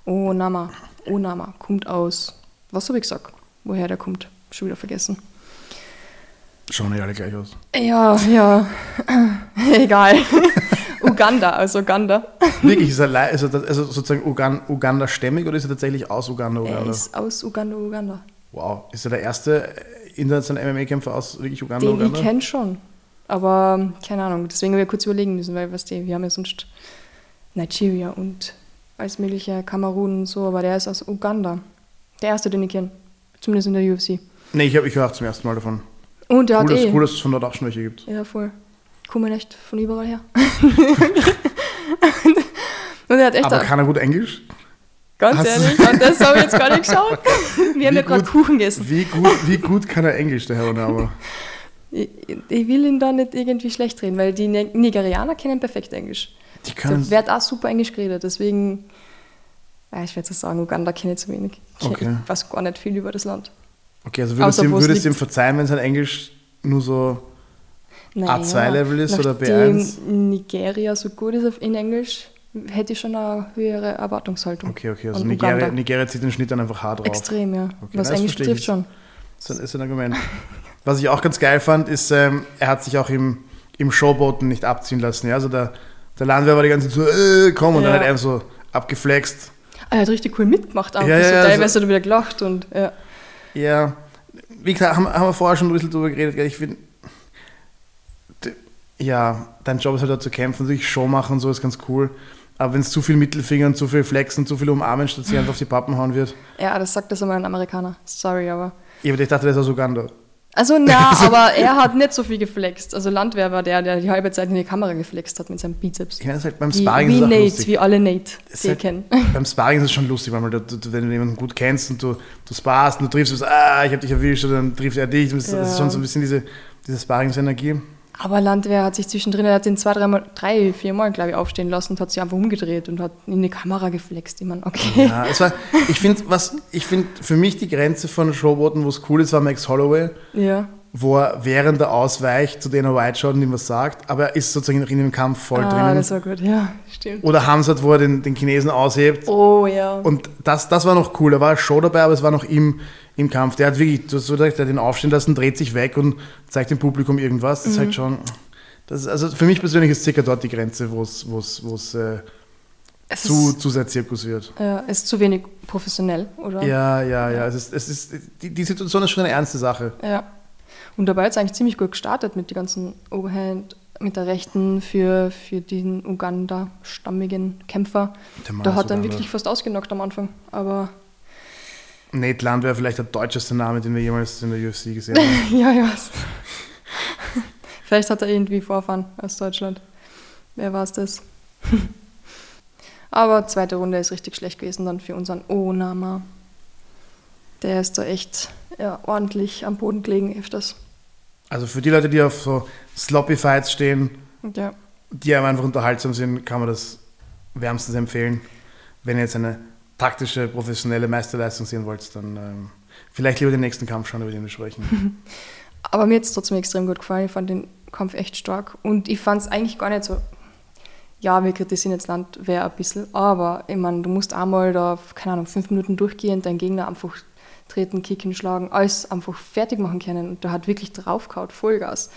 Onama. Onama kommt aus, was habe ich gesagt? Woher der kommt? Schon wieder vergessen. Schauen ja alle gleich aus. Ja, ja, [LAUGHS] egal. [LAUGHS] Uganda, aus Uganda. Wirklich, ist er also, also sozusagen Ugan, Uganda-stämmig oder ist er tatsächlich aus Uganda? Er Uganda? ist aus Uganda, Uganda. Wow, ist er der erste internationale MMA-Kämpfer aus wirklich Uganda? Den ich Uganda? kenne schon. Aber ähm, keine Ahnung, deswegen haben wir kurz überlegen müssen, weil was die, wir haben ja sonst Nigeria und alles mögliche, Kamerun und so, aber der ist aus Uganda. Der erste, den ich kenne. Zumindest in der UFC. Nee, ich, hab, ich höre auch zum ersten Mal davon. Und der Cool, hat dass, eh. cool, dass es von dort auch schon welche gibt. Ja, voll. Kommen echt von überall her. [LAUGHS] und er hat echt Aber kann er gut Englisch? ganz hast ehrlich, und das habe ich jetzt gar nicht geschaut. Wir haben Wie ja gerade Kuchen gegessen. Wie gut, wie gut kann er Englisch, der Herr Onama? Ich, ich will ihn da nicht irgendwie schlecht reden, weil die Ni- Nigerianer kennen perfekt Englisch. Die Da können. wird auch super Englisch geredet, deswegen, ja, ich werde jetzt sagen, Uganda kenne ich zu wenig. Ich Okay. ich weiß gar nicht viel über das Land. Okay, also würdest du ihm, es würdest ihm verzeihen, wenn sein Englisch nur so. A2-Level ist oder nachdem B1? Nigeria so gut ist in Englisch, hätte ich schon eine höhere Erwartungshaltung. Okay, okay, also Nigeria. Nigeria zieht den Schnitt dann einfach hart drauf. Extrem, ja. Okay, Was Englisch trifft ich schon. Das ist ein Argument. [LAUGHS] Was ich auch ganz geil fand, ist, ähm, er hat sich auch im, im Showboten nicht abziehen lassen. Ja? Also der, der Landwehr war die ganze Zeit so, äh, komm, und dann Ja. hat er so abgeflext. Ah, er hat richtig cool mitgemacht. Auch. Ja, so ja, teilweise also- hat er wieder gelacht und ja. Ja, wie gesagt, haben, haben wir vorher schon ein bisschen drüber geredet. Gell? Ich finde, ja, dein Job ist halt da zu kämpfen, natürlich Show machen und so ist ganz cool. Aber wenn es zu viel Mittelfinger und zu viel Flexen, zu viel Umarmen, statt sich einfach auf die Pappen hauen wird. ja, das sagt das immer ein Amerikaner. Sorry, aber. Ich, ich dachte, der ist aus Uganda. Also, na, [LAUGHS] aber er hat nicht so viel geflext. Also, Landwehr war der, der die halbe Zeit in die Kamera geflext hat mit seinem Bizeps. Ich meine, das halt beim Wie, Sparring wie ist es Nate, lustig. wie alle Nate, die halt, [LAUGHS] beim Sparring ist es schon lustig, weil du, du, wenn du jemanden gut kennst und du, du sparst und du triffst, du sagst, ah, ich hab dich erwischt und dann trifft er dich. Das, ist- das ist Ja. schon so ein bisschen diese, diese Sparringsenergie. Aber Landwehr hat sich zwischendrin, er hat ihn zwei, dreimal, drei, vier Mal, glaube ich, aufstehen lassen und hat sich einfach umgedreht und hat in die Kamera geflext. Ich meine, okay. Ja, es war, ich finde, was, ich finde, für mich die Grenze von Showboten, wo es cool ist, war Max Holloway, Ja. wo er während er ausweicht zu Dana White schaut und ihm was sagt, aber er ist sozusagen noch in dem Kampf voll ah, drinnen. das war gut, ja, stimmt. Oder Hamzat, wo er den, den Chinesen aushebt. Oh ja. Und das, das war noch cool. Da war Show dabei, aber es war noch im, im Kampf. Der hat wirklich, du hast so gesagt, der hat ihn aufstehen lassen, dreht sich weg und zeigt dem Publikum irgendwas. Das ist Mhm. halt schon. Das ist, also für mich persönlich ist circa dort die Grenze, wo es, wo es, wo es, äh, Es zu, ist, zu sehr Zirkus wird. ja, es ist zu wenig professionell, oder? Ja, ja, ja. Es ist, es ist, die, die Situation ist schon eine ernste Sache. Ja. Und dabei hat es eigentlich ziemlich gut gestartet mit den ganzen Overhand, mit der Rechten für, für den Uganda-stammigen Kämpfer. Da ist hat er wirklich fast ausgenockt am Anfang. Aber Nate Land wäre vielleicht der deutscheste Name, den wir jemals in der UFC gesehen [LAUGHS] haben. ja, ich [LAUGHS] weiß. Vielleicht hat er irgendwie Vorfahren aus Deutschland. Wer war es das? [LAUGHS] Aber zweite Runde ist richtig schlecht gewesen dann für unseren Onama. Der ist da echt ja, ordentlich am Boden gelegen öfters. Also für die Leute, die auf so sloppy Fights stehen, ja, die einfach unterhaltsam sind, kann man das wärmstens empfehlen. Wenn ihr jetzt eine taktische, professionelle Meisterleistung sehen wollt, dann ähm, vielleicht lieber den nächsten Kampf schauen, über den wir sprechen. [LAUGHS] Aber mir hat es trotzdem extrem gut gefallen. Ich fand den Kampf echt stark. Und ich fand es eigentlich gar nicht so. Ja, wir kritisieren jetzt Landwehr ein bisschen, aber ich meine, du musst einmal da, keine Ahnung, fünf Minuten durchgehen, deinen Gegner einfach treten, kicken, schlagen, alles einfach fertig machen können. Und der hat wirklich draufgehauen, Vollgas.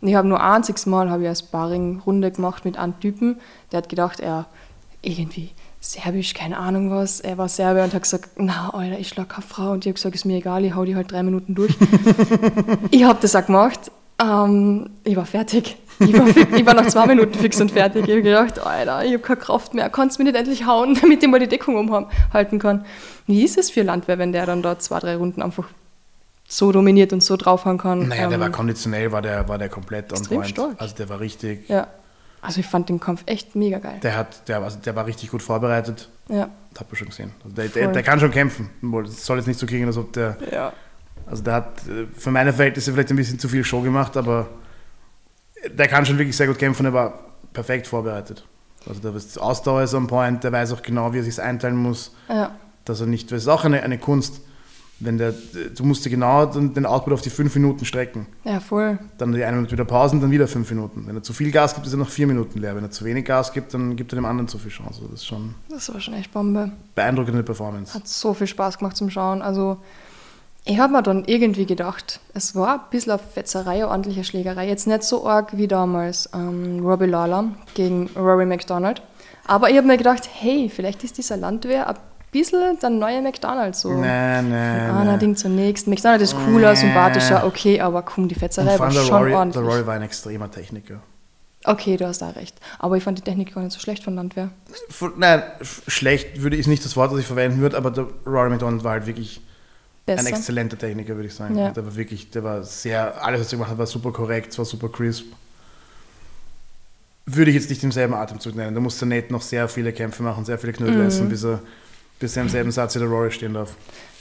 Und ich habe nur ein einziges Mal habe ich eine Sparring-Runde gemacht mit einem Typen, der hat gedacht, er irgendwie Serbisch, keine Ahnung was. Er war Serbe und hat gesagt, na, Alter, ich schlag keine Frau. Und ich habe gesagt, ist mir egal, ich hau die halt drei Minuten durch. [LAUGHS] ich habe das auch gemacht. Ähm, ich war fertig. Ich war, ich war nach zwei Minuten fix und fertig. Ich habe gedacht, Alter, ich habe keine Kraft mehr. Kannst du mich nicht endlich hauen, [LAUGHS] damit ich mal die Deckung umhalten kann? Wie ist es für Landwehr, wenn der dann da zwei, drei Runden einfach so dominiert und so draufhauen kann? Naja, der Ähm, war konditionell, war der, war der komplett on point. stark. Also der war richtig, Ja. Also ich fand den Kampf echt mega geil. der hat, der, also der war richtig gut vorbereitet. Ja. Das hat man schon gesehen. Also der, der, der kann schon kämpfen. Es soll jetzt nicht so klingen, als ob der Ja. Also der hat äh, für meine Verhältnisse vielleicht ein bisschen zu viel Show gemacht, aber der kann schon wirklich sehr gut kämpfen, er war perfekt vorbereitet. Also der ist- Ausdauer ist on point, der weiß auch genau, wie er sich einteilen muss, Ja. dass er nicht, das ist auch eine, eine Kunst, wenn der, du musst dir genau den Output auf die fünf Minuten strecken, Ja, voll. dann die eine Minute wieder Pausen, dann wieder fünf Minuten. Wenn er zu viel Gas gibt, ist er noch vier Minuten leer. Wenn er zu wenig Gas gibt, dann gibt er dem anderen zu viel Chance. Das ist schon Das war schon echt Bombe. beeindruckende Performance. Hat so viel Spaß gemacht zum Schauen. Also, ich habe mir dann irgendwie gedacht, es war ein bisschen eine Fetzerei, eine ordentliche Schlägerei. Jetzt nicht so arg wie damals ähm, Robbie Lawler gegen Rory McDonald. Aber ich habe mir gedacht, hey, vielleicht ist dieser Landwehr ein bisschen der neue McDonald. So. Nein, nein, Von einer nein. Ding zum nächsten. McDonald ist cooler, sympathischer, okay, aber komm, die Fetzerei war der schon Rory, der ordentlich. Rory war ein extremer Techniker. Okay, du hast da recht. Aber ich fand die Technik gar nicht so schlecht von Landwehr. Nein, schlecht würde ich nicht das Wort, das ich verwenden würde, aber der Rory McDonald war halt wirklich ein Besser. exzellenter Techniker, würde ich sagen. Ja. Der war wirklich, der war sehr, alles, was er gemacht hat, war super korrekt, war super crisp. Würde ich jetzt nicht im selben Atemzug nennen. Da muss der Nate noch sehr viele Kämpfe machen, sehr viele Knödel Mhm. essen, bis er, bis er im selben Satz wie der Rory stehen darf.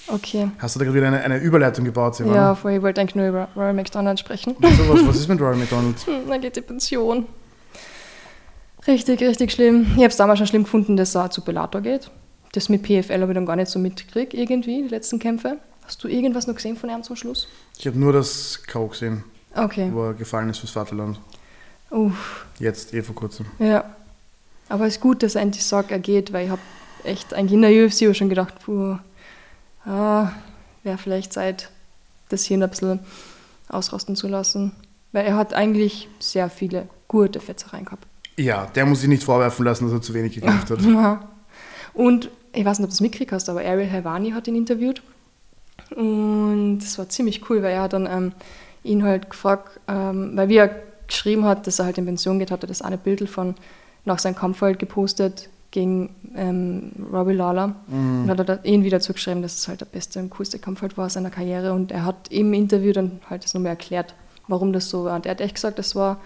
Okay. Hast du da gerade wieder eine, eine Überleitung gebaut, Silvana? Ja, vorher wollte ich eigentlich nur über Rory McDonald sprechen. So, was, was ist mit Rory McDonald? [LAUGHS] Hm, Dann geht die Pension. Richtig, richtig schlimm. Ich habe es damals schon schlimm gefunden, dass er zu Bellator geht. Das mit PFL habe ich dann gar nicht so mitgekriegt, irgendwie, die letzten Kämpfe. Hast du irgendwas noch gesehen von ihm zum Schluss? Ich habe nur das K.O. gesehen, Okay. wo er gefallen ist fürs Vaterland. Uff, Jetzt, eh vor kurzem. ja. Aber es ist gut, dass er endlich sagt, er geht, weil ich habe echt eigentlich in der UFC auch schon gedacht, puh, ah, wäre vielleicht Zeit, das hier ein bisschen ausrasten zu lassen. Weil er hat eigentlich sehr viele gute Fetzereien gehabt. Ja, der muss sich nicht vorwerfen lassen, dass er zu wenig gekämpft hat. [LAUGHS] Ja. Und ich weiß nicht, ob du es mitgekriegt hast, aber Ariel Helvani hat ihn interviewt. Und das war ziemlich cool, weil er dann ähm, ihn halt gefragt, ähm, weil wie er geschrieben hat, dass er halt in Pension geht, hat er das eine Bild von nach seinem Kampf halt gepostet gegen ähm, Robbie Lawler. Und hat er ihn wieder zugeschrieben, dass es halt der beste und coolste Kampf halt war seiner Karriere. Und er hat im Interview dann halt das nochmal erklärt, warum das so war. Und er hat echt gesagt, das war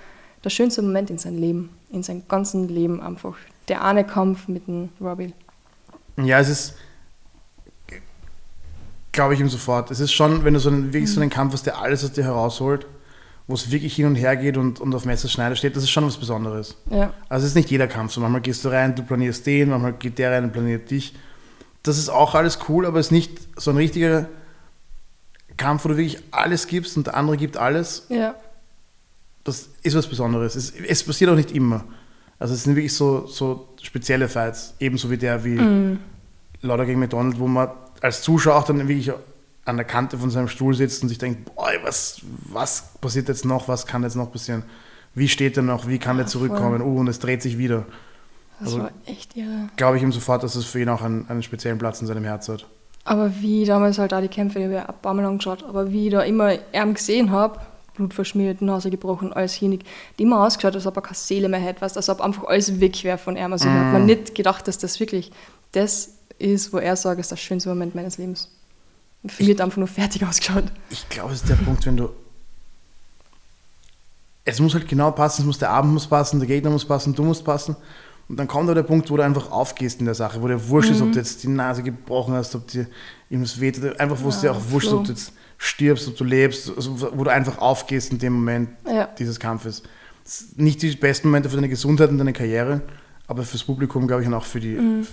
der schönste Moment in seinem Leben, in seinem ganzen Leben einfach. Der eine Kampf mit dem Robbie. Ja, es ist, glaube ich ihm sofort. Es ist schon, wenn du so einen, wirklich so einen Kampf hast, der alles aus dir herausholt, wo es wirklich hin und her geht und, und auf Messerschneider steht, das ist schon was Besonderes. Ja, Also es ist nicht jeder Kampf. So manchmal gehst du rein, du planierst den, manchmal geht der rein und planiert dich. Das ist auch alles cool, aber es ist nicht so ein richtiger Kampf, wo du wirklich alles gibst und der andere gibt alles. ja, Das ist was Besonderes. Es, es passiert auch nicht immer. Also es sind wirklich so, so spezielle Fights, ebenso wie der wie Lauder gegen McDonald, wo man als Zuschauer auch dann wirklich an der Kante von seinem Stuhl sitzt und sich denkt, boah, was, was passiert jetzt noch, was kann jetzt noch passieren? Wie steht er noch, wie kann er voll. zurückkommen? Oh, und es dreht sich wieder. Das Also- war echt irre. Glaube ich ihm sofort, dass es für ihn auch einen, einen speziellen Platz in seinem Herz hat. Aber wie damals halt auch die Kämpfe, die habe ich ein paar Mal angeschaut, aber wie ich da immer ihn gesehen habe, Blut verschmiert, Nase gebrochen, alles hinig, die immer ausgeschaut, als ob er keine Seele mehr hätte, weißt, als ob einfach alles weg wäre von ihm. Also ich habe mir nicht gedacht, dass das wirklich das ist, wo er sagt, ist der schönste Moment meines Lebens. Für mich hat einfach nur fertig ausgeschaut. Ich glaube, es ist der Punkt, wenn du. Es muss halt genau passen, es muss der Abend muss passen, der Gegner muss passen, du musst passen. Und dann kommt da der Punkt, wo du einfach aufgehst in der Sache, wo dir wurscht ist, ob du jetzt die Nase gebrochen hast, ob dir irgendwas weht, einfach wo es dir Ja, auch wurscht ist, ob du jetzt stirbst, ob du lebst, also wo du einfach aufgehst in dem Moment Ja. dieses Kampfes. Nicht die besten Momente für deine Gesundheit und deine Karriere, aber fürs Publikum, glaube ich, und auch für die, Mhm.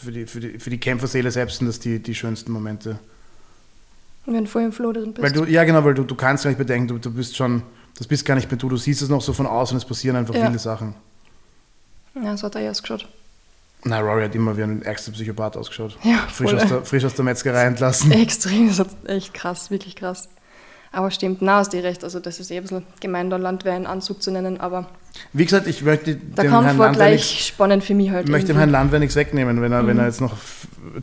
für die, für die, für die Kämpferseele selbst sind das die, die schönsten Momente. Wenn voll im Flow drin bist. Weil du, ja genau, weil du, du kannst gar nicht bedenken, du, du bist schon, das bist gar nicht mehr du, du siehst es noch so von außen, es passieren einfach Ja. viele Sachen. ja, so hat er ja ausgeschaut. Na, Rory hat immer wie ein ärgster Psychopath ausgeschaut. Ja, Frisch aus, der, frisch aus der Metzgerei entlassen. Extrem, das ist echt krass, wirklich krass. Aber stimmt, na, hast du recht. Also, das ist eh ein bisschen gemein, da Landwehr in Anzug zu nennen, aber Wie gesagt, ich möchte der dem Herrn Landwehr gleich nichts, spannend für mich halt. ich möchte dem. Herrn Landwehr nichts wegnehmen, wenn er, wenn Mhm. er jetzt noch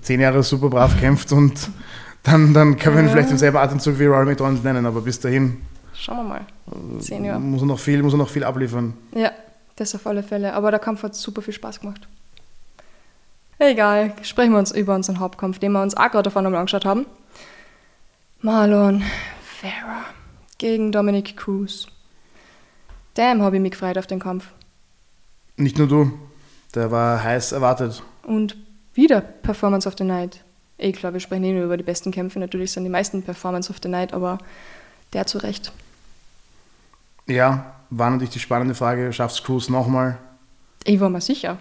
zehn Jahre super brav kämpft und dann, dann kann man ihn vielleicht im selben Atemzug wie Rory McDonald nennen, aber bis dahin Schauen wir mal. Zehn Jahre. muss er, noch viel, muss er noch viel abliefern. Ja, das auf alle Fälle. Aber der Kampf hat super viel Spaß gemacht. Egal, sprechen wir uns über unseren Hauptkampf, den wir uns auch gerade davon einmal angeschaut haben. Marlon Vera gegen Dominic Cruz. Damn, habe ich mich gefreut auf den Kampf. Nicht nur du, der war heiß erwartet. Und wieder Performance of the Night. Eh klar, wir sprechen eh nur über die besten Kämpfe. Natürlich sind die meisten Performance of the Night, aber der zu Recht. Ja, war natürlich die spannende Frage, schafft Cruz nochmal? Ich war mir sicher.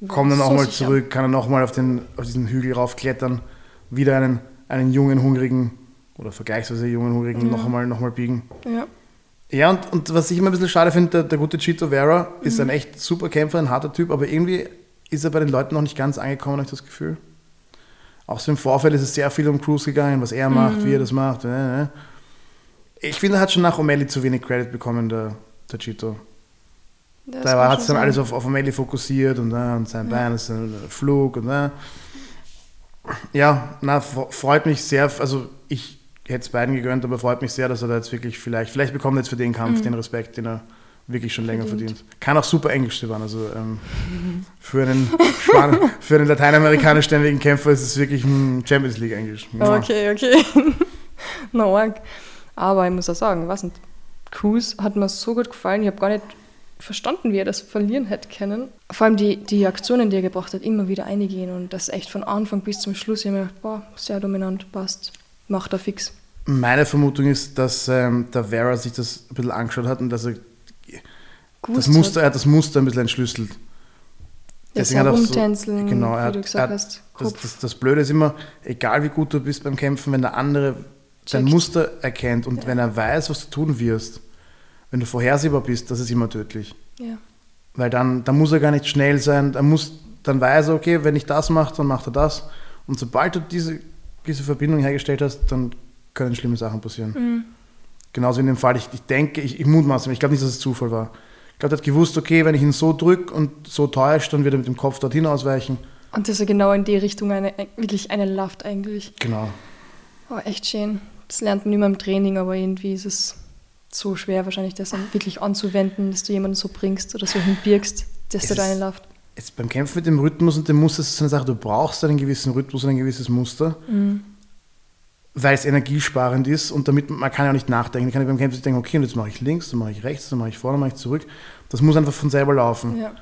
Ich war Kommt er so nochmal sicher. zurück, kann er nochmal auf, den- auf diesen Hügel raufklettern, wieder einen, einen jungen, hungrigen oder vergleichsweise jungen, hungrigen noch einmal noch mal biegen. Ja. Ja, und, und was ich immer ein bisschen schade finde, der, der gute Chito Vera ist Mhm. ein echt super Kämpfer, ein harter Typ, aber irgendwie ist er bei den Leuten noch nicht ganz angekommen, habe ich das Gefühl. Auch so im Vorfeld ist es sehr viel um Cruz gegangen, was er macht, Mhm. wie er das macht. äh, äh. Ich finde, er hat schon nach O'Malley zu wenig Credit bekommen, der, der Chito. Das Da hat es dann sein. alles auf, auf O'Malley fokussiert und, äh, und sein Bein ist ein Flug und ja, na, fre- freut mich sehr. Also ich hätte es beiden gegönnt, aber freut mich sehr, dass er da jetzt wirklich vielleicht, vielleicht bekommt er jetzt für den Kampf den Respekt, den er wirklich schon länger Mhm. Verdient. verdient. Kann auch super Englisch stöbern. Also ähm, für einen Span für einen lateinamerikanischstämmigen Kämpfer ist es wirklich ein Champions League Englisch. Okay, okay. [LAUGHS] no, arg. Aber ich muss auch sagen, was nicht. Cruz hat mir so gut gefallen. Ich habe gar nicht verstanden, wie er das verlieren hätte können. Vor allem die, die Aktionen, die er gebracht hat, immer wieder eingehen und das echt von Anfang bis zum Schluss. Ich habe mir gedacht, boah, sehr dominant, passt. Macht er fix. Meine Vermutung ist, dass ähm, der Vera sich das ein bisschen angeschaut hat und dass er. Das Muster, er hat das Muster ein bisschen entschlüsselt. das deswegen hat er auch so- genau, er wie du er gesagt hat- hast. Das, das, das Blöde ist immer, egal wie gut du bist beim Kämpfen, wenn der andere Checkt. Muster erkennt und Ja. wenn er weiß, was du tun wirst, wenn du vorhersehbar bist, das ist immer tödlich. ja. Weil dann, dann muss er gar nicht schnell sein, dann, muss, dann weiß er, okay, wenn ich das mache, dann macht er das. Und sobald du diese, diese Verbindung hergestellt hast, dann können schlimme Sachen passieren. Mhm. Genauso in dem Fall, ich, ich denke, ich, ich mutmaße, ich glaube nicht, dass es Zufall war. Ich glaube, er hat gewusst, okay, wenn ich ihn so drücke und so täuscht, dann wird er mit dem Kopf dorthin ausweichen. Und dass er genau in die Richtung eine, wirklich eine Laft eigentlich. Genau. Oh, echt schön. Das lernt man immer im Training, aber irgendwie ist es so schwer, wahrscheinlich das dann wirklich anzuwenden, dass du jemanden so bringst oder so hinbirgst, dass Es du da ist- eine Laft. Jetzt beim Kämpfen mit dem Rhythmus und dem Muster ist es eine Sache, du brauchst einen gewissen Rhythmus und ein gewisses Muster, weil es energiesparend ist und damit man kann ja auch nicht nachdenken. Ich kann ja beim Kämpfen denken, okay, und jetzt mache ich links, dann mache ich rechts, dann mache ich vorne, dann mache ich zurück. Das muss einfach von selber laufen. Ja.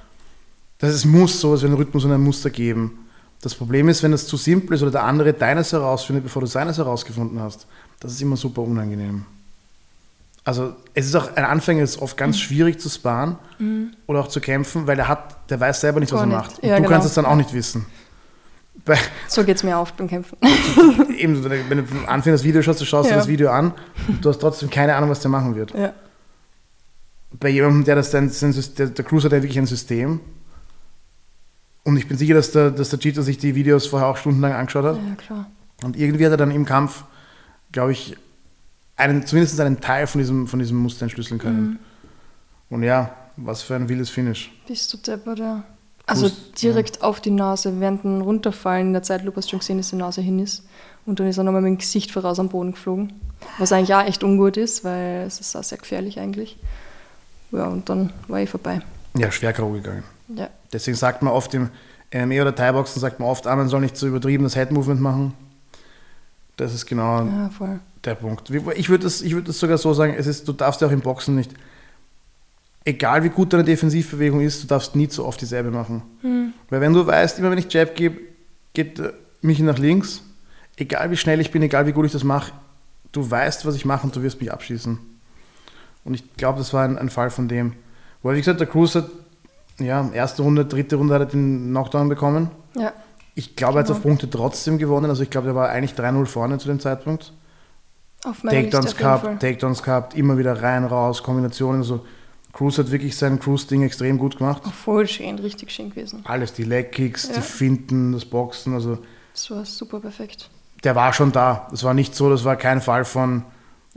Das ist, muss so, es wird einen Rhythmus und ein Muster geben. Das Problem ist, wenn das zu simpel ist oder der andere deines herausfindet, bevor du seines herausgefunden hast, das ist immer super unangenehm. Also es ist auch ein Anfänger ist oft Mhm. ganz schwierig zu sparen oder auch zu kämpfen, weil der hat, der weiß selber nicht, was Gar er nicht. macht. Und Ja, du genau. kannst es dann auch nicht wissen. So geht es mir oft beim Kämpfen. [LAUGHS] eben, wenn du von Anfang das Video schaust, du schaust dir Ja. das Video an, du hast trotzdem keine Ahnung, was der machen wird. ja. bei jemandem, der das dann, der, der Cruise hat ja wirklich ein System. Und ich bin sicher, dass der, dass der Cheater sich die Videos vorher auch stundenlang angeschaut hat. ja, klar. Und irgendwie hat er dann im Kampf, glaube ich, einen, zumindest einen Teil von diesem, von diesem Muster entschlüsseln können. Und ja, was für ein wildes Finish. Bist du deppert, ja. Also direkt auf die Nase, während dem Runterfallen in der Zeitlupe hast du schon gesehen, dass die Nase hin ist. Und dann ist er nochmal mit dem Gesicht voraus am Boden geflogen. Was eigentlich auch echt ungut ist, weil es ist auch sehr gefährlich eigentlich. Ja, und dann war ich vorbei. Ja, schwer K.O. gegangen. Ja. Deswegen sagt man oft im MMA oder Thai-Boxen, sagt man oft, ah, man soll nicht so übertrieben das Head-Movement machen. Das ist genau Ja, der Punkt. Ich würde das, ich würd sogar so sagen, es ist, du darfst ja auch im Boxen nicht, egal wie gut deine Defensivbewegung ist, du darfst nie zu oft dieselbe machen. Weil wenn du weißt, immer wenn ich Jab gebe, geht äh, mich nach links, egal wie schnell ich bin, egal wie gut ich das mache, du weißt, was ich mache und du wirst mich abschießen. Und ich glaube, das war ein, ein Fall von dem. Weil, wie gesagt, der Cruz hat, ja, erste Runde, dritte Runde hat er den Knockdown bekommen. Ja, Ich glaube, er hat Genau. auf Punkte trotzdem gewonnen. Also ich glaube, er war eigentlich 3-0 vorne zu dem Zeitpunkt. auf meiner Takedowns gehabt, Takedowns gehabt, immer wieder rein, raus, Kombinationen. Also Cruz hat wirklich sein Cruise-Ding extrem gut gemacht. Oh, voll schön, richtig schön gewesen. Alles, die Leg-Kicks, Ja. die Finten, das Boxen, also Das war super perfekt. der war schon da. Es war nicht so, das war kein Fall von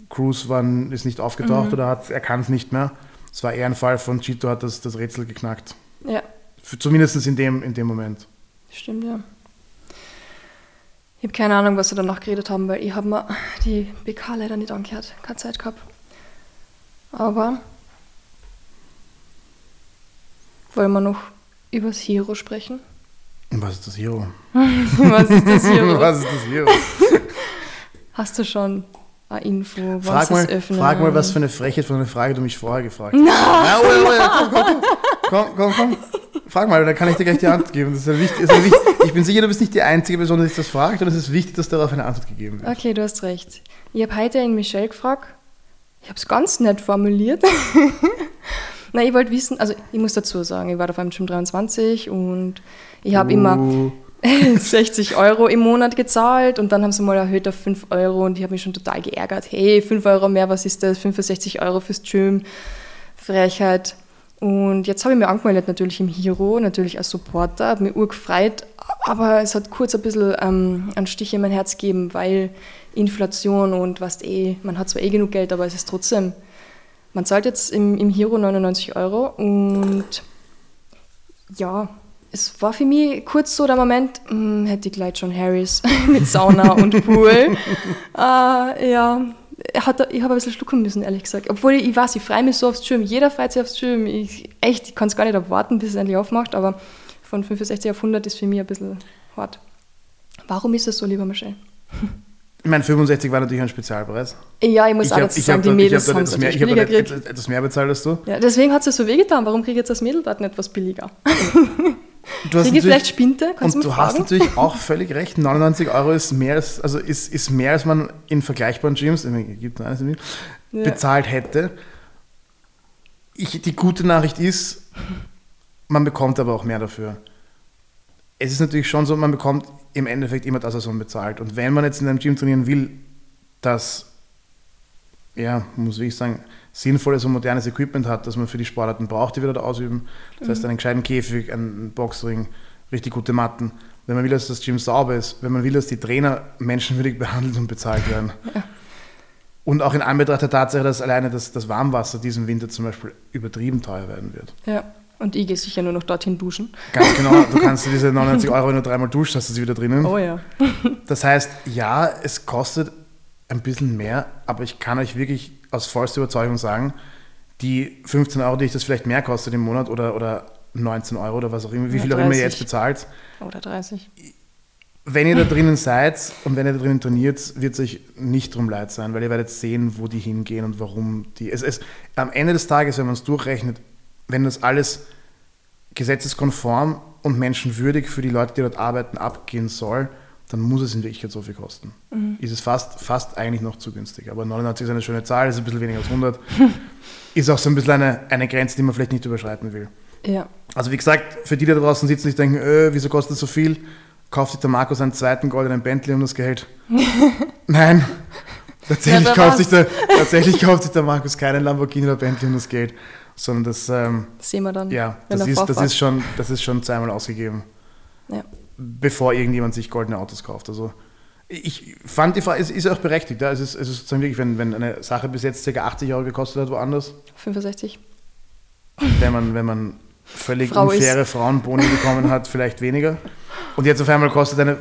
Cruz war, ist nicht aufgetaucht Mhm. oder hat, er kann es nicht mehr. Es war eher ein Fall von Chito hat das, das Rätsel geknackt. Ja, Für, zumindest in dem, in dem Moment. stimmt, ja. Ich habe keine Ahnung, was sie danach geredet haben, weil ich habe mir die BK leider nicht angehört. Keine Zeit gehabt. Aber wollen wir noch über das Hero sprechen? Was ist das Hero? [LAUGHS] Was ist das Hero? [LAUGHS] was ist das Hero? Hast du schon eine Info, wann Frag mal, es öffnen? frag mal, was für eine Frechheit von einer Frage du mich vorher gefragt hast. [LAUGHS] Na, oh, oh, oh, komm, komm, komm, komm, komm. Frag mal, dann kann ich dir gleich die Antwort geben. Das ist ja wichtig, ist ja wichtig. Ich bin sicher, du bist nicht die einzige Person, die sich das fragt und es ist wichtig, dass darauf eine Antwort gegeben wird. Okay, du hast recht. Ich habe heute in Michelle gefragt. Ich habe es ganz nett formuliert. Na, ich wollte wissen, also ich muss dazu sagen, ich war auf einem Gym 23 und ich habe immer Uh, [LAUGHS] 60 Euro im Monat gezahlt und dann haben sie mal erhöht auf 5 Euro und ich habe mich schon total geärgert. Hey, 5 Euro mehr, was ist das? 65 Euro fürs Gym. Frechheit. Und jetzt habe ich mir angemeldet, natürlich im Hero, natürlich als Supporter, habe mich urgefreut, aber es hat kurz ein bisschen ähm, einen Stich in mein Herz gegeben, weil Inflation und was eh, man hat zwar eh genug Geld, aber es ist trotzdem, man zahlt jetzt im, im Hero 99 Euro und ja, es war für mich kurz so der Moment, hm, hätte ich gleich John Harris [LAUGHS] mit Sauna und Pool. [LAUGHS] äh, ja, hat, ich habe ein bisschen schlucken müssen, ehrlich gesagt. Obwohl ich, ich weiß, ich freue mich so aufs Gym. Jeder freut sich aufs Gym. Ich, echt, ich kann es gar nicht erwarten, bis es endlich aufmacht, aber von 65 auf 100 ist für mich ein bisschen hart. Warum ist das so, lieber Michelle? [LAUGHS] ich meine, 65 war natürlich ein Spezialpreis. Ja, ich muss auch hab- dazu sagen, die Mädels hab haben es mehr, ich habe etwas, etwas mehr bezahlt als du. Ja, deswegen hat es ja so wehgetan. Warum kriege ich jetzt als Mädel dort nicht etwas billiger? [LAUGHS] Du hast ich vielleicht Spinte? Kannst und du du hast natürlich [LAUGHS] auch völlig recht. 99 Euro ist mehr als, also ist, ist mehr als man in vergleichbaren Gyms, gibt eines Ja. bezahlt hätte. Ich, die gute Nachricht ist, man bekommt aber auch mehr dafür. Es ist natürlich schon so, man bekommt im Endeffekt immer das, was man bezahlt. Und wenn man jetzt in einem Gym trainieren will, das, ja, muss ich sagen, sinnvolles und modernes Equipment hat, das man für die Sportarten braucht, die wir dort ausüben. Das heißt, einen gescheiten Käfig, einen Boxring, richtig gute Matten. Wenn man will, dass das Gym sauber ist, wenn man will, dass die Trainer menschenwürdig [LAUGHS] behandelt und bezahlt werden. [LAUGHS] Und auch in Anbetracht der Tatsache, dass alleine das, das Warmwasser diesen Winter zum Beispiel übertrieben teuer werden wird. Ja, und ich gehe sicher nur noch dorthin duschen. Ganz genau, [LAUGHS] du kannst diese 99 Euro, wenn du dreimal duschst, hast du sie wieder drinnen. Oh ja. [LAUGHS] Das heißt, ja, es kostet ein bisschen mehr, aber ich kann euch wirklich aus vollster Überzeugung sagen, die 15 Euro, die ich das vielleicht mehr kostet im Monat oder, oder 19 Euro oder was auch immer, wie viel auch immer ihr 30. jetzt bezahlt, Oder 30. wenn ihr da drinnen seid und wenn ihr da drinnen trainiert, wird es euch nicht drum leid sein, weil ihr werdet sehen, wo die hingehen und warum die. Es, es, am Ende des Tages, wenn man es durchrechnet, wenn das alles gesetzeskonform und menschenwürdig für die Leute, die dort arbeiten, abgehen soll, dann muss es in Wirklichkeit so viel kosten. Ist es fast, fast eigentlich noch zu günstig. Aber 99 ist eine schöne Zahl, ist ein bisschen weniger als 100. [LAUGHS] ist auch so ein bisschen eine, eine Grenze, die man vielleicht nicht überschreiten will. Ja. Also wie gesagt, für die, die da draußen sitzen, die denken, äh, wieso kostet das so viel? Kauft sich der Markus einen zweiten goldenen Bentley um das Geld? [LAUGHS] Nein, tatsächlich, Ja, kauft sich der, tatsächlich [LAUGHS] kauft sich der Markus keinen Lamborghini oder Bentley um das Geld, sondern das, ähm, Das sehen wir dann. ja, das ist, das, ist schon, das ist schon zweimal ausgegeben, Ja. bevor irgendjemand sich goldene Autos kauft. Also ich fand die Frage, es ist auch berechtigt. Ja? Es, ist, es ist sozusagen wirklich, wenn, wenn eine Sache bis jetzt ca. 80 Euro gekostet hat, woanders, 65. wenn man, wenn man völlig Frau ist. unfaire Frauenboni bekommen hat, vielleicht weniger. Und jetzt auf einmal kostet eine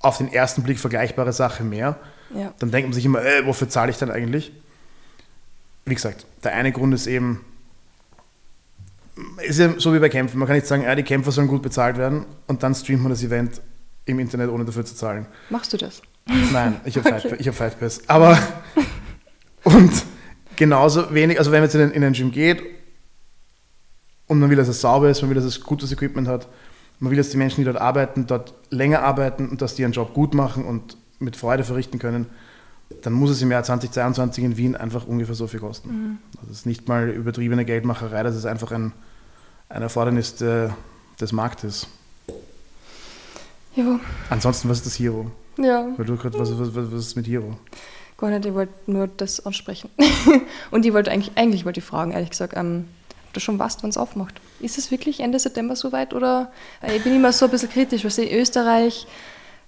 auf den ersten Blick vergleichbare Sache mehr. Ja. Dann denkt man sich immer, äh, wofür zahle ich dann eigentlich? Wie gesagt, der eine Grund ist eben, ist ja so wie bei Kämpfen. Man kann nicht sagen, ja, die Kämpfer sollen gut bezahlt werden und dann streamt man das Event im Internet, ohne dafür zu zahlen. Machst du das? Nein, ich habe [LAUGHS] Okay. Fight, ich hab Fight Pass. Aber [LAUGHS] und genauso wenig, also wenn man jetzt in den, in den Gym geht und man will, dass es sauber ist, man will, dass es gutes Equipment hat, man will, dass die Menschen, die dort arbeiten, dort länger arbeiten und dass die ihren Job gut machen und mit Freude verrichten können, dann muss es im Jahr 2022 in Wien einfach ungefähr so viel kosten. Das ist nicht mal übertriebene Geldmacherei, das ist einfach ein, ein Erfordernis de, des Marktes. Ja. Ansonsten, was ist das Hero? Ja, Weil du gerade, was, was, was was ist mit Hero? gar nicht. Ich wollte nur das ansprechen. [LAUGHS] Und ich wollte eigentlich, eigentlich wollte ich fragen, ehrlich gesagt, ähm, ob du schon weißt, wann es aufmacht. Ist es wirklich Ende September soweit? Oder äh, ich bin immer so ein bisschen kritisch, weil in Österreich,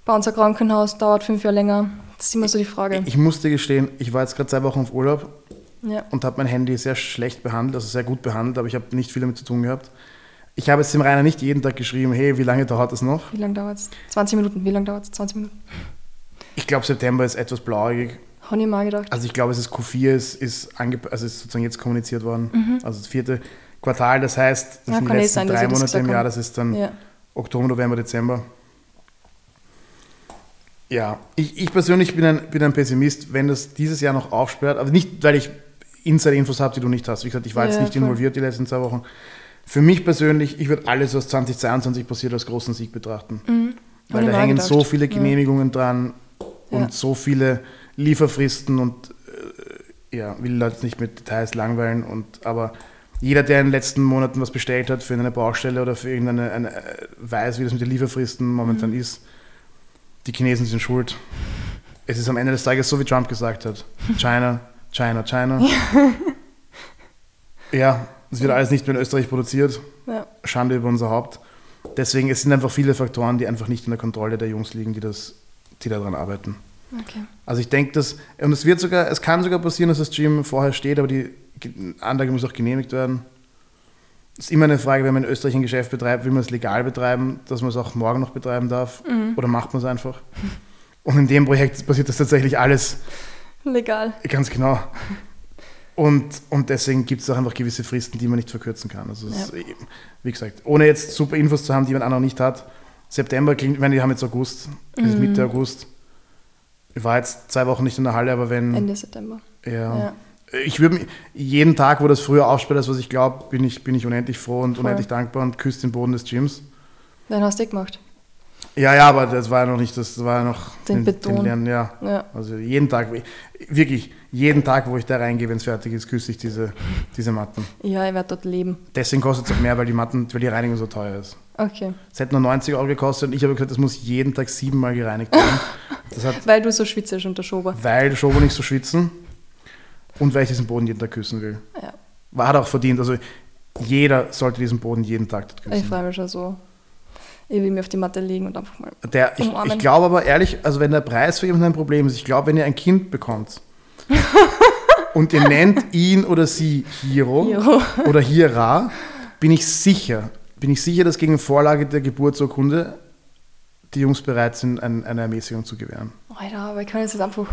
bei unser Krankenhaus dauert fünf Jahre länger. Das ist immer so die Frage. Ich musste gestehen, ich war jetzt gerade zwei Wochen auf Urlaub Ja. und habe mein Handy sehr schlecht behandelt, also sehr gut behandelt, aber ich habe nicht viel damit zu tun gehabt. Ich habe jetzt dem Rainer nicht jeden Tag geschrieben, hey, wie lange dauert das noch? Wie lange dauert es? 20 Minuten. Wie lange dauert es? 20 Minuten. Ich glaube, September ist etwas blauäugig. Habe ich mal gedacht. Also ich glaube, es ist Q4, ist, ist, ange also ist sozusagen jetzt kommuniziert worden. Also das vierte Quartal, das heißt, das Mhm. Ja, sind die eh letzten sein, drei Monate im Jahr, das ist dann Ja. Oktober, November, Dezember. Ja, ich, ich persönlich bin ein, bin ein Pessimist, wenn das dieses Jahr noch aufsperrt. Aber nicht, weil ich Insider-Infos habe, die du nicht hast. Wie gesagt, ich war jetzt Ja, nicht voll. involviert die letzten zwei Wochen. Für mich persönlich, ich würde alles, was 2022 passiert, als großen Sieg betrachten. Mhm. Weil da hängen gedacht. so viele Ja. Genehmigungen dran und Ja. so viele Lieferfristen und äh, ja, will Leute jetzt nicht mit Details langweilen. Und, aber jeder, der in den letzten Monaten was bestellt hat für eine Baustelle oder für irgendeine, eine, äh, weiß, wie das mit den Lieferfristen momentan Mhm. ist, die Chinesen sind schuld. Es ist am Ende des Tages so, wie Trump gesagt hat. China, China, China. ja, es wird alles nicht mehr in Österreich produziert. Ja. Schande über unser Haupt. Deswegen, es sind einfach viele Faktoren, die einfach nicht in der Kontrolle der Jungs liegen, die, das, die daran arbeiten. Okay. Also ich denke, dass, und es wird sogar, es kann sogar passieren, dass das Stream vorher steht, aber die Ge- Anlage muss auch genehmigt werden. Es ist immer eine Frage, wenn man in Österreich ein Geschäft betreibt, will man es legal betreiben, dass man es auch morgen noch betreiben darf oder macht man es einfach? Und in dem Projekt passiert das tatsächlich alles Legal. Ganz genau. Und, und deswegen gibt es auch einfach gewisse Fristen, die man nicht verkürzen kann. Also, Ja. wie gesagt, ohne jetzt super Infos zu haben, die man auch noch nicht hat. September klingt, ich meine, wir haben jetzt August, es ist Mitte August. Ich war jetzt zwei Wochen nicht in der Halle, aber wenn. Ende September. Ja. Ja. Ich würde mich- jeden Tag, wo das früher aufsperrt, als was ich glaube, bin ich, bin ich unendlich froh und Voll. unendlich dankbar und küsse den Boden des Gyms. Dann hast du eh gemacht. Ja, ja, aber das war ja noch nicht, das war ja noch Den Beton. Lernen, ja. Ja. Also jeden Tag, wirklich, jeden Tag, wo ich da reingehe, wenn es fertig ist, küsse ich diese, diese Matten. Ja, ich werde dort leben. Deswegen kostet es auch mehr, weil die Matten, weil die Reinigung so teuer ist. Okay. Es hätte nur 90 Euro gekostet und ich habe gesagt, das muss jeden Tag siebenmal gereinigt werden. [LAUGHS] Hat, Weil du so schwitzest unter Schober. weil Schobo nicht so schwitzen und weil ich diesen Boden jeden Tag küssen will. Ja. War hat auch verdient. Also jeder sollte diesen Boden jeden Tag dort Ich küssen. freue mich schon so. Ich will mir auf die Matte legen und einfach mal. Der, ich, Umarmen. ich glaube aber ehrlich, also wenn der Preis für jemanden ein Problem ist, ich glaube, wenn ihr ein Kind bekommt [LAUGHS] und ihr nennt ihn oder sie Hiro, Hiro. oder Hira, bin ich sicher, bin ich sicher, dass gegen Vorlage der Geburtsurkunde die Jungs bereit sind, ein, eine Ermäßigung zu gewähren. Alter, aber ich kann jetzt einfach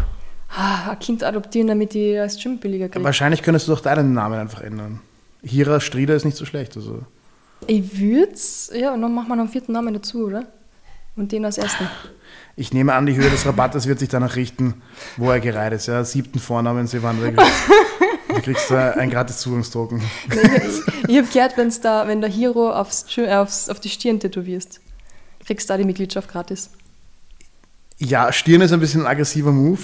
ah, ein Kind adoptieren, damit ich das Gym billiger kriege. Wahrscheinlich könntest du doch deinen Namen einfach ändern. Hira Strieder ist nicht so schlecht. Also. Ich würd's, ja, und dann machen wir noch einen vierten Namen dazu, oder? Und den als ersten. Ich nehme an, die Höhe des Rabattes wird sich danach richten, wo er gereiht ist. Ja, siebten Vornamen, Sevandra. Du kriegst da ein gratis Zugangstoken. Nee, ich ich habe gehört, wenn's da, wenn der Hero aufs, äh, aufs, auf die Stirn tätowierst, kriegst du da die Mitgliedschaft gratis. Ja, Stirn ist ein bisschen ein aggressiver Move,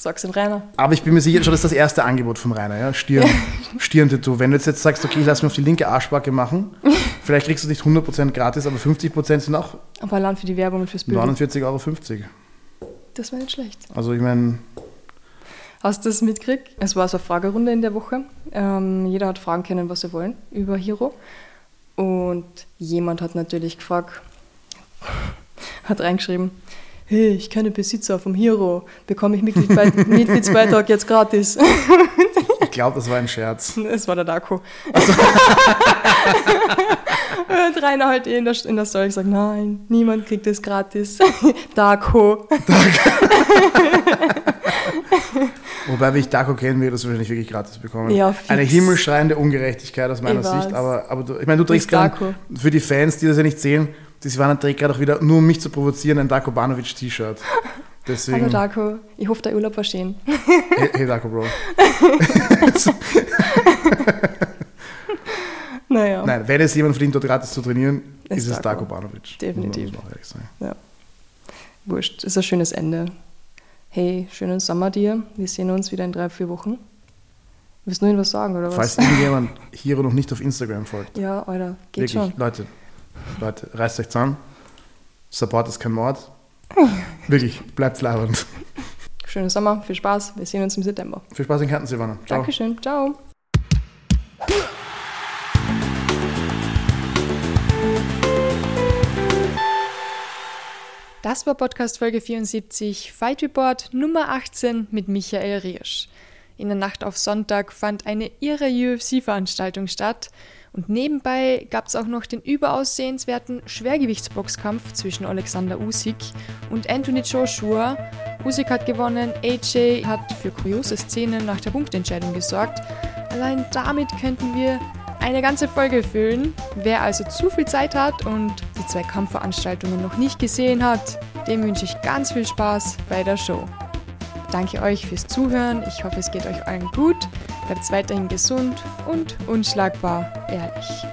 Sag's dem Rainer. aber ich bin mir sicher, schon das ist das erste Angebot vom Rainer. Ja? Stirn, [LAUGHS] Stirn-Tattoo. Wenn du jetzt, jetzt sagst, okay, ich lass mir auf die linke Arschbacke machen, [LAUGHS] vielleicht kriegst du nicht 100% gratis, aber 50% sind auch Aber allein für die Werbung und fürs Bild. 49,50 Euro. Das wäre nicht schlecht. Also ich meine, Hast du das mitgekriegt? Es war so eine Fragerunde in der Woche. Ähm, jeder hat fragen können, was sie wollen über Hero. Und jemand hat natürlich gefragt, hat reingeschrieben, hey, ich kenne Besitzer vom Hero, bekomme ich Mitglied bei, [LAUGHS] Mitgliedsbeitrag jetzt gratis? ich glaube, das war ein Scherz. [LAUGHS] Es war der Darko. [LAUGHS] Und Rainer halt eh in der, in der Story gesagt, nein, niemand kriegt das gratis. Darko. Wobei, wie ich Daco kenne, würde das wahrscheinlich wirklich gratis bekommen. Ja. Eine himmelschreiende Ungerechtigkeit aus meiner. Sicht. Aber, aber du, ich meine, du trägst Darko. für die Fans, die das ja nicht sehen, die Silvana trägt gerade auch wieder, nur um mich zu provozieren, ein Darko Banovic T-Shirt. Deswegen, Hallo Darko, ich hoffe, der Urlaub war schön. hey, hey Darko Bro. [LAUGHS] Naja, Nein, wenn es jemand verdient, dort gratis zu trainieren, Ist ist, es Darko. Darko Banovic. Definitiv. Sagen. wurscht. Ist ein schönes Ende. Hey, schönen Sommer dir. Wir sehen uns wieder in drei, vier Wochen. Willst du noch irgendwas sagen, oder was? Falls irgendjemand hier noch nicht auf Instagram folgt, Ja, Alter, geht wirklich, schon. Leute, Leute, reißt euch zusammen. Support ist kein Mord. [LAUGHS] Wirklich, bleibt labernd. Schönen Sommer, viel Spaß. Wir sehen uns im September. Viel Spaß in Kärnten, Silvana. Ciao. Dankeschön. Ciao. Das war Podcast Folge 74, Fight Report Nummer 18 mit Michael Riersch. In der Nacht auf Sonntag fand eine irre UFC-Veranstaltung statt und nebenbei gab es auch noch den überaus sehenswerten Schwergewichtsboxkampf zwischen Alexander Usyk und Anthony Joshua. Usyk hat gewonnen, AJ hat für kuriose Szenen nach der Punktentscheidung gesorgt. Allein damit könnten wir eine ganze Folge füllen. Wer also zu viel Zeit hat und die zwei Kampfveranstaltungen noch nicht gesehen hat, dem wünsche ich ganz viel Spaß bei der Show. Danke euch fürs Zuhören. Ich hoffe, es geht euch allen gut. Bleibt weiterhin gesund und unschlagbar ehrlich.